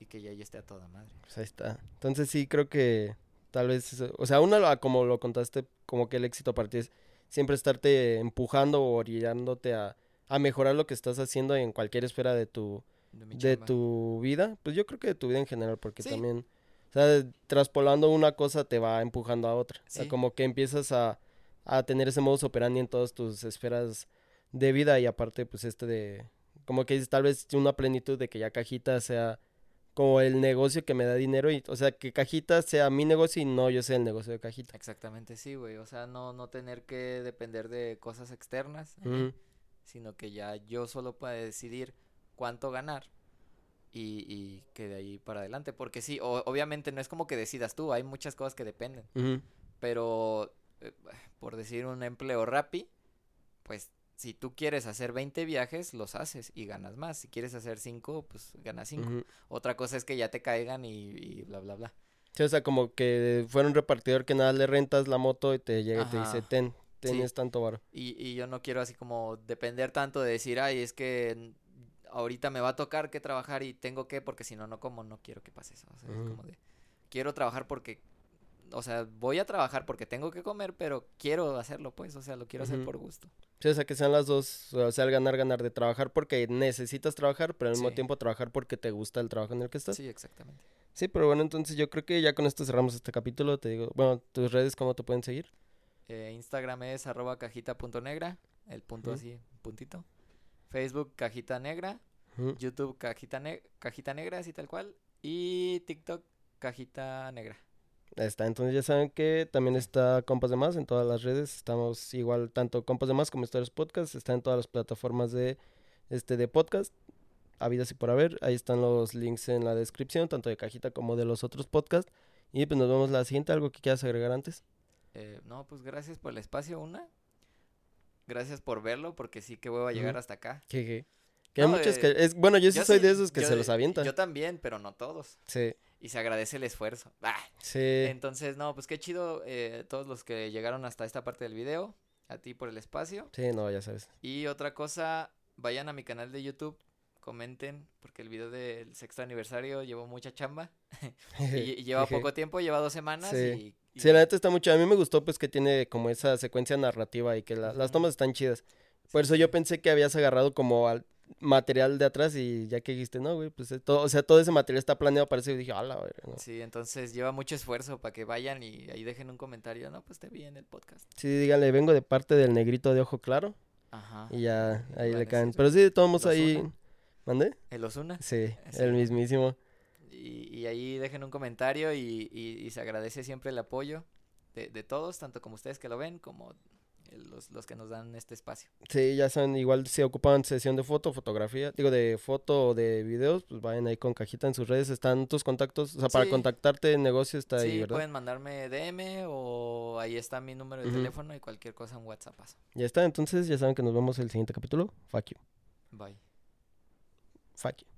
Y que ya, ya esté a toda madre. Pues ahí está. Entonces sí creo que tal vez, eso- o sea, una, como lo contaste, como que el éxito para ti es siempre estarte empujando o orillándote a, a mejorar lo que estás haciendo en cualquier esfera de tu, De tu vida. Pues yo creo que de tu vida en general, porque Sí. también, o sea, traspolando una cosa te va empujando a otra. O sea, como que empiezas a, a tener ese modus operandi en todas tus esferas de vida y aparte, pues este de, como que dices, tal vez una plenitud de que ya cajita sea como el negocio que me da dinero y, o sea, que cajita sea mi negocio y no yo sea el negocio de cajita. Exactamente, sí, güey. O sea, no, no tener que depender de cosas externas, Ujú. sino que ya yo solo pueda decidir cuánto ganar y, y que de ahí para adelante. Porque sí, o- obviamente no es como que decidas tú, hay muchas cosas que dependen. Pero, eh, por decir un empleo rapi, pues si tú quieres hacer 20 viajes, los haces y ganas más. Si quieres hacer 5, pues ganas 5. Ujú. Otra cosa es que ya te caigan y, y bla, bla, bla. Sí, o sea, como que fuera un repartidor que nada le rentas la moto y te llega y te dice, ten, tienes Sí. tanto varo. Y, y yo no quiero así como depender tanto de decir, ay, es que ahorita me va a tocar que trabajar y tengo que, porque si no, no como, no quiero que pase eso. O sea, es como de, quiero trabajar porque, o sea, voy a trabajar porque tengo que comer, pero quiero hacerlo, pues, o sea, lo quiero hacer por gusto. Sí, o sea, que sean las dos, o sea, el ganar, ganar de trabajar porque necesitas trabajar, pero al mismo Sí. tiempo trabajar porque te gusta el trabajo en el que estás. Sí. Sí, exactamente. pero bueno, entonces yo creo que ya con esto cerramos este capítulo. Te digo, bueno, tus redes, ¿cómo te pueden seguir? Eh, Instagram es arroba cajita.negra, el punto así, puntito. Facebook, cajita negra. YouTube, cajita, ne- cajita negra, así tal cual. Y TikTok, cajita negra. Ahí está, entonces ya saben que también está Compas de Más en todas las redes. Estamos igual, tanto Compas de Más como Historias Podcast. Está en todas las plataformas de, este, de podcast. Habidas y por haber. Ahí están los links en la descripción, tanto de Cajita como de los otros podcasts. Y pues nos vemos la siguiente. ¿Algo que quieras agregar antes? Eh, no, pues gracias por el espacio, una. Gracias por verlo, porque sí que voy a llegar hasta acá. Que, hay muchos eh, que... Es, bueno, yo sí Yo soy sí- de esos que se los avientan. Yo también, pero no todos. Sí, Y se agradece el esfuerzo. Ah, sí. Entonces, no, pues qué chido eh, todos los que llegaron hasta esta parte del video. A ti por el espacio. Sí, no, ya sabes. Y otra cosa, vayan a mi canal de YouTube, comenten, porque el video del sexto aniversario llevó mucha chamba. y, y lleva poco tiempo, lleva dos semanas. Sí. Y, Sí, la neta está mucho. A mí me gustó pues que tiene como esa secuencia narrativa y que la- las tomas están chidas. Por eso yo pensé que habías agarrado como al material de atrás y ya que dijiste, no, güey, pues eh, todo, o sea, todo ese material está planeado para eso y dije, ala, güey, no. Sí, entonces lleva mucho esfuerzo para que vayan y ahí dejen un comentario. No, pues te vi en el podcast. Sí, díganle, vengo de parte del negrito de ojo claro Ajá. y ya ahí le caen. Pero sí, ¿Los ahí? ¿mande? El Osuna. Sí, Sí. el mismísimo. Y, y ahí dejen un comentario y, y- y se agradece siempre el apoyo de, de todos, tanto como ustedes que lo ven, como los, los que nos dan este espacio. Sí, ya saben, igual si ocupan sesión de foto, fotografía, digo de foto o de videos, pues vayan ahí con cajita en sus redes, están tus contactos, o sea, para contactarte en negocio está ahí, sí, ¿verdad? pueden mandarme DM o ahí está mi número de teléfono y cualquier cosa en WhatsApp. Ya está, entonces ya saben que nos vemos el siguiente capítulo. Fuck you. Bye. Fuck you.